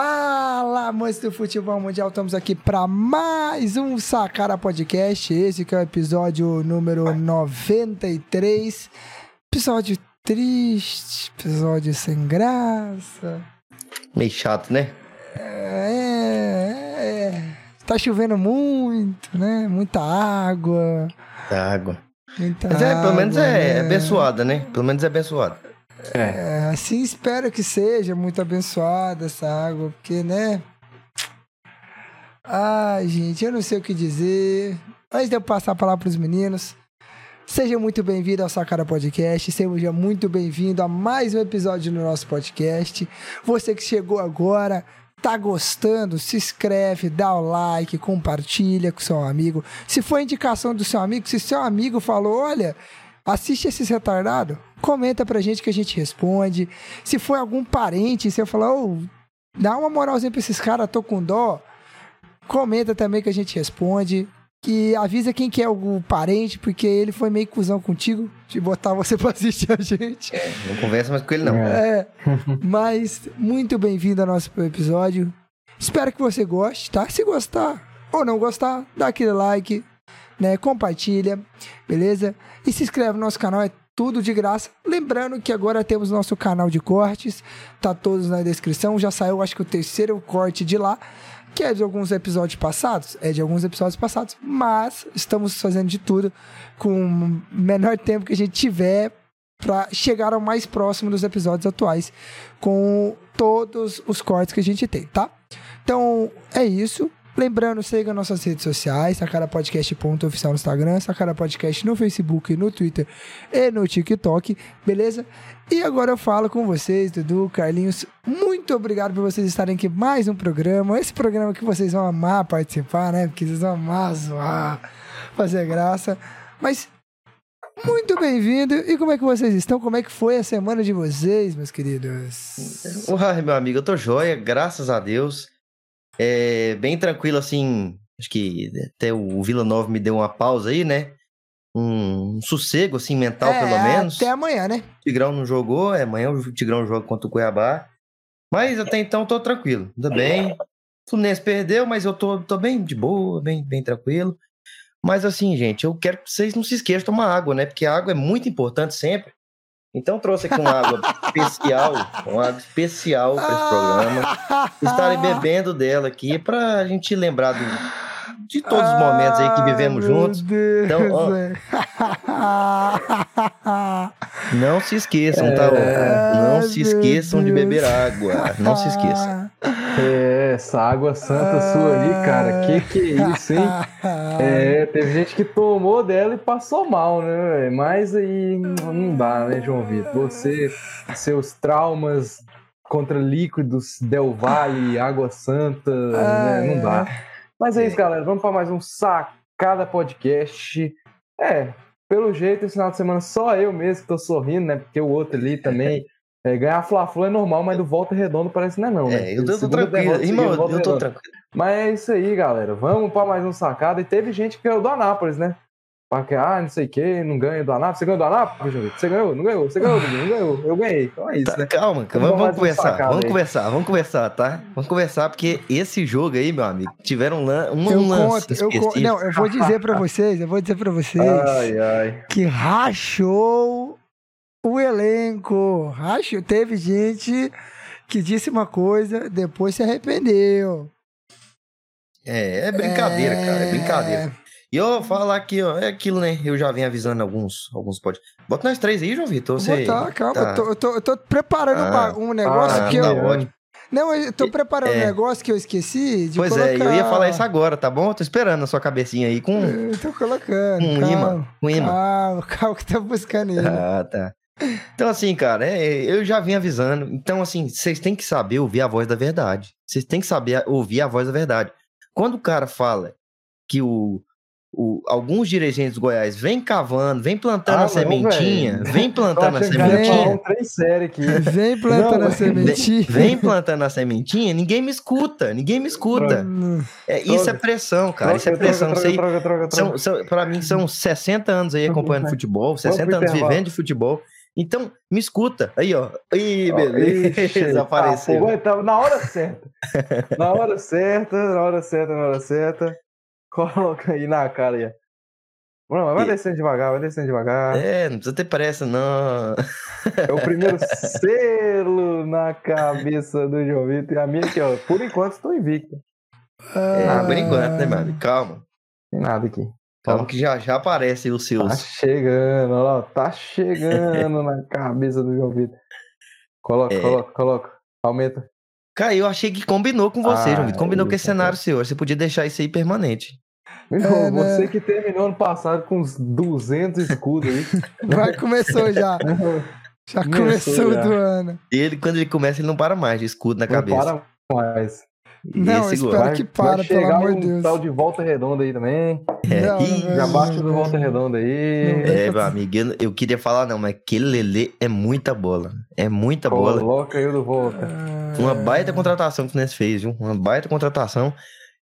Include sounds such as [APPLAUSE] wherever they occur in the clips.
Fala, amantes do futebol mundial, estamos aqui para mais um Sacara Podcast. Esse que é o episódio número 93. Episódio triste, episódio sem graça. Meio chato, né? É, é, tá chovendo muito, né? Muita água. Muita água. Muita Mas é, pelo menos água, é, né? abençoada, né? Pelo menos é abençoada. É, assim espero que seja muito abençoada essa água, porque, né? Ai, gente, eu não sei o que dizer. Antes de eu passar a palavra para os meninos, seja muito bem-vindo ao Sacara Podcast, seja muito bem-vindo a mais um episódio do nosso podcast. Você que chegou agora, tá gostando, se inscreve, dá o like, compartilha com seu amigo. Se for indicação do seu amigo, se seu amigo falou, olha, assiste esses retardados, comenta pra gente que a gente responde. Se for algum parente, se eu falar, ô, dá uma moralzinha pra esses caras, tô com dó, comenta também que a gente responde. E avisa quem que é o parente, porque ele foi meio cuzão contigo de botar você [LAUGHS] pra assistir a gente. Não conversa mais com ele, não. É, [LAUGHS] mas muito bem-vindo ao nosso episódio. Espero que você goste, tá? Se gostar ou não gostar, dá aquele like, né? Compartilha, beleza? E se inscreve no nosso canal, é tudo de graça. Lembrando que agora temos nosso canal de cortes, tá todos na descrição. Já saiu, acho que o terceiro corte de lá, que é de alguns episódios passados, é de alguns episódios passados, mas estamos fazendo de tudo com o menor tempo que a gente tiver para chegar ao mais próximo dos episódios atuais com todos os cortes que a gente tem, tá? Então é isso. Lembrando, siga nossas redes sociais, sacarapodcast.oficial no Instagram, Sacara Podcast no Facebook, no Twitter e no TikTok, beleza? E agora eu falo com vocês, Dudu, Carlinhos, muito obrigado por vocês estarem aqui mais um programa, esse programa que vocês vão amar participar, né? Porque vocês vão amar zoar, fazer graça, mas muito bem-vindo. E como é que vocês estão? Como é que foi a semana de vocês, meus queridos? Uai, meu amigo, eu tô joia, graças a Deus. É bem tranquilo, assim. Acho que até o Vila Nova me deu uma pausa aí, né? Um, sossego, assim, mental, É, pelo menos. Até amanhã, né? O Tigrão não jogou, é, amanhã o Tigrão joga contra o Cuiabá. Mas até então tô tranquilo, tudo bem. O Fluminense perdeu, mas eu tô, tô bem de boa, bem, bem tranquilo. Mas assim, gente, eu quero que vocês não se esqueçam de tomar água, né? Porque a água é muito importante sempre. Então trouxe aqui uma água especial, uma água especial para esse programa. Estarem bebendo dela aqui pra gente lembrar do- de todos os momentos aí que vivemos Ah, juntos. Deus, Então, ó. [LAUGHS] Não se esqueçam, tá? ó? Não se esqueçam de beber água. Não se esqueçam. [LAUGHS] É, essa água santa sua ali, cara, que que é isso, hein? [LAUGHS] É, teve gente que tomou dela e passou mal, né? Mas aí não dá, né, João Vitor? Você, seus traumas contra líquidos, Del Valle, água santa, né? Não dá. Mas é isso, galera. Vamos para mais um Sacada Podcast. É, pelo jeito, esse final de semana só eu mesmo que tô sorrindo, né? Porque o outro ali também. [LAUGHS] É, ganhar Fla-Flu é normal, mas do Volta Redonda parece que não é não, né? É, eu tô Segunda tranquilo. Irmão, eu tô tranquilo. Mas é isso aí, galera. Vamos para mais um sacada. E teve gente que ganhou do Anápolis, né? Pra que, ah, não sei o que, não ganha do Anápolis. Você ganhou do Vitor? Você ganhou? Não ganhou? Você ganhou? Não ganhou? Eu ganhei. Então é isso, Tá, né? calma, Vamos vamos, vamos conversar, vamos aí. conversar, vamos conversar, tá? Vamos conversar, porque esse jogo aí, meu amigo, tiveram um, lan- um Eu lance conto, eu conto. Não, eu vou dizer pra [LAUGHS] vocês, eu vou dizer pra vocês Ai, ai. que rachou o elenco. Rachou. Teve gente que disse uma coisa, depois se arrependeu. É, é brincadeira, cara, é brincadeira. E eu vou falar aqui, ó, é aquilo, né? Eu já venho avisando alguns, alguns pode. Bota nós três aí, João Vitor. Você... botar, calma, tá. eu, tô, eu, tô, eu tô preparando Ah. um negócio Ah, que tá eu. ótimo. Não, eu tô preparando um É. negócio que eu esqueci de Pois colocar. é, eu ia falar isso agora, tá bom? Eu tô esperando a sua cabecinha aí com Eu tô colocando. um calma, imã. Com imã. Calma, [LAUGHS] calma que tá buscando ele. Ah, tá. Então, assim, cara, é, eu já vim avisando. Então, assim, vocês têm que saber ouvir a voz da verdade. Vocês têm que saber ouvir a voz da verdade. Quando o cara fala que o, o- alguns dirigentes do Goiás vêm cavando, vêm plantando Ah, [LAUGHS] a não, sementinha, plantando a sementinha. Vem plantando Não, a [LAUGHS] sementinha. vem plantando a sementinha, ninguém me escuta, ninguém me escuta. É, isso é pressão, cara, isso é pressão. troca, troca, troca, troca, são, são, pra mim, são 60 anos aí acompanhando futebol, 60 anos intervalo. vivendo de futebol. Então, me escuta. Aí, ó. Ih, beleza. ixi, [LAUGHS] tá, Apareceu. tava na hora certa. Na hora certa, na hora certa, na hora certa. [LAUGHS] Coloca aí na cara. Não, mas vai E- descendo devagar, vai descendo devagar. É, não precisa ter pressa, não. É o primeiro selo na cabeça do João Vitor. E a minha aqui, ó. Por enquanto estou invicto. É, por enquanto, né, amigo? Calma. Tem nada aqui. Calma que já, já aparecem os Tá seus. chegando, ó. Tá chegando [LAUGHS] na cabeça do João Vitor. Coloca, É. coloca, coloca. Aumenta. Cara, eu achei que combinou com você, Ah, João Vitor. Combinou com esse isso, cenário seu. Você podia deixar isso aí permanente. Meu, É, né? você que terminou ano passado com uns 200 escudos aí. [LAUGHS] Vai, começou já. [LAUGHS] Já Começou começou já. do ano. Ele, quando ele começa, ele não para mais de escudo na Não cabeça. para mais. E Não, esse espero. Vai, que vai para, pelo chegar amor um de Deus. tal de volta redonda aí também. É, Não, não, Já do volta redonda aí. É, meu amigo, eu, eu queria falar não, mas aquele Lelê é muita bola. É muita bola. Coloca aí do volta. Uma baita contratação que o Fluminense fez, viu? Uma baita contratação.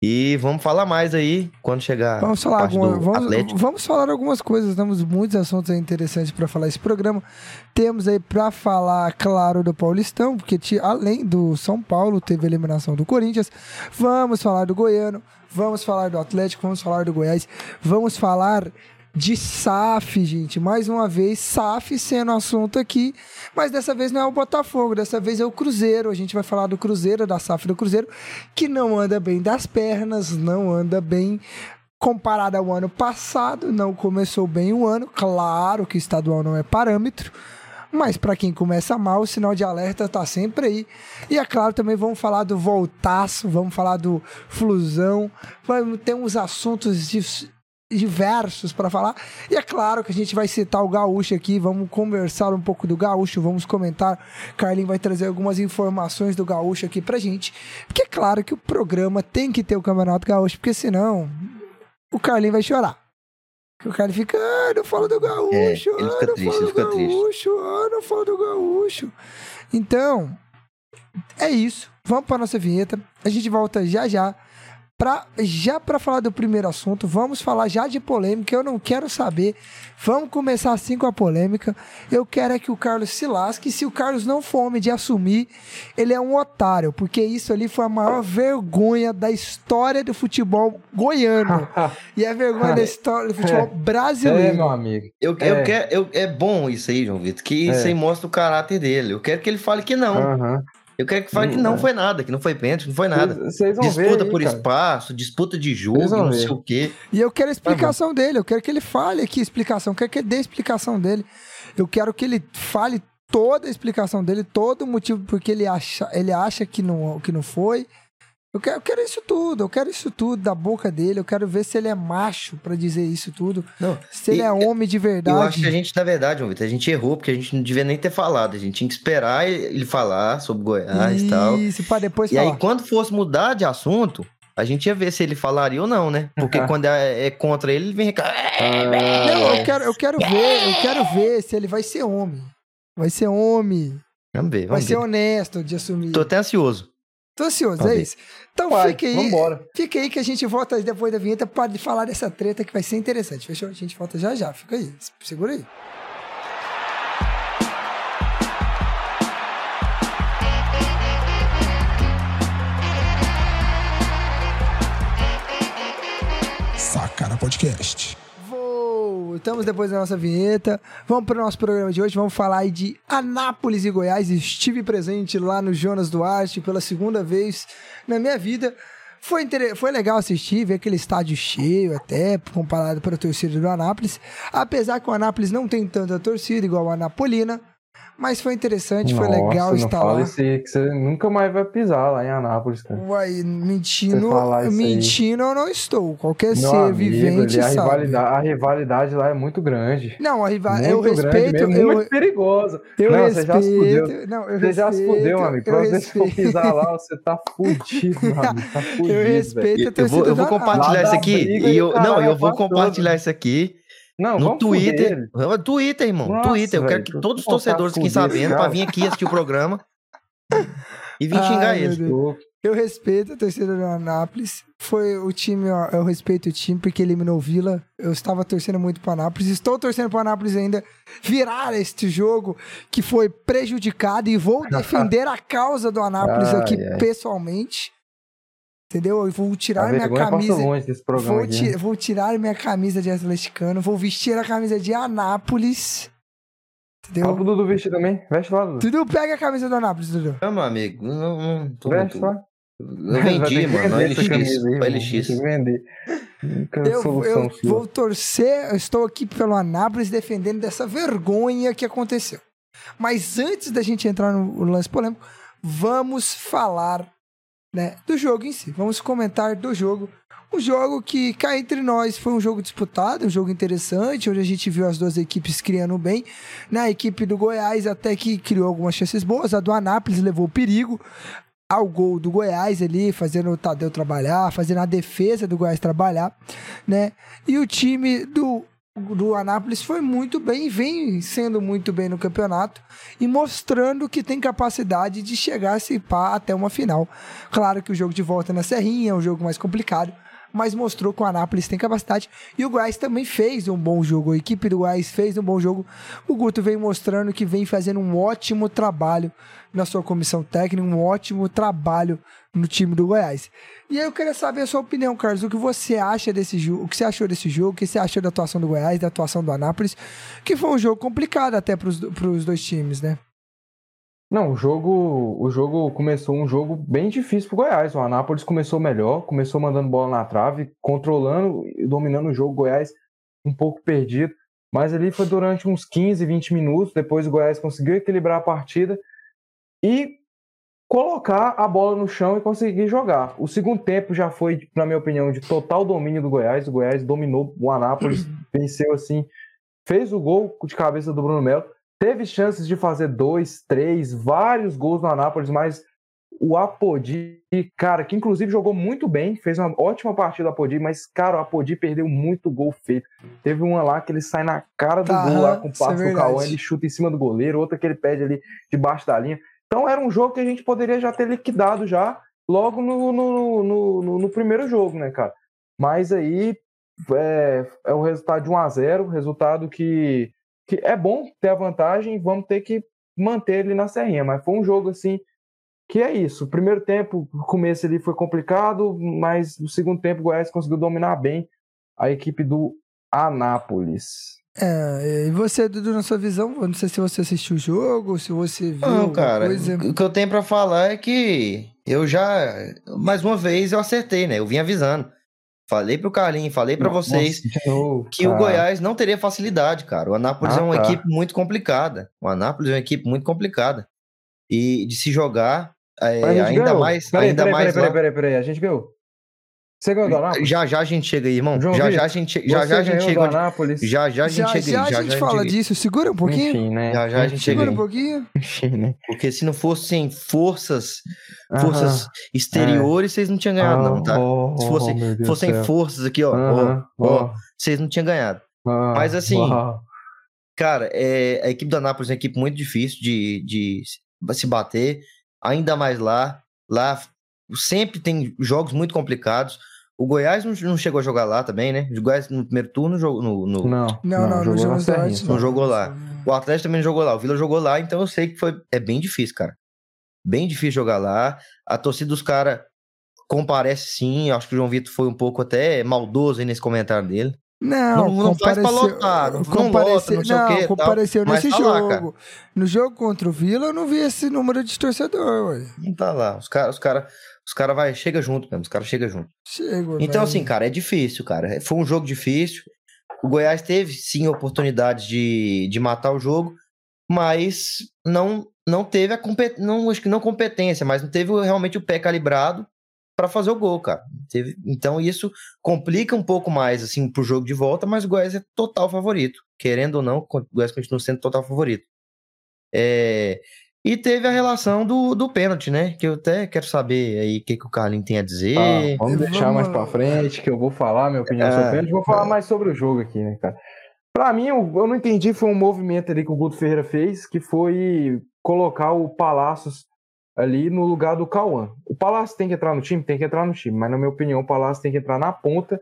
E vamos falar mais aí quando chegar Vamos falar, alguma, vamos, Atlético. vamos falar algumas coisas. Temos muitos assuntos interessantes para falar esse programa. Temos aí para falar, claro, do Paulistão, porque além do São Paulo, teve a eliminação do Corinthians. Vamos falar do Goiano, vamos falar do Atlético, vamos falar do Goiás, vamos falar de SAF, gente. Mais uma vez, SAF sendo assunto aqui, mas dessa vez não é o Botafogo, dessa vez é o Cruzeiro. A gente vai falar do Cruzeiro, da SAF do Cruzeiro, que não anda bem das pernas, não anda bem comparado ao ano passado, não começou bem o ano. Claro que estadual não é parâmetro, mas para quem começa mal, o sinal de alerta tá sempre aí. E é claro, também vamos falar do voltaço, vamos falar do flusão, vamos ter uns assuntos dis- diversos para falar. E é claro que a gente vai citar o gaúcho aqui, vamos conversar um pouco do gaúcho, vamos comentar. Carlinhos vai trazer algumas informações do gaúcho aqui pra gente. Porque é claro que o programa tem que ter o Campeonato Gaúcho, porque senão o Carlinhos vai chorar. Que o Carlinhos fica, ah, não fala do gaúcho, É, ah, não triste, fala do triste. gaúcho, ah, não fala do gaúcho. Então, é isso. Vamos para nossa vinheta. A gente volta já já. Pra, já para falar do primeiro assunto, vamos falar já de polêmica. Eu não quero saber. Vamos começar assim com a polêmica. Eu quero é que o Carlos se lasque. Se o Carlos não for homem de assumir, ele é um otário, porque isso ali foi a maior vergonha da história do futebol goiano. [LAUGHS] e é vergonha da história do futebol É, brasileiro. meu amigo. Eu, eu É. quero, eu- é bom isso aí, João Vitor, que É. isso aí mostra o caráter dele. Eu quero que ele fale que não. Aham. Eu quero que fale que Hum, não é. foi nada, que não foi pênalti, não foi nada. Vocês vão ver Disputa aí, por cara. espaço, disputa de jogo, não ver. sei o quê. E eu quero a explicação dele, eu quero que ele fale aqui a explicação, eu quero que ele dê a explicação dele. Eu quero que ele fale toda a explicação dele, todo o motivo porque ele acha, ele acha que não, que não foi. Eu quero, eu quero isso tudo, eu quero isso tudo da boca dele, eu quero ver se ele é macho pra dizer isso tudo, Não, se ele E- é homem de Eu acho verdade. que a gente, na verdade, Vitor, a gente errou, porque a gente não devia nem ter falado. A gente tinha que esperar ele falar sobre Goiás e tal. Isso, pra depois E falar. aí, quando fosse mudar de assunto, a gente ia ver se ele falaria ou não, né? Porque quando é, é contra ele, ele vem reclamar. Não, eu quero, eu quero ver, eu quero ver se ele vai ser homem. Vai ser homem, Vamos ver, vai vamos ser ver. honesto de assumir. Tô até ansioso. Tô ansioso, Vamos é isso. Então Vai, fica aí. vambora. Fica aí que a gente volta depois da vinheta para falar dessa treta que vai ser interessante. Fechou? A gente volta já já. Fica aí. Segura aí. Sacara Podcast. Voltamos depois da nossa vinheta. Vamos para o nosso programa de hoje. Vamos falar de Anápolis e Goiás. Estive presente lá no Jonas Duarte pela segunda vez na minha vida. Foi, inter... Foi legal assistir, ver aquele estádio cheio até, comparado para a torcida do Anápolis. Apesar que o Anápolis não tem tanta torcida igual a Anapolina. Mas foi interessante, foi Nossa, legal não estar fala lá. aí, que você nunca mais vai pisar lá em Anápolis, cara. Uai, mentindo, Você aí. mentindo eu não estou. Qualquer Meu ser amigo, vivente ali, a, sabe. rivalidade, a rivalidade lá é muito grande. Não, a rival... muito eu grande respeito, mesmo, eu, muito perigosa. eu não, respeito. você já se fudeu. Não, eu Você já se respeito, fudeu, amigo. eu Próxima vez que for respeito. pisar lá, você tá fudido, meu amigo. Tá [LAUGHS] fudido, Eu velho. respeito a Eu vou, eu vou compartilhar isso aqui. briga E eu, não, eu vou compartilhar isso aqui Não, no Twitter. Twitter, irmão. Nossa, Twitter. Eu quero que todos os botar torcedores fiquem sabendo pra cara. vir aqui assistir o programa e vir Ai, xingar meu ele. Deus. Eu respeito a torcida do Anápolis. Foi o time, ó, eu respeito o time porque eliminou o Vila. Eu estava torcendo muito para Anápolis. Estou torcendo para Anápolis ainda virar este jogo que foi prejudicado e vou [LAUGHS] defender a causa do Anápolis Ai, aqui ai. pessoalmente. Entendeu? Eu vou tirar A minha camisa. longe desse programa Vou, ti- né? vou tirar minha camisa de atleticano, vou vestir a camisa de Anápolis. Entendeu? Fala pro Dudu vestir também. Veste lá, Dudu. Dudu, pega a camisa do Anápolis, Dudu. Não, meu amigo, não, não tô Veste muito... lá. Eu Vai vendi, mano, LX, aí. LX. Vender. Nunca Eu, eu vou torcer, eu estou aqui pelo Anápolis defendendo dessa vergonha que aconteceu. Mas antes da gente entrar no lance polêmico, vamos falar né, do jogo em si. Vamos comentar do jogo. Um jogo que, cá entre nós, foi um jogo disputado, um jogo interessante, onde a gente viu as duas equipes criando bem. Né? A equipe do Goiás até que criou algumas chances boas, a do Anápolis levou perigo ao gol do Goiás ali, fazendo o Tadeu trabalhar, fazendo a defesa do Goiás trabalhar, né? E o time do, do Anápolis foi muito bem, vem sendo muito bem no campeonato e mostrando que tem capacidade de chegar a se pá até uma final. Claro que o jogo de volta na Serrinha é um jogo mais complicado, mas mostrou que o Anápolis tem capacidade e o Goiás também fez um bom jogo. A equipe do Goiás fez um bom jogo. O Guto vem mostrando que vem fazendo um ótimo trabalho na sua comissão técnica, um ótimo trabalho no time do Goiás. E aí eu queria saber a sua opinião, Carlos, o que você acha desse jogo, o que você achou desse jogo, o que você achou da atuação do Goiás, da atuação do Anápolis, que foi um jogo complicado até para os dois times, né? Não, o jogo, o jogo começou um jogo bem difícil pro Goiás. O Anápolis começou melhor, começou mandando bola na trave, controlando e dominando o jogo. O Goiás um pouco perdido, mas ali foi durante uns 15, 20 minutos. Depois o Goiás conseguiu equilibrar a partida e colocar a bola no chão e conseguir jogar. O segundo tempo já foi, na minha opinião, de total domínio do Goiás. O Goiás dominou o Anápolis, venceu assim, fez o gol de cabeça do Bruno Melo. Teve chances de fazer dois, três, vários gols no Anápolis, mas o Apodi, cara, que inclusive jogou muito bem, fez uma ótima partida do Apodi, mas, cara, o Apodi perdeu muito gol feito. Teve uma lá que ele sai na cara do Aham, gol lá com o isso é do. Cauã, ele chuta em cima do goleiro, outra que ele pede ali debaixo da linha. Então era um jogo que a gente poderia já ter liquidado já logo no, no, no, no- no primeiro jogo, né, cara? Mas aí é, é o resultado de 1 a 0 resultado que, que é bom ter a vantagem vamos ter que manter ele na serrinha. Mas foi um jogo assim que é isso. O primeiro tempo, o começo ali foi complicado, mas no segundo tempo o Goiás conseguiu dominar bem a equipe do Anápolis. É, e você, Dudu, na sua visão, não sei se você assistiu o jogo, se você viu Não, cara, coisa. o que eu tenho pra falar é que eu já, mais uma vez, eu acertei, né? Eu vim avisando. Falei pro Carlinhos, falei pra Nossa, vocês novo, que o cara. Goiás não teria facilidade, cara. O Anápolis Ah, é uma tá. equipe muito complicada. O Anápolis é uma equipe muito complicada. E de se jogar, é, ainda ganhou. mais, Peraí, ainda peraí, mais peraí, lá- peraí, peraí, peraí, a gente ganhou. Você ganhou do Anápolis? Já já a gente chega aí, irmão. João já Vitor, já a gente, já já a gente chega onde- Anápolis. já já a gente Já, chega já aí, a gente fala disso, segura um pouquinho. Enfim, né? Já, já a gente chega Segura aí. um pouquinho. Enfim, né? Porque se não fossem forças, forças exteriores, vocês não tinham ganhado, não, tá? Oh, Se oh, fossem, meu Deus do fossem céu. forças aqui, ó, ó, Aham, ó, vocês não tinham ganhado. ah, Mas assim. Cara, é, a equipe do Anápolis é uma equipe muito difícil de, de se bater, ainda mais lá. Lá sempre tem jogos muito complicados. O Goiás não, não chegou a jogar lá também, né? O Goiás no primeiro turno jogou no, no- Não, Não, não, não, jogou antes, Não jogou lá. O Atlético também não jogou lá, o Vila jogou lá, então eu sei que foi é bem difícil, cara. Bem difícil jogar lá. A torcida dos caras comparece sim. Eu acho que o João Vitor foi um pouco até maldoso aí nesse comentário dele. Não, Não- não faz pra compareceu- lotar, não- não compareceu- lota, não sei o quê e tal, compareceu mas nesse tá lá, jogo. no jogo contra o Vila, eu não vi esse número de torcedor, ué. Não tá lá. Os caras, os cara, os cara vai, chega junto mesmo, os caras chegam junto. Chego, Então, né? assim, cara, é difícil, cara. Foi um jogo difícil. O Goiás teve, sim, oportunidades de, de matar o jogo, mas não não teve a compet... não acho que não competência, mas não teve realmente o pé calibrado para fazer o gol, cara. Teve... Então isso complica um pouco mais assim pro jogo de volta, mas o Goiás é total favorito, querendo ou não, o Goiás continua sendo total favorito. É... E teve a relação do, do pênalti, né? Que eu até quero saber aí o que, que o Carlinhos tem a dizer. Ah, vamos deixar Vamos- mais pra frente, que eu vou falar minha opinião É, sobre o pênalti. Vou falar mais sobre o jogo aqui, né, cara? Pra mim, eu, eu não entendi, foi um movimento ali que o Guto Ferreira fez, que foi colocar o Palácios ali no lugar do Cauã. O Palácio tem que entrar no time? Tem que entrar no time, mas na minha opinião o Palácio tem que entrar na ponta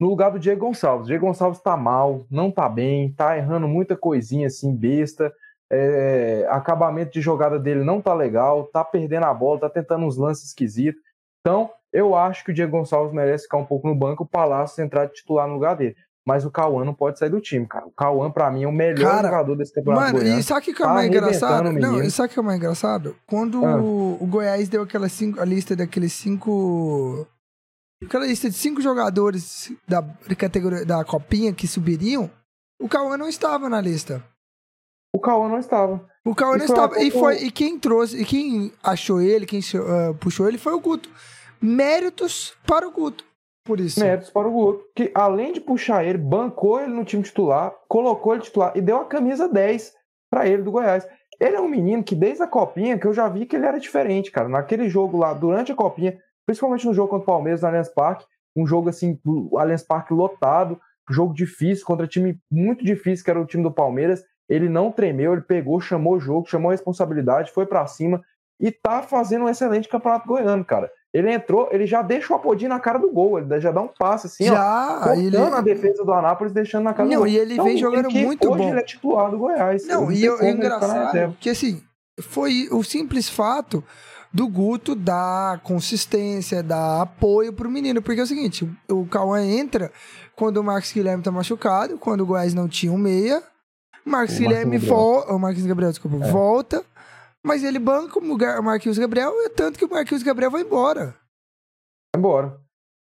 no lugar do Diego Gonçalves. Diego Gonçalves tá mal, não tá bem, tá errando muita coisinha assim, besta. É, acabamento de jogada dele não tá legal, tá perdendo a bola, tá tentando uns lances esquisitos. Então, eu acho que o Diego Gonçalves merece ficar um pouco no banco, o Palácio entrar de titular no lugar dele. Mas o Cauã não pode sair do time, cara. O Cauã, pra mim, é o melhor Cara, jogador desse campeonato. Mano, goiano. e sabe o que, que é mais engraçado? Não, e sabe o que é mais engraçado? Quando Ah. o, o Goiás deu aquela cinco, a lista daqueles cinco. Aquela lista de cinco jogadores da categoria da copinha que subiriam, o Cauã não estava na lista. O Cauã não estava. O Cauã não estava. E, foi, e quem trouxe, e quem achou ele, quem ah, puxou ele foi o Guto. Méritos para o Guto. Por isso. Méritos para o Guto, que além de puxar ele, bancou ele no time titular, colocou ele titular e deu a camisa 10 para ele do Goiás. Ele é um menino que desde a copinha que eu já vi que ele era diferente, cara. Naquele jogo lá, durante a copinha, principalmente no jogo contra o Palmeiras no Allianz Parque, um jogo assim, o Allianz Parque lotado, jogo difícil contra time muito difícil que era o time do Palmeiras. Ele não tremeu, ele pegou, chamou o jogo, chamou a responsabilidade, foi para cima e tá fazendo um excelente campeonato goiano, cara. Ele entrou, ele já deixa o Apodi na cara do gol, ele já dá um passe assim, ó, Já, cortando ele. a defesa do Anápolis, deixando na cara do Não, gol. e ele Então, vem jogando que muito hoje bom. ele é titular do Goiás. Não, e ele tá na engraçado que assim, foi o simples fato do Guto dar consistência, dar apoio pro menino. Porque é o seguinte, o Cauã entra quando o Marcos Guilherme tá machucado, quando o Goiás não tinha um meia. Marcos O Guilherme Marquinhos volta. O Marcos Gabriel, desculpa, É. volta. Mas ele banca o Marquinhos Gabriel, é tanto que o Marquinhos Gabriel vai embora. Vai embora.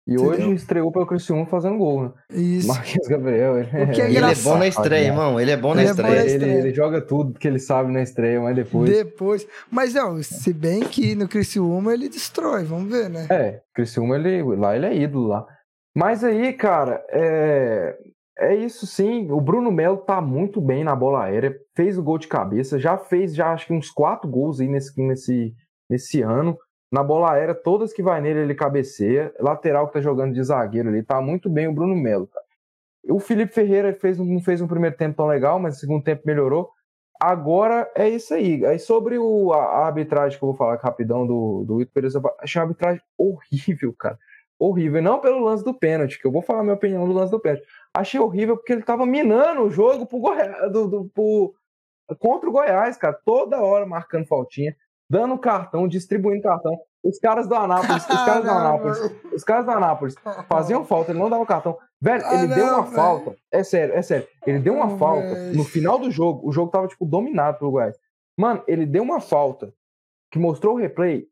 E Entendeu? hoje estreou pelo Criciúma fazendo gol, né? Isso. Marquinhos Gabriel, ele, O que é E ele é bom na estreia, irmão. Ele é bom na Ele é bom na estreia. ele, estreia. ele joga tudo que ele sabe na estreia, mas depois. Depois. Mas não, se bem que no Criciúma ele destrói, vamos ver, né? É, Criciúma, ele, lá ele é ídolo lá. Mas aí, cara, é, é isso sim. O Bruno Melo tá muito bem na bola aérea, fez o gol de cabeça, já fez já acho que uns quatro gols aí nesse, nesse, nesse ano. Na bola aérea, todas que vai nele, ele cabeceia. Lateral que tá jogando de zagueiro ali, tá muito bem o Bruno Melo. O Felipe Ferreira fez, não fez um primeiro tempo tão legal, mas o segundo tempo melhorou. Agora é isso aí. Aí sobre o, a, a arbitragem que eu vou falar rapidão do, do Ito Pereira, achei uma arbitragem horrível, cara. Horrível. Não pelo lance do pênalti, que eu vou falar minha opinião do lance do pênalti. Achei horrível porque ele tava minando o jogo pro Goiás, do, do- pro- contra o Goiás, cara. Toda hora marcando faltinha, dando cartão, distribuindo cartão. Os caras do Anápolis, os caras do [LAUGHS] Não, Anápolis, os caras do Anápolis faziam falta, ele não dava cartão. Velho, Ah, ele deu não, uma velho. falta. É sério, é sério. Ele deu uma Não, falta velho. no final do jogo. O jogo tava, tipo, dominado pelo Goiás. Mano, ele deu uma falta que mostrou o replay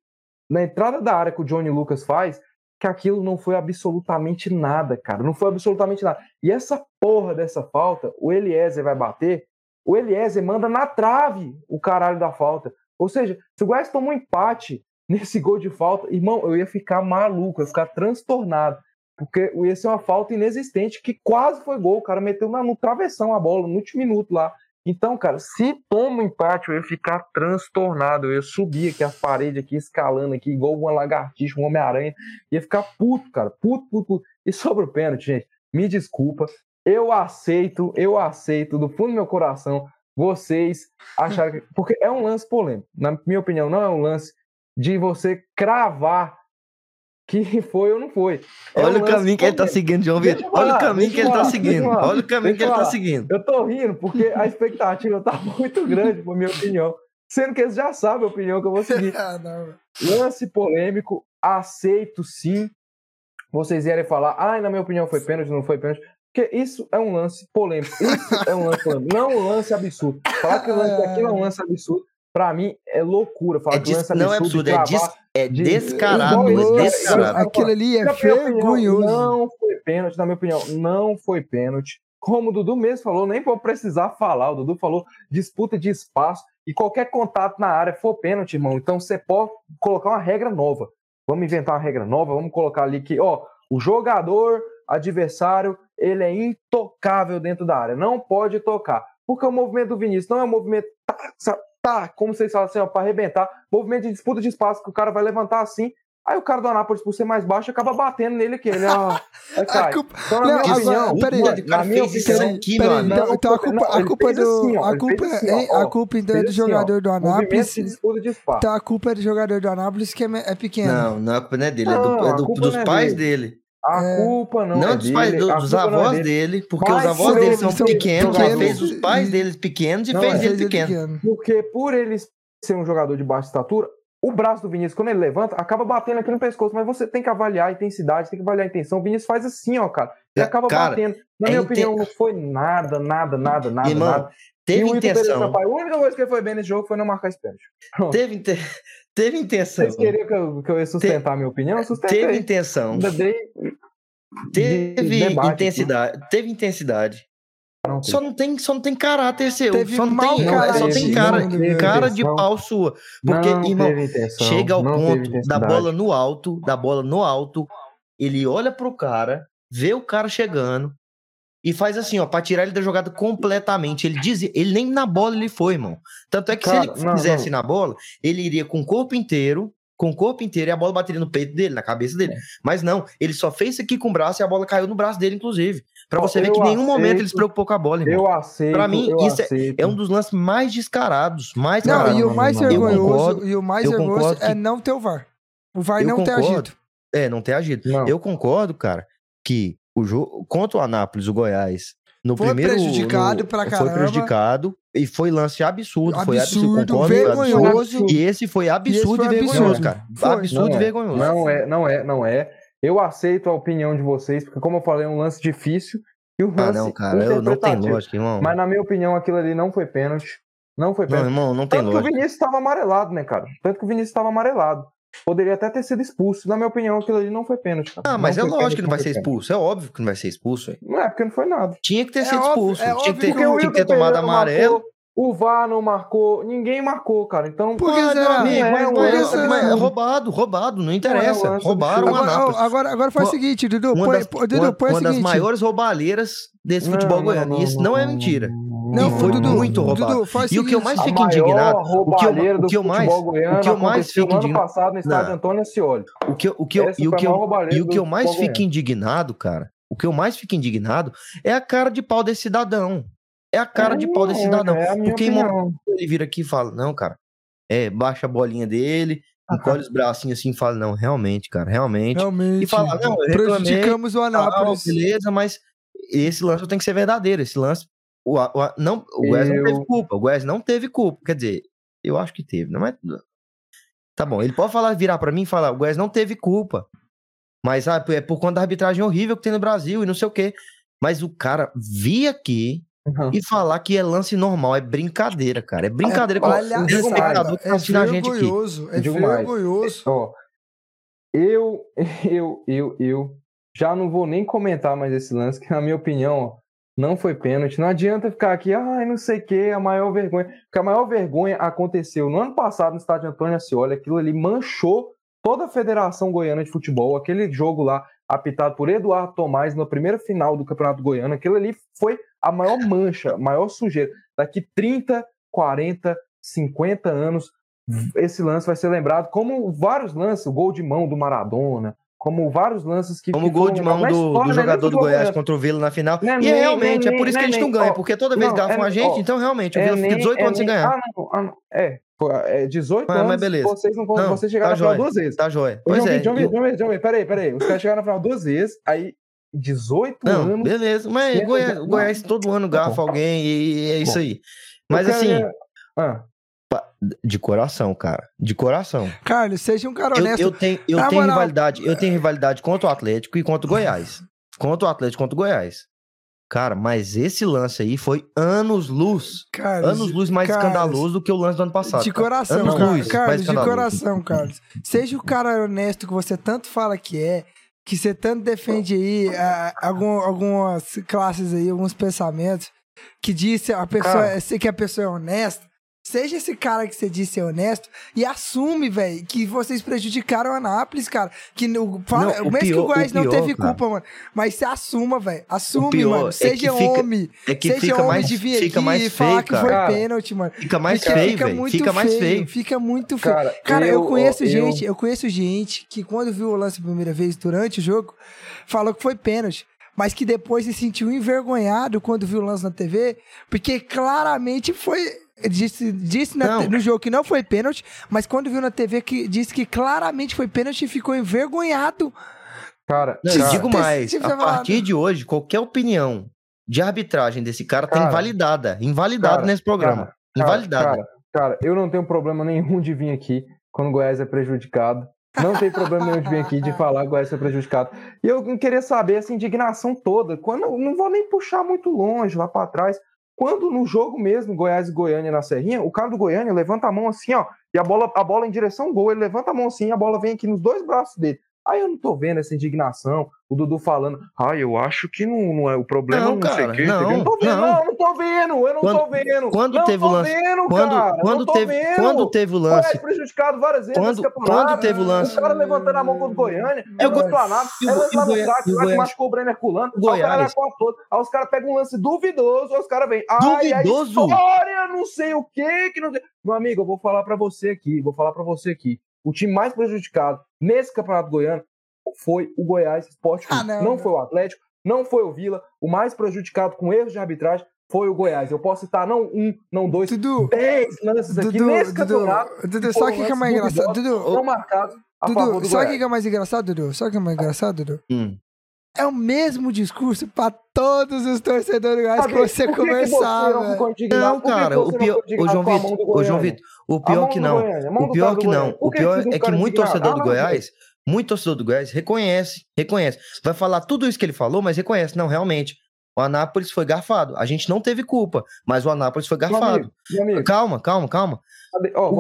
na entrada da área que o Johnny Lucas faz, que aquilo não foi absolutamente nada, cara. Não foi absolutamente nada. E essa porra dessa falta, o Eliezer vai bater, o Eliezer manda na trave o caralho da falta. Ou seja, se o Goiás toma um empate [LAUGHS] nesse gol de falta, irmão, eu ia ficar maluco, eu ia ficar transtornado. Porque ia ser uma falta inexistente, que quase foi gol. O cara meteu no travessão a bola, no último minuto lá. Então, cara, se toma um empate, eu ia ficar transtornado. Eu ia subir aqui as paredes, aqui, escalando aqui, igual uma lagartixa, um Homem-Aranha. Ia ficar puto, cara. Puto, puto, puto. E sobre o pênalti, gente, me desculpa. Eu aceito, eu aceito, do fundo do meu coração, vocês acharem que. Porque é um lance polêmico. Na minha opinião, não é um lance de você cravar que foi ou não foi. É um Olha o lance caminho que ele tá seguindo, João Vitor. eu Olha o caminho que ele tá seguindo. Olha o caminho que ele tá seguindo. Eu tô rindo porque a expectativa tá [LAUGHS] muito grande, por minha opinião. Sendo que eles já sabem a opinião que eu vou seguir. [LAUGHS] Ah. Lance polêmico, aceito sim. Vocês irem falar, ah, na minha opinião foi pênalti, não foi pênalti. Porque isso é um lance polêmico. Isso é um lance polêmico. Não um lance absurdo. Falar que o lance [LAUGHS] daquilo é um lance absurdo, pra mim, é loucura. Falar É que des- Não é absurdo, é, de des- é de- descarado. Igual É descarado. Aquilo ali é vergonhoso. Não foi pênalti, na minha opinião, não foi pênalti. Como o Dudu mesmo falou, nem vou precisar falar. O Dudu falou disputa de espaço e qualquer contato na área for pênalti, irmão. Então você pode colocar uma regra nova. Vamos inventar uma regra nova, vamos colocar ali que, ó, o jogador adversário, ele é intocável dentro da área, não pode tocar. Porque o movimento do Vinícius não é um movimento tá, como vocês falam assim, ó, para arrebentar, movimento de disputa de espaço que o cara vai levantar assim Aí o cara do Anápolis, por ser mais baixo, acaba batendo nele aqui. Ele, ó, [LAUGHS] aí cai. A culpa- Então, na Não, minha opinião, peraí, mano, o cara na minha fez isso opinião, aqui, Peraí, mano. então, Não, então a culpa, não, a ele culpa fez do. assim, ó, a culpa, assim, hein, ó, a culpa então é do assim, ó, jogador do movimento Anápolis. de disputa de espaço. Então a culpa é do jogador do Anápolis que é, é pequeno. Não, não, a culpa não é dele, é, do- é do- dos é pais dele. dele. A É. culpa não, Não, é dos dele, pais, do- dos é avós dele. dele, porque Mas os avós dele eles são são pequenos, jogadores fez os pais e- deles pequenos e Não, fez é, ele Fez ele pequeno. Porque por ele ser um jogador de baixa estatura, o braço do Vinícius, quando ele levanta, acaba batendo aqui no pescoço. Mas você tem que avaliar a intensidade, tem que avaliar a intenção. O Vinícius faz assim, ó, cara. Ele É, acaba cara, batendo. Na é minha inte- opinião, não foi nada, nada, nada, nada, Irmão, nada. Teve e o Pereira intenção, Sampaio, a única coisa que ele foi bem nesse jogo foi não marcar esse pênalti. teve, inte- teve intenção, Vocês queriam que eu, que eu ia sustentar a minha opinião? Sustentei. teve intenção, Ainda dei teve de debate intensidade, teve intensidade. Não, Só não tem, só não tem caráter seu, Teve só não tem, caráter, só tem não cara, teve cara de pau sua, porque não irmão, intenção, chega ao não ponto da bola no alto, da bola no alto, ele olha pro cara, vê o cara chegando e faz assim, ó, pra tirar ele da jogada completamente. Ele diz, ele nem na bola ele foi, irmão. Tanto é que Cara, se ele não, fizesse não. na bola, ele iria com o corpo inteiro, com o corpo inteiro e a bola bateria no peito dele, na cabeça É. dele. Mas não, ele só fez isso aqui com o braço e a bola caiu no braço dele, inclusive. Pra você ver eu que em nenhum momento ele se preocupou com a bola, irmão. Eu aceito. Pra mim, isso é-. É um dos lances mais descarados, mais Não, e o não, mais vergonhoso, e o mais vergonhoso é não ter o VAR. O VAR não ter concordo. agido. É, não ter agido. Não. Eu concordo, cara, que o jogo contra o Anápolis, o Goiás, no Foi primeiro prejudicado no- pra Foi caramba. prejudicado e foi lance absurdo, foi absurdo, Absurdo, concordo, foi absurdo. vergonhoso. E esse foi absurdo foi e vergonhoso, absurdo. cara. Foi. Absurdo Não e é. vergonhoso. Não é, não é, não é. Eu aceito a opinião de vocês, porque como eu falei, é um lance difícil e Ah, lance não, cara, eu, não tem lógica, irmão. Mas na minha opinião, aquilo ali não foi pênalti. Não foi Não, pênalti. irmão, não tem Tanto que o lógica. Vinícius estava amarelado, né, cara? Tanto que o Vinícius estava amarelado. Poderia até ter sido expulso. Na minha opinião, aquilo ali não foi pênalti. cara. Ah, mas Não é lógico que não vai ser pênalti. expulso. É óbvio que não vai ser expulso. velho. Não é, porque não foi nada. Tinha que ter É sido óbvio, expulso. é tinha, óbvio que ter, Porque tinha que ter tomado amarelo. marcou, o VAR não marcou, ninguém marcou, cara. Então, Por que Ah, será? não, Amigo, não é mas, um mas- será? mas é absurdo. roubado, roubado, não interessa. lance Roubaram. Agora, Anápolis. agora, agora faz o seguinte, Dudu. uma Põe, das, Dudu, uma, o uma das seguinte. maiores roubaleiras desse futebol goiano. Isso não, é mentira. Não, e foi Dudu, muito roubado. Dudu, E o que eu mais fico indignado, o que eu, o que eu mais, o que eu mais fico indignado, passado no estádio Não. Antônio Ascioli. o que o que eu, e o que eu, e o que eu mais fico indignado, cara, o que eu mais fico indignado é a cara de pau desse cidadão. É a cara de pau desse É, cidadão. É Porque opinião. ele vira aqui e fala, não, cara, é, baixa a bolinha dele, encolhe os bracinhos assim e fala, não, realmente, cara, realmente. Realmente. E fala, não, eu reclamei, prejudicamos o Anápolis. beleza, mas esse lance tem que ser verdadeiro. Esse lance. O, o, não, o não Eu- teve culpa. O Goiás não teve culpa. Quer dizer, eu acho que teve, não é? Tá bom, ele pode falar, virar pra mim e falar: o Goiás não teve culpa. Mas ah, é por conta da arbitragem horrível que tem no Brasil e não sei o quê. Mas o cara vir aqui Uhum. e falar que é lance normal, é brincadeira, cara. É brincadeira com o palhaçada, espectador que tá é assistindo a gente aqui. vergonhoso, é Digo mais. vergonhoso. Ó, eu, [LAUGHS] eu, eu, eu já não vou nem comentar mais esse lance, que na minha opinião, ó, não foi pênalti. Não adianta ficar aqui, ai, não sei o que, a maior vergonha. Porque a maior vergonha aconteceu no ano passado no estádio Antônio Ascioli, aquilo ali manchou toda a Federação Goiana de Futebol, aquele jogo lá apitado por Eduardo Tomás na primeira final do Campeonato Goiano, aquilo ali foi a maior mancha, a maior sujeira. Daqui 30, 40, 50 anos, esse lance vai ser lembrado como vários lances, o gol de mão do Maradona, como vários lances que. Como o gol de mão do, do né, jogador do Goiás contra o Vila na final. Não é e é realmente, é por isso que a gente não ganha, porque toda vez não, que garfa é- a gente, ó, então realmente, o É Vila fica nem- 18 é anos sem ganhar. Ah, não, ah, não, é, é 18 Ah, mas anos, beleza. vocês não Não, vocês chegaram tá na final jóia. duas vezes. Tá jóia. Ô, Pois João é. João Vitor, João Vitor, peraí, peraí. Os caras chegaram na final duas vezes, aí 18 Não, anos. beleza. Mas Goiás, Goiás todo ano Tá garfa alguém e é isso aí. Mas assim, Ah, de coração, cara. De coração. Carlos, seja um cara Eu, honesto. eu tenho, eu Na tenho moral- rivalidade, eu tenho rivalidade contra o Atlético e contra o Goiás. Contra o Atlético e contra o Goiás. Cara, mas esse lance aí foi anos luz. Carlos, Anos luz mais Carlos, escandaloso do que o lance do ano passado. De coração, Anos cara. luz Carlos, de coração, Carlos. Seja o cara honesto que você tanto fala que é, que você tanto defende aí algum- algumas classes aí, alguns pensamentos, que diz que a pessoa, Cara. sei que a pessoa é honesta. Seja esse cara que você disse ser honesto e assume, velho, que vocês prejudicaram o Anápolis, cara. Que no, fala, Não, o mesmo que pior- o Goiás o não pior, teve cara. culpa, mano. Mas você assuma, velho. Assume, pior mano. é Seja que fica- homem. É que seja fica homem mais, de vir fica aqui mais e falar feio, que foi cara. Pênalti, mano. Fica mais Fica- feio, fica velho. muito Fica mais feio. Fica muito feio. Cara, Cara, eu, eu- conheço eu- gente, eu conheço gente que quando viu o lance a primeira vez durante o jogo, falou que foi pênalti. Mas que depois se sentiu envergonhado quando viu o lance na TV, porque claramente foi. Disse, disse na Não. te- no jogo que não foi pênalti, mas quando viu na TV que disse que claramente foi pênalti e ficou envergonhado. Cara, Não, eu cara, digo mais, ter a falado. partir de hoje, qualquer opinião de arbitragem desse cara, tá Cara, invalidada. Invalidada cara, nesse programa. cara, invalidada. Cara, cara, eu não tenho problema nenhum de vir aqui quando o Goiás é prejudicado. Não tem problema nenhum de vir aqui de [LAUGHS] falar que o Goiás é prejudicado. E eu queria saber essa indignação toda. Quando não vou nem puxar muito longe lá pra trás. Quando no jogo mesmo, Goiás e Goiânia na Serrinha, o cara do Goiânia levanta a mão assim, ó, e a bola, a bola em direção ao gol, ele levanta a mão assim, a bola vem aqui nos dois braços dele. Aí eu não tô vendo essa indignação, o Dudu falando, ah, eu acho que não, não é o problema, Não, não, sei o cara, quê. não, eu não tô vendo, não. não, não tô vendo, eu não Quando- tô vendo. quando não teve o lance- Vendo, Quando, cara, quando, não tô teve, vendo. quando teve o lance. prejudicado várias vezes Quando- quando teve o lance- O cara levantando a mão contra o Goiânia, E é o o Goi- Anápolis, e o é Go- lance e o lá no Goiás- craque, e o lá que machucou o Brenner Culano, O cara todo, aí os caras pegam um lance duvidoso, aí os caras vêm, Duvidoso? história, não sei o quê, que não. Meu amigo, eu vou falar pra você aqui, vou falar pra você aqui, o time mais prejudicado nesse campeonato goiano foi o Goiás Esporte Ah, Clube. não, não não. foi o Atlético, não foi o Vila, o mais prejudicado com erros de arbitragem foi o Goiás. Eu posso citar não um, não dois, Dudu, dez lances aqui Dudu, nesse Dudu, campeonato. Dudu, sabe o que, é mais engraçado? Dudu, Não a favor Dudu, do sabe o que é mais engraçado, Dudu? Sabe o que é mais engraçado, Dudu? Hum. É o mesmo discurso pra todos os torcedores do Goiás que você por que que começar, você não? Não, que cara, o pior. indignado João Vitor, ô, João? Vitor, o pior que não. O pior que não. O pior é que ficaram muito torcedor do Ah, Goiás, muito torcedor do Goiás reconhece, reconhece. Vai falar tudo isso que ele falou, mas reconhece. Não, realmente. O Anápolis foi garfado. A gente não teve culpa, mas o Anápolis foi Meu garfado. amigo, meu amigo, Calma, calma, calma.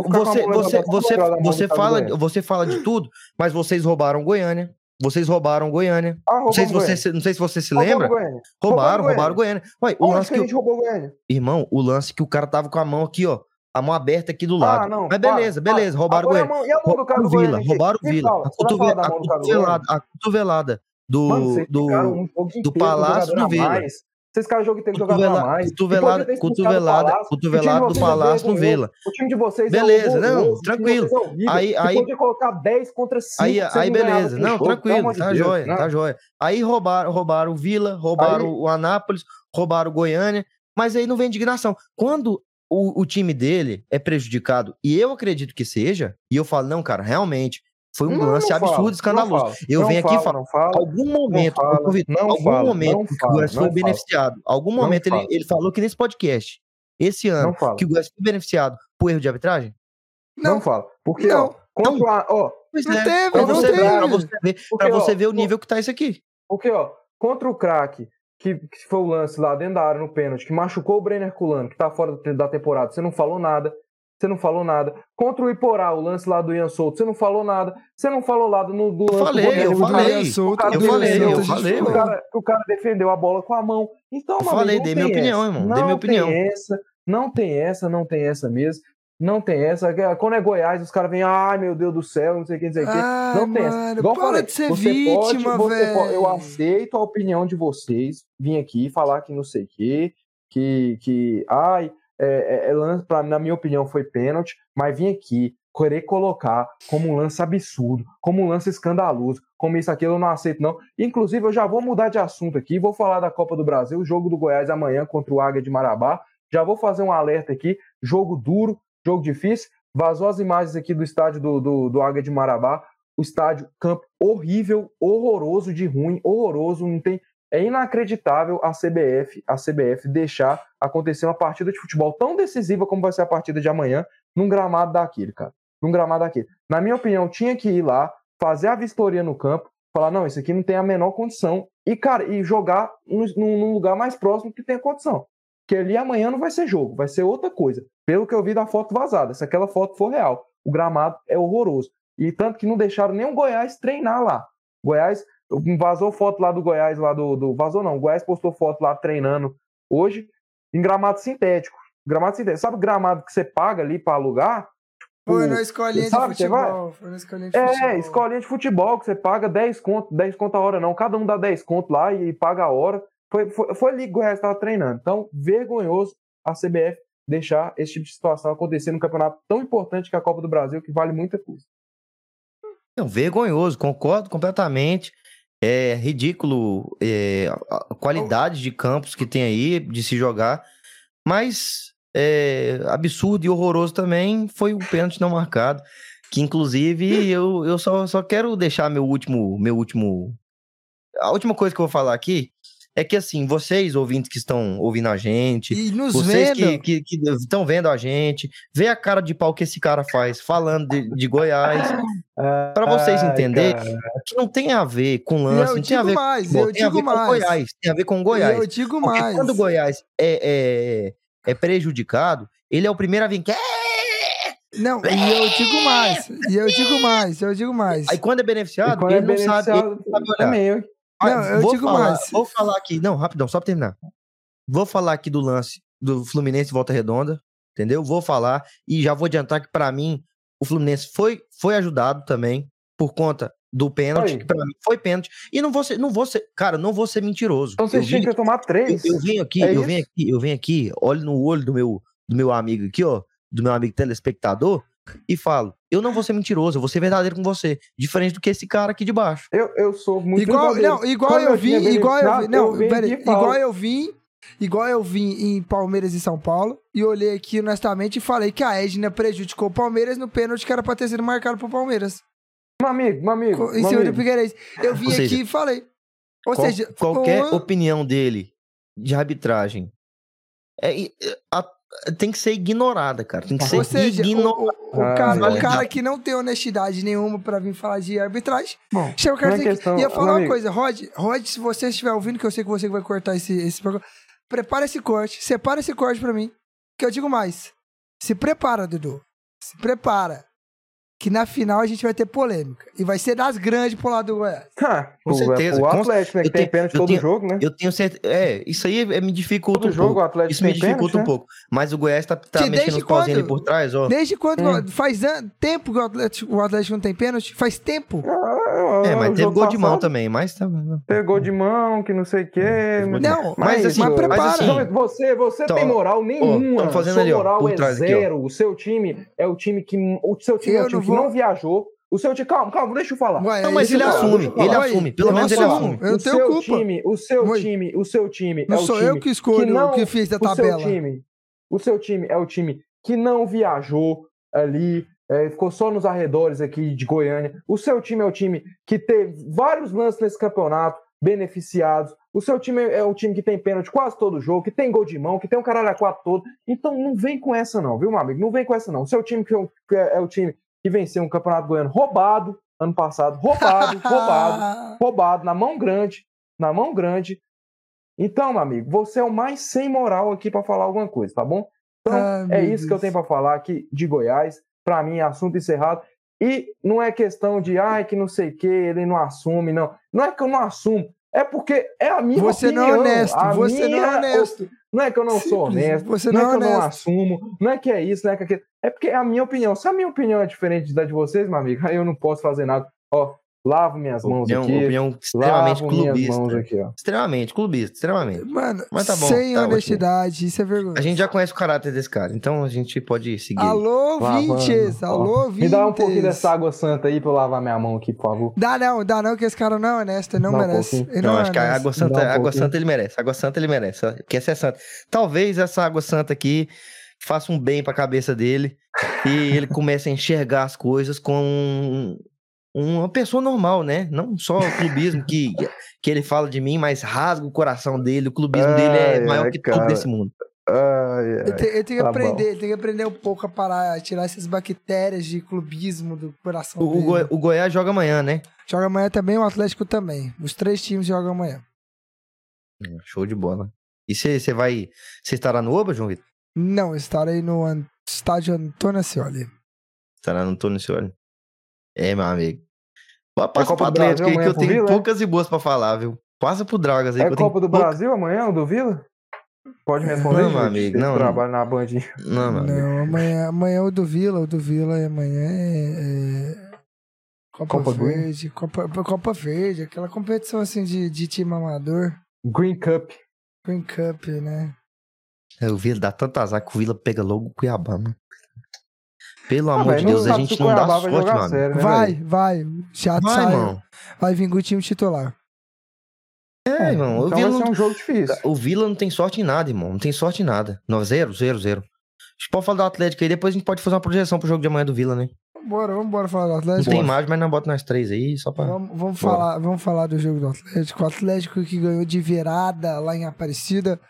Você, você, você, você, fala, você fala de tudo, mas vocês roubaram Goiânia. Vocês roubaram Goiânia. Ah, Não sei, se você, Goiânia. se- não sei se você se Roubamos lembra. Goiânia. Roubaram, Roubamos roubaram Goiânia. Ué, o Onde lance que o, roubou Goiânia? Irmão, o lance que o cara tava com a mão aqui, ó. A mão aberta aqui do lado. Ah, não. Mas para, beleza, para. beleza, roubaram Agora Goiânia. mão- E a mão do cara Roubaram do Vila, Goiânia? aqui? roubaram o Me Vila. fala, A, da a do do Goiânia? cotovelada, a cotovelada do, Mano, ficaram do um do Palácio do Vila. mais. Vocês ficaram o jogo inteiro com jogador a cotovela- mais. cotovelada, cotovelada, cotovelada do é Palácio no. Vila. O time de vocês Beleza, é não, tranquilo. é. Aí- aí- podia colocar 10 contra 5. Aí, aí beleza, não, tranquilo, pelo tá de Deus, jóia, não. tá jóia. Aí roubaram, roubaram o Vila, roubaram Aí- o Anápolis, roubaram o Goiânia, mas aí não vem indignação. Quando o, o time dele é prejudicado, e eu acredito que seja, e eu falo, não, cara, realmente, foi um Não, lance não absurdo, fala, escandaloso. não Eu não venho aqui falar, não fala. algum momento, fala, ô, Vitor, não algum fala, momento não que o Goiás foi não fala. beneficiado, algum Não momento ele, ele falou que nesse podcast, esse ano, Não que o Goiás foi beneficiado por erro de arbitragem? Não, Não, fala. Porque, Não. ó, contra a, ó, Pois Não é, teve, pra não você ver, teve. pra você ver, pra Porque, ó, você ver o ó, nível que tá isso aqui. Porque, ó, contra o craque, que, que foi o lance lá dentro da área no pênalti, que machucou o Brenner Culano, que tá fora da temporada, você não falou nada. Você não falou nada. Contra o Iporá, o lance lá do Ian Souto, você não falou nada. Você não falou nada no do Eu lance falei, do eu falei. Eu falei, eu falei, O cara, que o cara defendeu a bola com a mão. Então, Eu meu falei, dei minha opinião, irmão, dei minha opinião. Tem essa, não tem essa, não tem essa mesmo. Não tem essa. Quando é Goiás, os caras vêm, ai meu Deus do céu, não sei o que, não sei o que. Ai, Não tem essa. mano, Igual para falei, de ser você vítima, pode- eu velho. aceito a opinião de vocês, vim aqui falar que não sei o quê, que, que ai, é, é, é pra, na minha opinião foi pênalti, mas vim aqui querer colocar como um lance absurdo, como um lance escandaloso, como isso aqui eu não aceito não. Inclusive eu já vou mudar de assunto aqui, vou falar da Copa do Brasil, o jogo do Goiás amanhã contra o Águia de Marabá, já vou fazer um alerta aqui, jogo duro, jogo difícil, vazou as imagens aqui do estádio do, do, do Águia de Marabá, o estádio, campo horrível, horroroso de ruim, horroroso, não tem. É inacreditável a CBF, a CBF deixar acontecer uma partida de futebol tão decisiva como vai ser a partida de amanhã, num gramado daquele, cara. Num gramado daquele. Na minha opinião, tinha que ir lá, fazer a vistoria no campo, falar, não, isso aqui não tem a menor condição. E, cara, e jogar num, lugar mais próximo que tenha condição. Porque ali amanhã não vai ser jogo, vai ser outra coisa. Pelo que eu vi da foto vazada, se aquela foto for real. O gramado é horroroso. E tanto que não deixaram nem o Goiás treinar lá. Goiás vazou foto lá do Goiás, lá do, do. Vazou não, o Goiás postou foto lá treinando hoje em gramado sintético. Gramado sintético. Sabe o gramado que você paga ali pra alugar? Foi O- na escolinha de sabe, vai? futebol. Foi na escolinha de futebol. É, escolinha de futebol, que você paga 10 conto, 10 conto a hora, não. Cada um dá 10 conto lá e paga a hora. Foi, foi, foi ali que o Goiás estava treinando. Então, vergonhoso a CBF deixar esse tipo de situação acontecer num campeonato tão importante que é a Copa do Brasil, que vale muita coisa. Não, vergonhoso, concordo completamente. É ridículo é, a qualidade de campos que tem aí de se jogar. Mas é, absurdo e horroroso também foi o pênalti não marcado. Que inclusive eu, eu só, só quero deixar meu último, meu último. A última coisa que eu vou falar aqui é que assim, vocês ouvintes que estão ouvindo a gente, E nos vocês vendo. que estão vendo a gente, vê a cara de pau que esse cara faz falando de, de Goiás. [LAUGHS] Pra vocês Ai, entenderem cara. que não tem a ver com lance, não tem a ver mais, com tem a ver com mais. Goiás, tem a ver com Goiás. Eu digo Porque mais. quando o Goiás é, é, é prejudicado, ele é o primeiro a vir. "Quê?" Não, e eu digo mais. E eu digo mais, eu digo mais. Aí quando é beneficiado, quando ele é não sabe. Ele beneficiado, não sabe olhar. também. Eu- Não, eu vou digo falar, mais. Vou falar aqui, não, rapidão, só pra terminar. Vou falar aqui do lance do Fluminense Volta Redonda, entendeu? Vou falar e já vou adiantar que pra mim o Fluminense foi, foi ajudado também por conta do pênalti, Foi. que pra mim foi pênalti. E não vou ser, não vou ser, cara, não vou ser mentiroso. Então Eu vocês tinham que tomar eu, três. eu venho aqui, É eu venho aqui, eu venho aqui, olho no olho do meu, do meu amigo aqui, ó, do meu amigo telespectador, e falo: eu não vou ser mentiroso, eu vou ser verdadeiro com você. Diferente do que esse cara aqui de baixo. Eu, eu sou muito igual, verdadeiro. não, igual eu tinha vim, igual eu vim, não, venho pera, igual eu vim, igual eu vim em Palmeiras e São Paulo e olhei aqui honestamente e falei que a Edna prejudicou o Palmeiras no pênalti que era pra ter sido marcado pro Palmeiras. Meu amigo, meu amigo, Em meu cima do. Figueirense. Eu vim seja, aqui e falei. Ou Qual- seja, qualquer uma- opinião dele de arbitragem é, é, a- tem que ser ignorada, cara. Tem que ser ou seja, o, ignorada. o- o Ah, cara, o validado. cara que não tem honestidade nenhuma pra vir falar de arbitragem, Bom, chama o cara é que- questão- ia falar meu uma amigo. coisa, Rod, Rod, se você estiver ouvindo, que eu sei que você vai cortar esse, esse programa, prepara esse corte, separa esse corte pra mim, que eu digo mais, se prepara, Dudu, se prepara, que na final a gente vai ter polêmica, e vai ser das grandes pro lado do Goiás. Ah, Com o- certeza, O Atlético, né, que tem pênalti todo tenho- jogo, né? Eu tenho certeza. É, isso aí é- me dificulta Todo um jogo o pouco. Atlético Isso me dificulta pênalti, um né? pouco. Mas o Goiás tá, tá mexendo os pauzinhos ali por trás, ó. Desde quando Hum. faz an- tempo que o Atlético, o Atlético não tem pênalti? Faz tempo. Ah, É, o mas teve gol de mão passado também, mas tá. Pegou de mão, que não sei o quê. Teve gol Não, mão. mas, assim, mas prepara. mas assim, você, você Então, tem moral nenhuma. tamo fazendo Sua ali, ó, moral por é trás aqui, ó. zero. O seu time é o time que. O seu time é Eu o time não que vou- não viajou. O seu time. Calma, calma, deixa eu falar. Ué, Não, mas ele cara- assume, ele assume. Pelo eu menos ele assumo. assume. Eu o tenho seu culpa. time, o seu Oi. time, o seu time Não é o sou time eu que escolho não- o que fiz da o tabela. seu time, o seu time é o time que não viajou ali, é, ficou só nos arredores aqui de Goiânia. O seu time é o time que teve vários lances nesse campeonato beneficiados. O seu time é o time que tem pênalti quase todo jogo, que tem gol de mão, que tem um caralho a quatro todo. Então não vem com essa não, viu, meu amigo? Não vem com essa não. O seu time que é é, é o time que venceu um campeonato goiano roubado ano passado, roubado, [LAUGHS] roubado roubado na mão grande, na mão grande. Então, meu amigo, você é o mais sem moral aqui pra falar alguma coisa, tá bom? Então, Ah, é isso que eu Deus. tenho pra falar aqui de Goiás. Pra mim, é assunto encerrado. E não é questão de, ai, que não sei o que, ele não assume, não. Não é que eu não assumo, é porque é a minha Você opinião. não é honesto, você não é minha honesto. Não é que eu não sou Simples, honesto, você não, não é é que eu não assumo, não é que é isso, não é que é aquilo. É porque é a minha opinião. Se a minha opinião é diferente da de vocês, meu amigo, aí eu não posso fazer nada. Ó, lavo minhas mãos Opinião, aqui. opinião extremamente lavo minhas clubista. mãos aqui, ó. Extremamente clubista, extremamente. Mano, Mas tá bom, sem tá ótimo. honestidade, isso é vergonha. A gente já conhece o caráter desse cara, então a gente pode seguir. Alô, Lavando, vintes, ó. alô, vintes. Me dá um pouquinho dessa água santa aí pra eu lavar minha mão aqui, por favor. Dá não, dá não, que esse cara não é honesto, ele não Dá um merece. pouquinho. ele Não, não é acho que a honesto. água santa, um água pouquinho. santa ele merece. Água santa ele merece. Porque essa é santa. Talvez essa água santa aqui faça um bem pra cabeça dele e ele comece a enxergar as coisas com um- uma pessoa normal, né? Não só o clubismo que, que ele fala de mim, mas rasga o coração dele. O clubismo dele é Ai, maior ai, que cara. tudo desse mundo. Ai, Ele tem, ele tem que Tá aprender, bom. ele tem que aprender um pouco a parar, a tirar essas bactérias de clubismo do coração O, o. Goi- o Goiás joga amanhã, né? Joga amanhã também, o Atlético também. Os três times jogam amanhã. Show de bola. E você vai. Você estará no Oba, João Vitor? Não, estarei no an- estádio Antônio Ascioli. Estará no Antônio Cioli. É, meu amigo. Pa- Passa Copa pro Atlético aí que eu tenho Vila, é? poucas e boas pra falar, viu? Passa pro Dragas aí É que eu tenho Copa do pouca- Brasil amanhã, o do Vila? Pode responder, Não, meu amigo, não. trabalho na Band. Não, meu amigo. Não, amanhã, amanhã é o do Vila, o do Vila é amanhã é, é Copa, Copa? Verde, Copa, Copa Verde, aquela competição assim de, de time amador, Green Cup. Green Cup, né? É, O Vila dá tanto azar que o Vila pega logo o Cuiabá, mano. Pelo Ah, amor de Deus, a gente o não dá sorte, mano. sério, né, Vai, velho? vai, já Vai, saiu, irmão. vai vir com o time titular. É, irmão. o Então Vila vai ser não um jogo difícil. O Vila não tem sorte em nada, irmão. Não tem sorte em nada. Não, zero, zero, zero. A gente pode falar do Atlético aí, depois a gente pode fazer uma projeção pro jogo de amanhã do Vila, né? Bora, vamos embora falar do Não Atlético. tem imagem, mas não bota nós três aí, só pra. Vamos, vamos Bora. falar, vamos falar do jogo do Atlético. O Atlético que ganhou de virada lá em Aparecida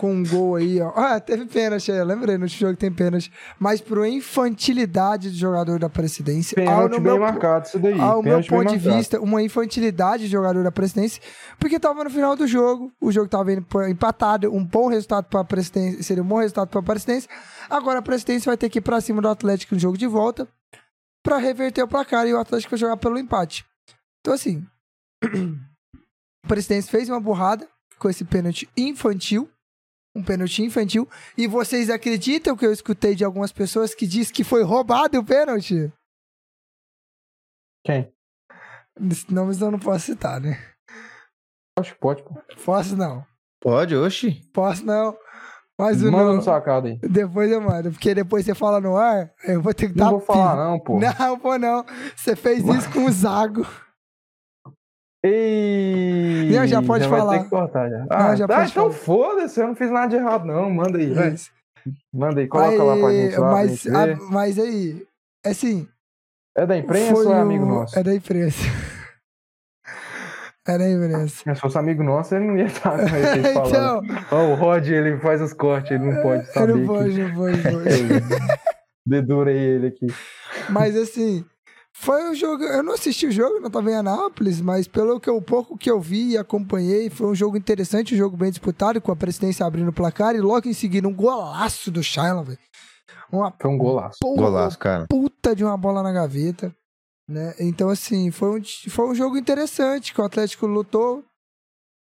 com um gol aí, ó. Ah, teve pênalti aí, lembrei, no jogo tem pênalti. Mas por infantilidade do jogador da Presidência. Pênalti bem meu, marcado isso daí. ao meu ponto de marcado. vista, uma infantilidade do jogador da Presidência, porque tava no final do jogo, o jogo tava empatado, um bom resultado para a Presidência, seria um bom resultado para a Presidência. Agora a Presidência vai ter que ir para cima do Atlético no jogo de volta para reverter o placar e o Atlético vai jogar pelo empate. Então assim, [CLEARS THROAT] a Presidência fez uma burrada com esse pênalti infantil, um pênalti infantil, e vocês acreditam que eu escutei de algumas pessoas que diz que foi roubado o pênalti? Quem? Nomes eu não posso citar, né? Acho que pode, pô. Posso não. Pode, oxi. Posso não. Mas o Manda não. no sacado aí. Depois eu mando. Porque depois você fala no ar, eu vou ter que Não dar vou falar, não, pô. [LAUGHS] Não, pô, não. Você fez isso com o Zago. Ei! Não, já pode vai falar. ter que cortar já. Ah, já tá, pode então foda-se, eu não fiz nada de errado, não. Manda aí, vai. Manda aí, coloca lá pra Aí, gente lá. mas, gente a- mas aí, assim. É da imprensa ou é o- amigo nosso? É da imprensa. É da imprensa. Se fosse amigo nosso, ele não ia estar com ele [LAUGHS] falando. então, Ó, o Rod, ele faz os cortes, ele não pode saber. eu não que- vou, não vou, não vou. Dedurei ele aqui. Mas assim, foi um jogo. Eu não assisti o jogo, não tava em Anápolis, mas pelo que eu, pouco que eu vi e acompanhei, foi um jogo interessante, um jogo bem disputado, com a presidência abrindo o placar e logo em seguida um golaço do Shailon, velho. Uma Foi um golaço. porra, Golaço, cara. puta de uma bola na gaveta. Né? Então, assim, foi um, foi um jogo interessante que o Atlético lutou,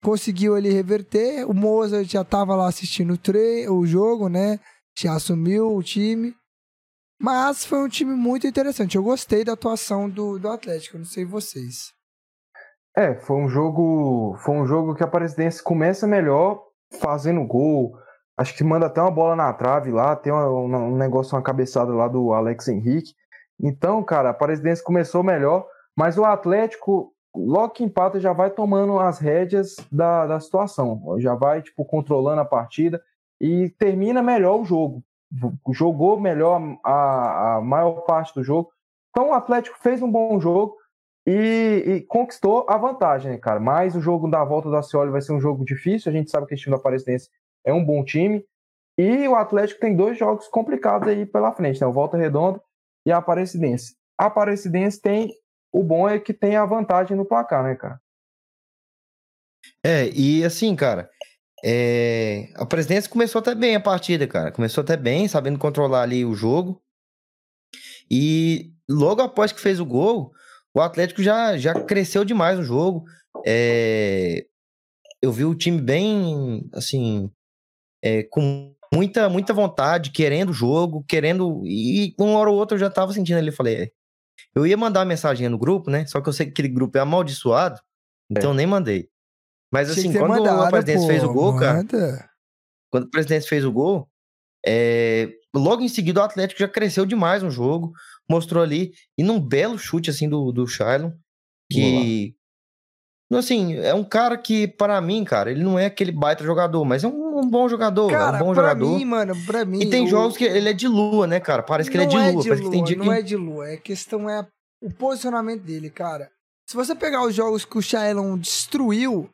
conseguiu ele reverter. O Mozart já tava lá assistindo o, tre o jogo, né? Já assumiu o time. Mas foi um time muito interessante. Eu gostei da atuação do, do Atlético, não sei vocês. É, foi um jogo. Foi um jogo que a Presidência começa melhor fazendo gol. Acho que manda até uma bola na trave lá, tem um, um negócio, uma cabeçada lá do Alex Henrique. Então, cara, a Presidência começou melhor, mas o Atlético, logo que empata, já vai tomando as rédeas da, da situação. Já vai, tipo, controlando a partida e termina melhor o jogo. Jogou melhor a, a maior parte do jogo. Então o Atlético fez um bom jogo e, e conquistou a vantagem, né, cara? Mas o jogo da volta da Cioli vai ser um jogo difícil. A gente sabe que esse time da Aparecidense é um bom time. E o Atlético tem dois jogos complicados aí pela frente, né? O Volta Redonda e a Aparecidense. A Aparecidense tem. O bom é que tem a vantagem no placar, né, cara? É, e assim, cara, é, a presidência começou até bem a partida, cara. Começou até bem, sabendo controlar ali o jogo. E logo após que fez o gol, o Atlético já, já cresceu demais no jogo. É, eu vi o time bem, assim, é, com muita, muita vontade, querendo o jogo, querendo. E uma hora ou outra eu já tava sentindo ali. Falei, é, eu ia mandar uma mensagem no grupo, né? Só que eu sei que aquele grupo é amaldiçoado, então eu nem mandei. Mas assim, quando mandado, a presidência pô, fez o gol, cara, manda. quando o presidente fez o gol, é, logo em seguida o Atlético já cresceu demais no jogo, mostrou ali, e num belo chute assim do, do Shailon, que. Assim, é um cara que, para mim, cara, ele não é aquele baita jogador, mas é um, um bom jogador, Cara, é um bom pra jogador. mim, mano, pra mim. e tem o- jogos que ele é de lua, né, cara? Parece que ele é de Não lua, parece que tem dia não que. é de lua. É questão é o posicionamento dele, cara. Se você pegar os jogos que o Shailon destruiu,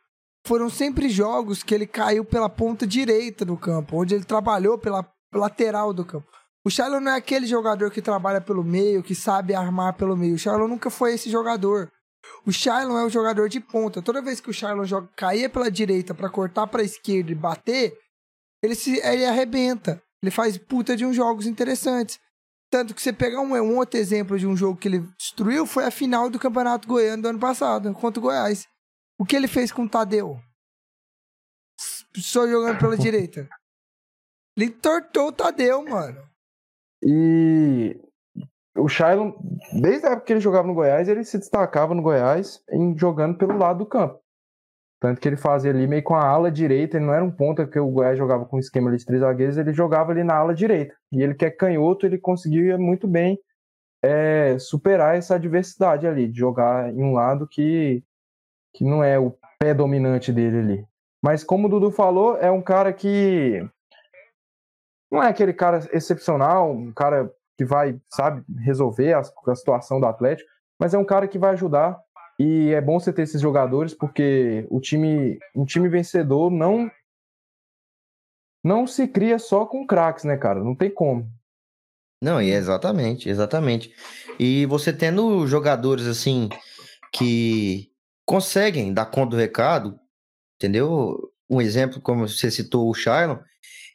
foram sempre jogos que ele caiu pela ponta direita do campo, onde ele trabalhou pela lateral do campo. O Shailon não é aquele jogador que trabalha pelo meio, que sabe armar pelo meio. O Shailon nunca foi esse jogador. O Shailon é o jogador de ponta. Toda vez que o Shailon joga, caía pela direita pra cortar pra esquerda e bater, ele se ele arrebenta. Ele faz puta de uns jogos interessantes. Tanto que você pegar um, um outro exemplo de um jogo que ele destruiu foi a final do Campeonato Goiano do ano passado, contra o Goiás. O que ele fez com o Tadeu? só jogando pela [LAUGHS] direita. Ele entortou o Tadeu, mano. E o Shailon, desde a época que ele jogava no Goiás, ele se destacava no Goiás em jogando pelo lado do campo. Tanto que ele fazia ali meio com a ala direita, ele não era um ponta, porque o Goiás jogava com um esquema de três zagueiros, ele jogava ali na ala direita. E ele que é canhoto, ele conseguia muito bem é, superar essa adversidade ali, de jogar em um lado que, que não é o pé dominante dele ali. Mas como o Dudu falou, é um cara que não é aquele cara excepcional, um cara que vai, sabe, resolver a, a situação do Atlético, mas é um cara que vai ajudar e é bom você ter esses jogadores porque o time, um time vencedor não não se cria só com craques, né, cara? Não tem como. Não, e exatamente, exatamente. E você tendo jogadores assim que conseguem dar conta do recado, entendeu? Um exemplo, como você citou o Shailon,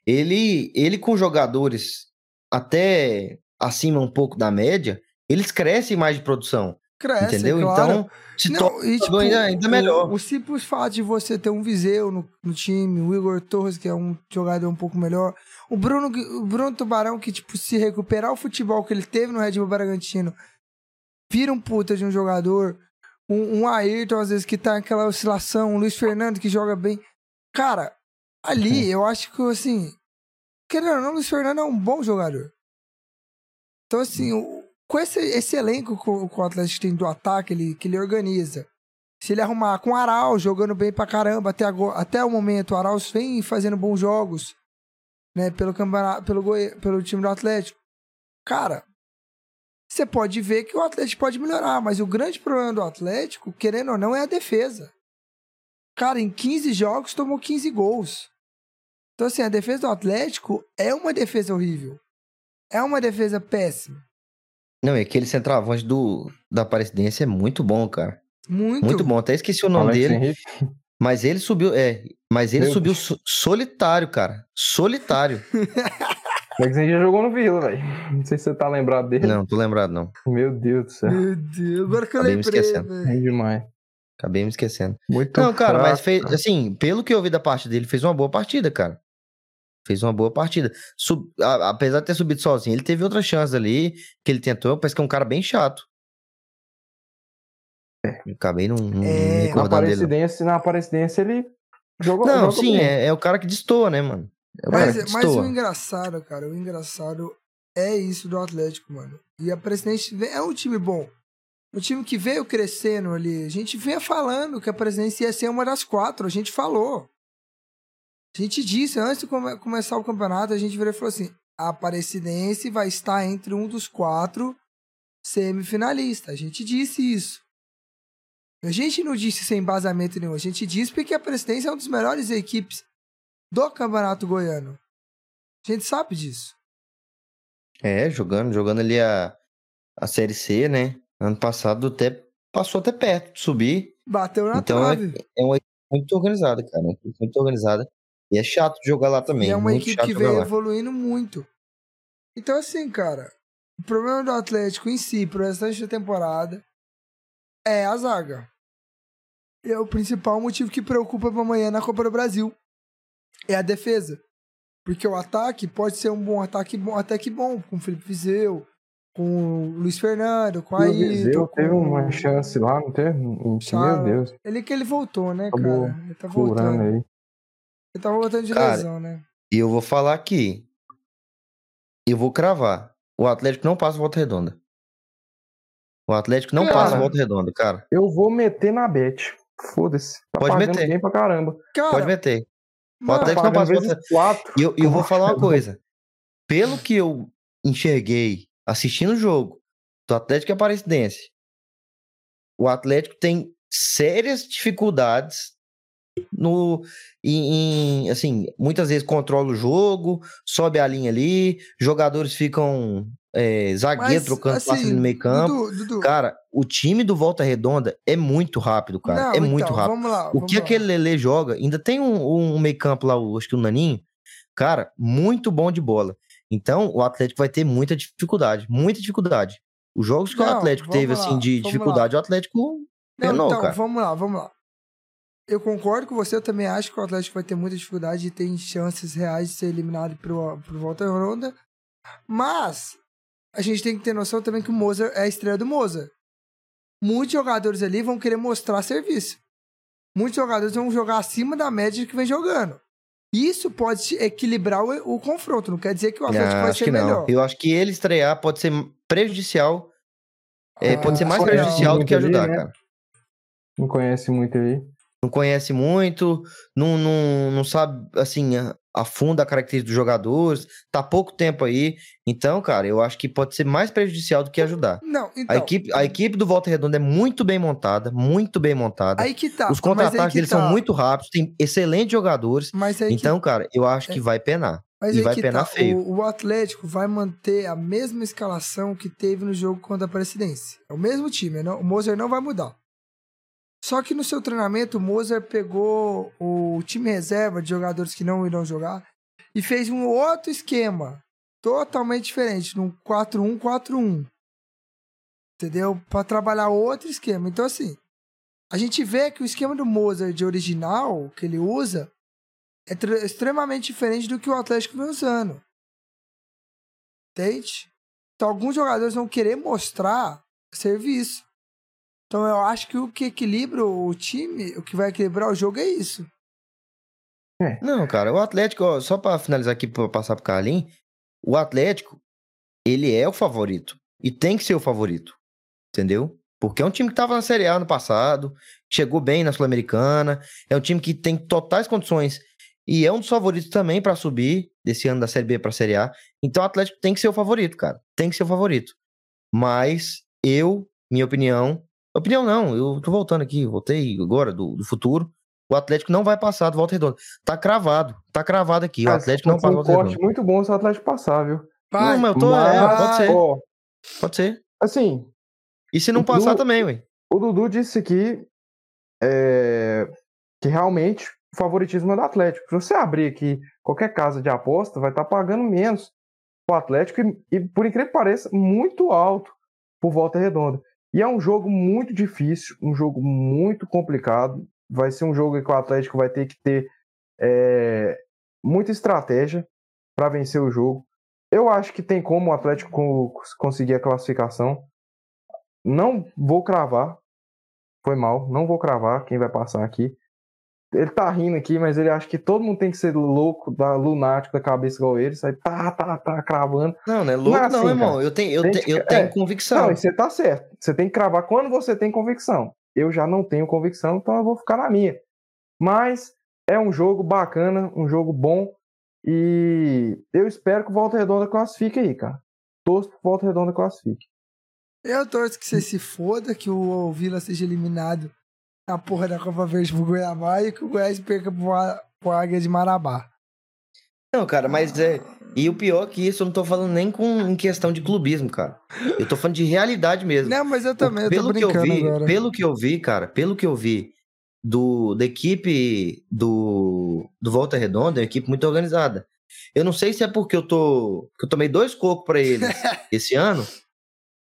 ele, ele com jogadores até acima um pouco da média, eles crescem mais de produção. Cresce, entendeu? claro. Então, se Não, e, tipo, ainda, ainda melhor. O, o simples fato de você ter um Viseu no, no time, o Igor Torres, que é um jogador um pouco melhor, o Bruno, o Bruno Tubarão, que, tipo, se recuperar o futebol que ele teve no Red Bull Bragantino, vira um puta de um jogador, um, um Ayrton, às vezes, que tá naquela oscilação, um Luiz Fernando, que joga bem. Cara, ali, eu acho que, assim, querendo ou não, o Luiz Fernando é um bom jogador. Então, assim, o, com esse, esse elenco que o, que o Atlético tem do ataque, ele, que ele organiza, se ele arrumar com o Arauz jogando bem pra caramba até, agora, até o momento, o Arauz vem fazendo bons jogos, né, pelo campeonato, pelo, Goi- pelo time do Atlético. Cara, você pode ver que o Atlético pode melhorar, mas o grande problema do Atlético, querendo ou não, é a defesa. Cara, em 15 jogos tomou 15 gols. Então, assim, a defesa do Atlético é uma defesa horrível. É uma defesa péssima. Não, e aquele centroavante do, da Aparecidense é muito bom, cara. Muito. Muito bom. Até esqueci o nome Alex dele. Henrique. Mas ele subiu, é. Mas ele Meu subiu so- solitário, cara. Solitário. [LAUGHS] Alex Henrique já jogou no Vila, velho. Não sei se você tá lembrado dele. não, tô lembrado, não. Meu Deus do céu. Meu Deus, agora que eu Acabei me lembrei, esquecendo. velho. É demais. Acabei me esquecendo. Muito Não, cara, mas fez, assim, pelo que eu vi da partida dele, fez uma boa partida, cara. Fez uma boa partida. Sub- a- apesar de ter subido sozinho, ele teve outras chances ali que ele tentou. Parece que é um cara bem chato. Eu Acabei não, não É, me Na recordando dele. não. Aparecidense, na Aparecidense ele jogou Não, jogou sim, é, é o cara que destoa, né, mano? É o Mas, mas o engraçado, cara, o engraçado é isso do Atlético, mano. E a Presidente é um time bom. Um time que veio crescendo ali. A gente vinha falando que a Presidência ia ser uma das quatro. A gente falou. A gente disse, antes de come- começar o campeonato, a gente virou e falou assim: a Aparecidense vai estar entre um dos quatro semifinalistas. A gente disse isso. A gente não disse sem embasamento nenhum. A gente disse porque a Presidência é uma das melhores equipes do Campeonato Goiano. A gente sabe disso. É, jogando, jogando ali a, a Série C, né? Ano passado até passou até perto de subir. Bateu na Então é, trave. é uma equipe muito organizada, cara. Uma equipe muito organizada. E é chato jogar lá também. E é uma equipe que lá. evoluindo muito. Então, assim, cara, o problema do Atlético em si, pro restante da temporada, é a zaga. É o principal motivo que preocupa pra amanhã na Copa do Brasil. É a defesa. Porque o ataque pode ser um bom ataque bom, até que bom, com o Felipe Viseu, com o Luiz Fernando, com a E o Viseu Ayrton, teve com uma chance lá, não teve? Meu. Deus, Ele que ele voltou, né, Acabou cara? Ele tá voltando. aí. Ele tá voltando de Cara, lesão, né? E eu vou falar aqui. Eu vou cravar. O Atlético não passa volta redonda. O Atlético não Cara. passa volta redonda, cara. Eu vou meter na bet. Foda-se. Tá Pode meter. bem pra caramba. Cara, Pode meter. Atlético não passa vezes quatro. E eu, eu vou falar uma coisa. Pelo que eu enxerguei assistindo o jogo do Atlético e Aparecidense, o Atlético tem sérias dificuldades no em, em, assim muitas vezes controla o jogo sobe a linha ali jogadores ficam é, zagueiro mas, trocando passe assim, no meio campo Dudu, Dudu, cara o time do Volta Redonda é muito rápido cara não, é muito então, rápido Vamos lá, o vamos que lá. aquele Lele joga, ainda tem um, um meio campo lá, o- acho que o Naninho, cara, muito bom de bola. Então, o Atlético vai ter muita dificuldade, muita dificuldade. Os jogos que o Não, Atlético vamos teve, lá, assim, de dificuldade, o Atlético Não, penou, então, cara. vamos lá, vamos lá. eu concordo com você, eu também acho que o Atlético vai ter muita dificuldade e tem chances reais de ser eliminado pro, pro Volta Ronda. Mas a gente tem que ter noção também que o Mozart é a estreia do Mozart. Muitos jogadores ali vão querer mostrar serviço. Muitos jogadores vão jogar acima da média que vem jogando. Isso pode equilibrar o, o confronto, não quer dizer que o Atlético Ah, vai ser melhor. Eu acho que ele estrear pode ser prejudicial. é, Ah, pode ser mais prejudicial do que ajudar, né? cara. Não conhece muito aí. Não conhece muito, não, não, não sabe, assim, a, a fundo a característica dos jogadores, tá pouco tempo aí. Então, cara, eu acho que pode ser mais prejudicial do que ajudar. Não, então. A equipe, a equipe do Volta Redonda é muito bem montada, muito bem montada. Aí que tá. Os contra-ataques que deles tá. são muito rápidos, tem excelentes jogadores. Aí que Então, cara, eu acho que vai penar. Mas E vai penar tá, feio. O, o Atlético vai manter a mesma escalação que teve no jogo contra a Presidência. É o mesmo time, não, o Moser não vai mudar. Só que no seu treinamento, o Moser pegou o time reserva de jogadores que não irão jogar e fez um outro esquema, totalmente diferente, num 4-1-4-1. Entendeu? Para trabalhar outro esquema. Então, assim, a gente vê que o esquema do Moser de original, que ele usa, é tre- extremamente diferente do que o Atlético vem usando. Entende? Então, alguns jogadores vão querer mostrar serviço. Então, eu acho que o que equilibra o time, o que vai equilibrar o jogo é isso. Não, cara, o Atlético, ó, só pra finalizar aqui, pra passar pro Carlinhos, o Atlético, ele é o favorito. E tem que ser o favorito. Entendeu? Porque é um time que tava na Série A no passado, chegou bem na Sul-Americana, é um time que tem totais condições e é um dos favoritos também pra subir desse ano da Série B pra Série A. Então o Atlético tem que ser o favorito, cara. Tem que ser o favorito. Mas eu, minha opinião, opinião não, eu tô voltando aqui, voltei agora do, do futuro. O Atlético não vai passar do Volta Redonda. Tá cravado, tá cravado aqui. O Atlético não passa do um Volta corte Redonda. muito bom se o Atlético passar, viu? Vai, Não, mas eu tô. Mas, É, pode ser. ó, Pode ser. assim, E se não passar Dudu- também, ué. o Dudu disse aqui é, que realmente o favoritismo é do Atlético. Se você abrir aqui qualquer casa de aposta, vai estar pagando menos o Atlético e, e, por incrível que pareça, muito alto por volta redonda. E é um jogo muito difícil, um jogo muito complicado. Vai ser um jogo que o Atlético vai ter que ter é, muita estratégia para vencer o jogo. Eu acho que tem como o Atlético co- conseguir a classificação. Não vou cravar. Foi mal, não vou cravar quem vai passar aqui. Ele tá rindo aqui, mas ele acha que todo mundo tem que ser louco, da lunático da cabeça igual ele. Sai tá, tá, tá, cravando. Não, não é louco, Não é não, assim, irmão. cara. Eu tenho, eu Tem te- que- eu tenho é. convicção. Não, e você tá certo. Você tem que cravar quando você tem convicção. Eu já não tenho convicção, então eu vou ficar na minha. Mas é um jogo bacana, um jogo bom. E eu espero que o Volta Redonda classifique aí, cara. Torço pro Volta Redonda classifique. Eu torço que você se foda, que o Vila seja eliminado na porra da Copa Verde pro Goiabá e que o Goiás perca pro, A- pro Águia de Marabá. Não, cara, mas é. E o pior é que isso eu não tô falando nem com em questão de clubismo, cara. Eu tô falando de realidade mesmo. Não, mas eu também, eu tô pelo que eu vi, agora. pelo que eu vi, cara, pelo que eu vi do da equipe do do Volta Redonda, é uma equipe muito organizada. Eu não sei se é porque eu tô que eu tomei dois cocos pra eles [LAUGHS] esse ano,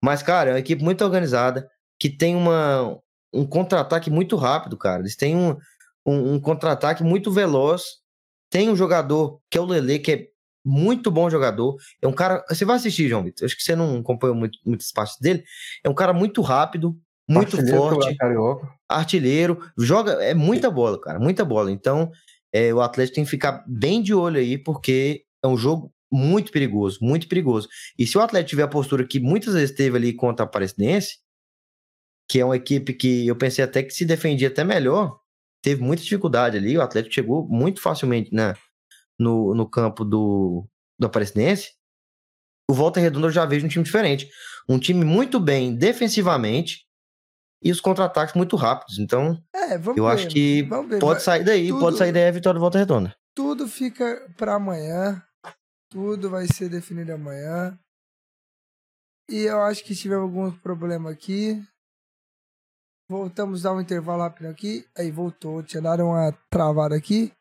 mas cara, é uma equipe muito organizada que tem uma um contra-ataque muito rápido, cara. Eles têm um, um, um contra-ataque muito veloz. Tem um jogador que é o Lele, que é muito bom jogador. É um cara. Você vai assistir, João Vitor. Acho que você não acompanhou muito, muitas partes dele. É um cara muito rápido, muito Artilheiro forte, artilheiro. Joga. É muita bola, cara. Muita bola. Então, é, o Atlético tem que ficar bem de olho aí, porque é um jogo muito perigoso, muito perigoso. E se o Atlético tiver a postura que muitas vezes teve ali contra a Aparecidense, que é uma equipe que eu pensei até que se defendia até melhor, teve muita dificuldade ali. O Atlético chegou muito facilmente né, no, no campo do, do Aparecidense. O Volta Redonda eu já vejo um time diferente. Um time muito bem defensivamente e os contra-ataques muito rápidos. Então, É, eu ver. acho que pode sair daí, tudo- pode sair daí a vitória do Volta Redonda. Tudo fica pra amanhã. Tudo vai ser definido amanhã. E eu acho que tivemos algum problema aqui. Voltamos a dar um intervalo rápido aqui. Aí voltou. Tinha dado uma travada aqui.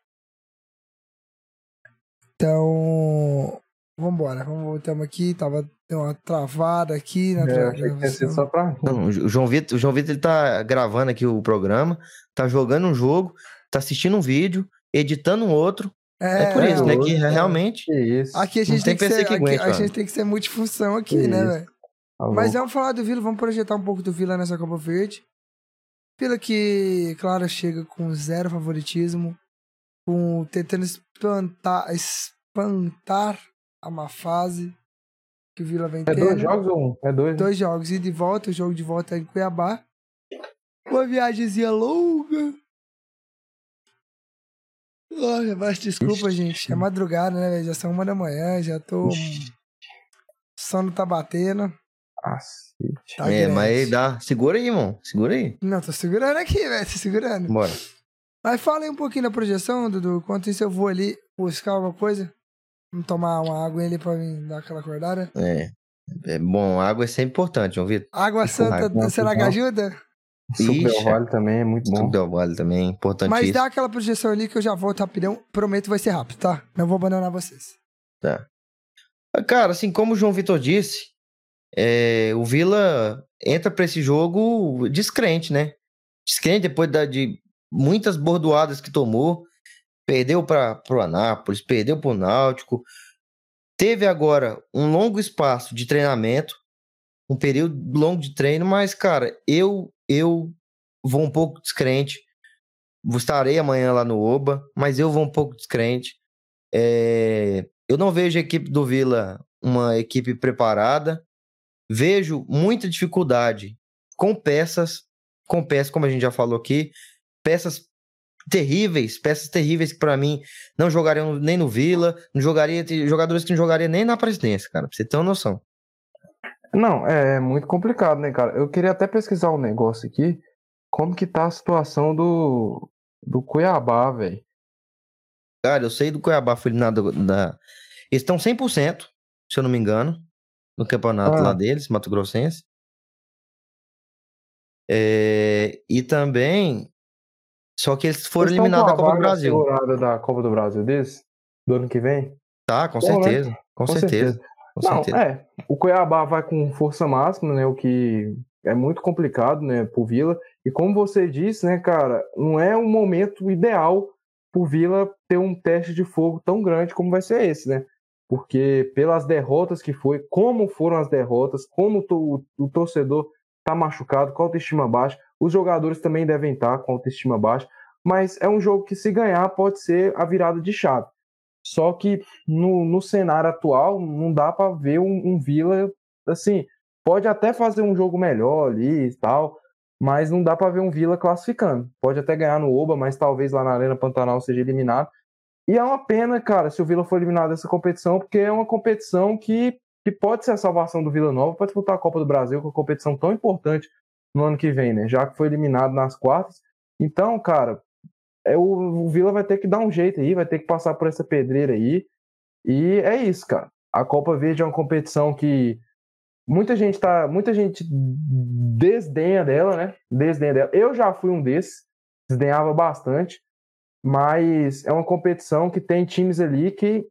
Então. Vambora. Vamos voltamos aqui. Tava Deu uma travada aqui na É, só pra. Não, o João Vitor, o João Vitor ele tá gravando aqui o programa, tá jogando um jogo, tá assistindo um vídeo, editando um outro. É, por isso, né? Que é. realmente. Que isso. Aqui a gente tem, tem que ser, que aqui- aguente, a mano. gente tem que ser multifunção aqui, Que né, velho? Tá. Mas vamos falar do Vila, vamos projetar um pouco do Vila nessa Copa Verde. Vila que, claro, chega com zero favoritismo, com tentando espantar, espantar a má fase que o Vila vem É tendo. dois jogos ou um? É dois. né? Dois jogos, e volta, o jogo de volta é em Cuiabá. Uma viagemzinha longa. Olha, mas desculpa, gente. É madrugada, né, velho? Já são uma da manhã, já tô. Ixi. Sono tá batendo. Cacete. Tá é, grande. mas dá. Segura aí, irmão. Segura aí. Não, tô segurando aqui, velho. Tô segurando. Bora. Mas fala aí um pouquinho da projeção, Dudu. Enquanto isso eu vou ali buscar alguma coisa. Vamos tomar uma água ali pra mim dar aquela acordada. É. É bom, água é sempre importante, João Vitor. Água santa, água, será que ajuda? Suco Ixi. Del Valle também é muito Suco bom. Del Vale também, Mas importantíssimo. dá aquela projeção ali que eu já volto rapidão. Prometo vai ser rápido, tá? Não vou abandonar vocês. Cara, assim, como o João Vitor disse, é, o Vila entra pra esse jogo descrente, né? Descrente depois da- de muitas bordoadas que tomou. Perdeu para pro Anápolis, perdeu pro Náutico. Teve agora um longo espaço de treinamento, um período longo de treino, mas, cara, eu, eu vou um pouco descrente. Estarei amanhã lá no Oba, mas eu vou um pouco descrente. É, eu não vejo a equipe do Vila uma equipe preparada. Vejo muita dificuldade com peças, com peças, como a gente já falou aqui, peças terríveis, peças terríveis que pra mim não jogariam nem no Vila, não jogaria, jogadores que não jogariam nem na presidência, cara, pra você ter uma noção. Não, é muito complicado, né, cara? Eu queria até pesquisar um negócio aqui. Como que tá a situação do, do Cuiabá, velho? Cara, eu sei do Cuiabá foi eliminado da. Eles estão 100%, se eu não me engano, no campeonato Ah. lá deles, Mato Grossense. É, E também. Só que eles foram Eles eliminados com da Copa do Brasil. da Copa do Brasil desse? Do ano que vem? Tá, com Bom, né? certeza. Com, certeza. Com Não, certeza. é. O Cuiabá vai com força máxima, né? O que é muito complicado, né, pro Vila. E como você disse, né, cara, não é um momento ideal pro Vila ter um teste de fogo tão grande como vai ser esse, né? Porque pelas derrotas que foi, como foram as derrotas, como o o torcedor tá machucado, com a autoestima baixa, os jogadores também devem estar com a autoestima baixa, mas é um jogo que se ganhar pode ser a virada de chave. Só que no, no cenário atual não dá para ver um, um Vila assim, pode até fazer um jogo melhor ali e tal, mas não dá para ver um Vila classificando. Pode até ganhar no Oba, mas talvez lá na Arena Pantanal seja eliminado. E é uma pena, cara, se o Vila for eliminado dessa competição, porque é uma competição que, que pode ser a salvação do Vila Nova para disputar a Copa do Brasil, que é uma competição tão importante no ano que vem, né? Já que foi eliminado nas quartas. Então, cara, é o, o Vila vai ter que dar um jeito aí, vai ter que passar por essa pedreira aí. E é isso, cara. A Copa Verde é uma competição que muita gente tá, muita gente desdenha dela, né? Desdenha dela. Eu já fui um desses, desdenhava bastante, mas é uma competição que tem times ali que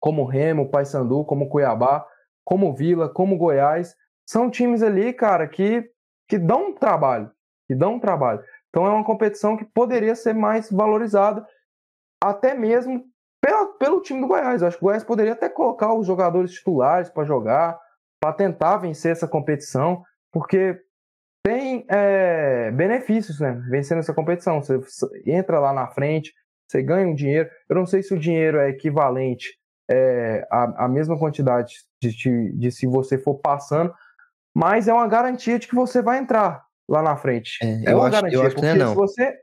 como Remo, Paysandu, como Cuiabá, como Vila, como Goiás, são times ali, cara, que que dão um trabalho, que dão um trabalho. Então é uma competição que poderia ser mais valorizada, até mesmo pela, pelo time do Goiás. Eu acho que o Goiás poderia até colocar os jogadores titulares para jogar, para tentar vencer essa competição, porque tem é, benefícios, né? Vencendo essa competição. Você entra lá na frente, você ganha um dinheiro. Eu não sei se o dinheiro é equivalente é, à, à mesma quantidade de, de, de se você for passando, mas é uma garantia de que você vai entrar lá na frente. É, É eu uma acho- eu garantia, acho que não é não. você.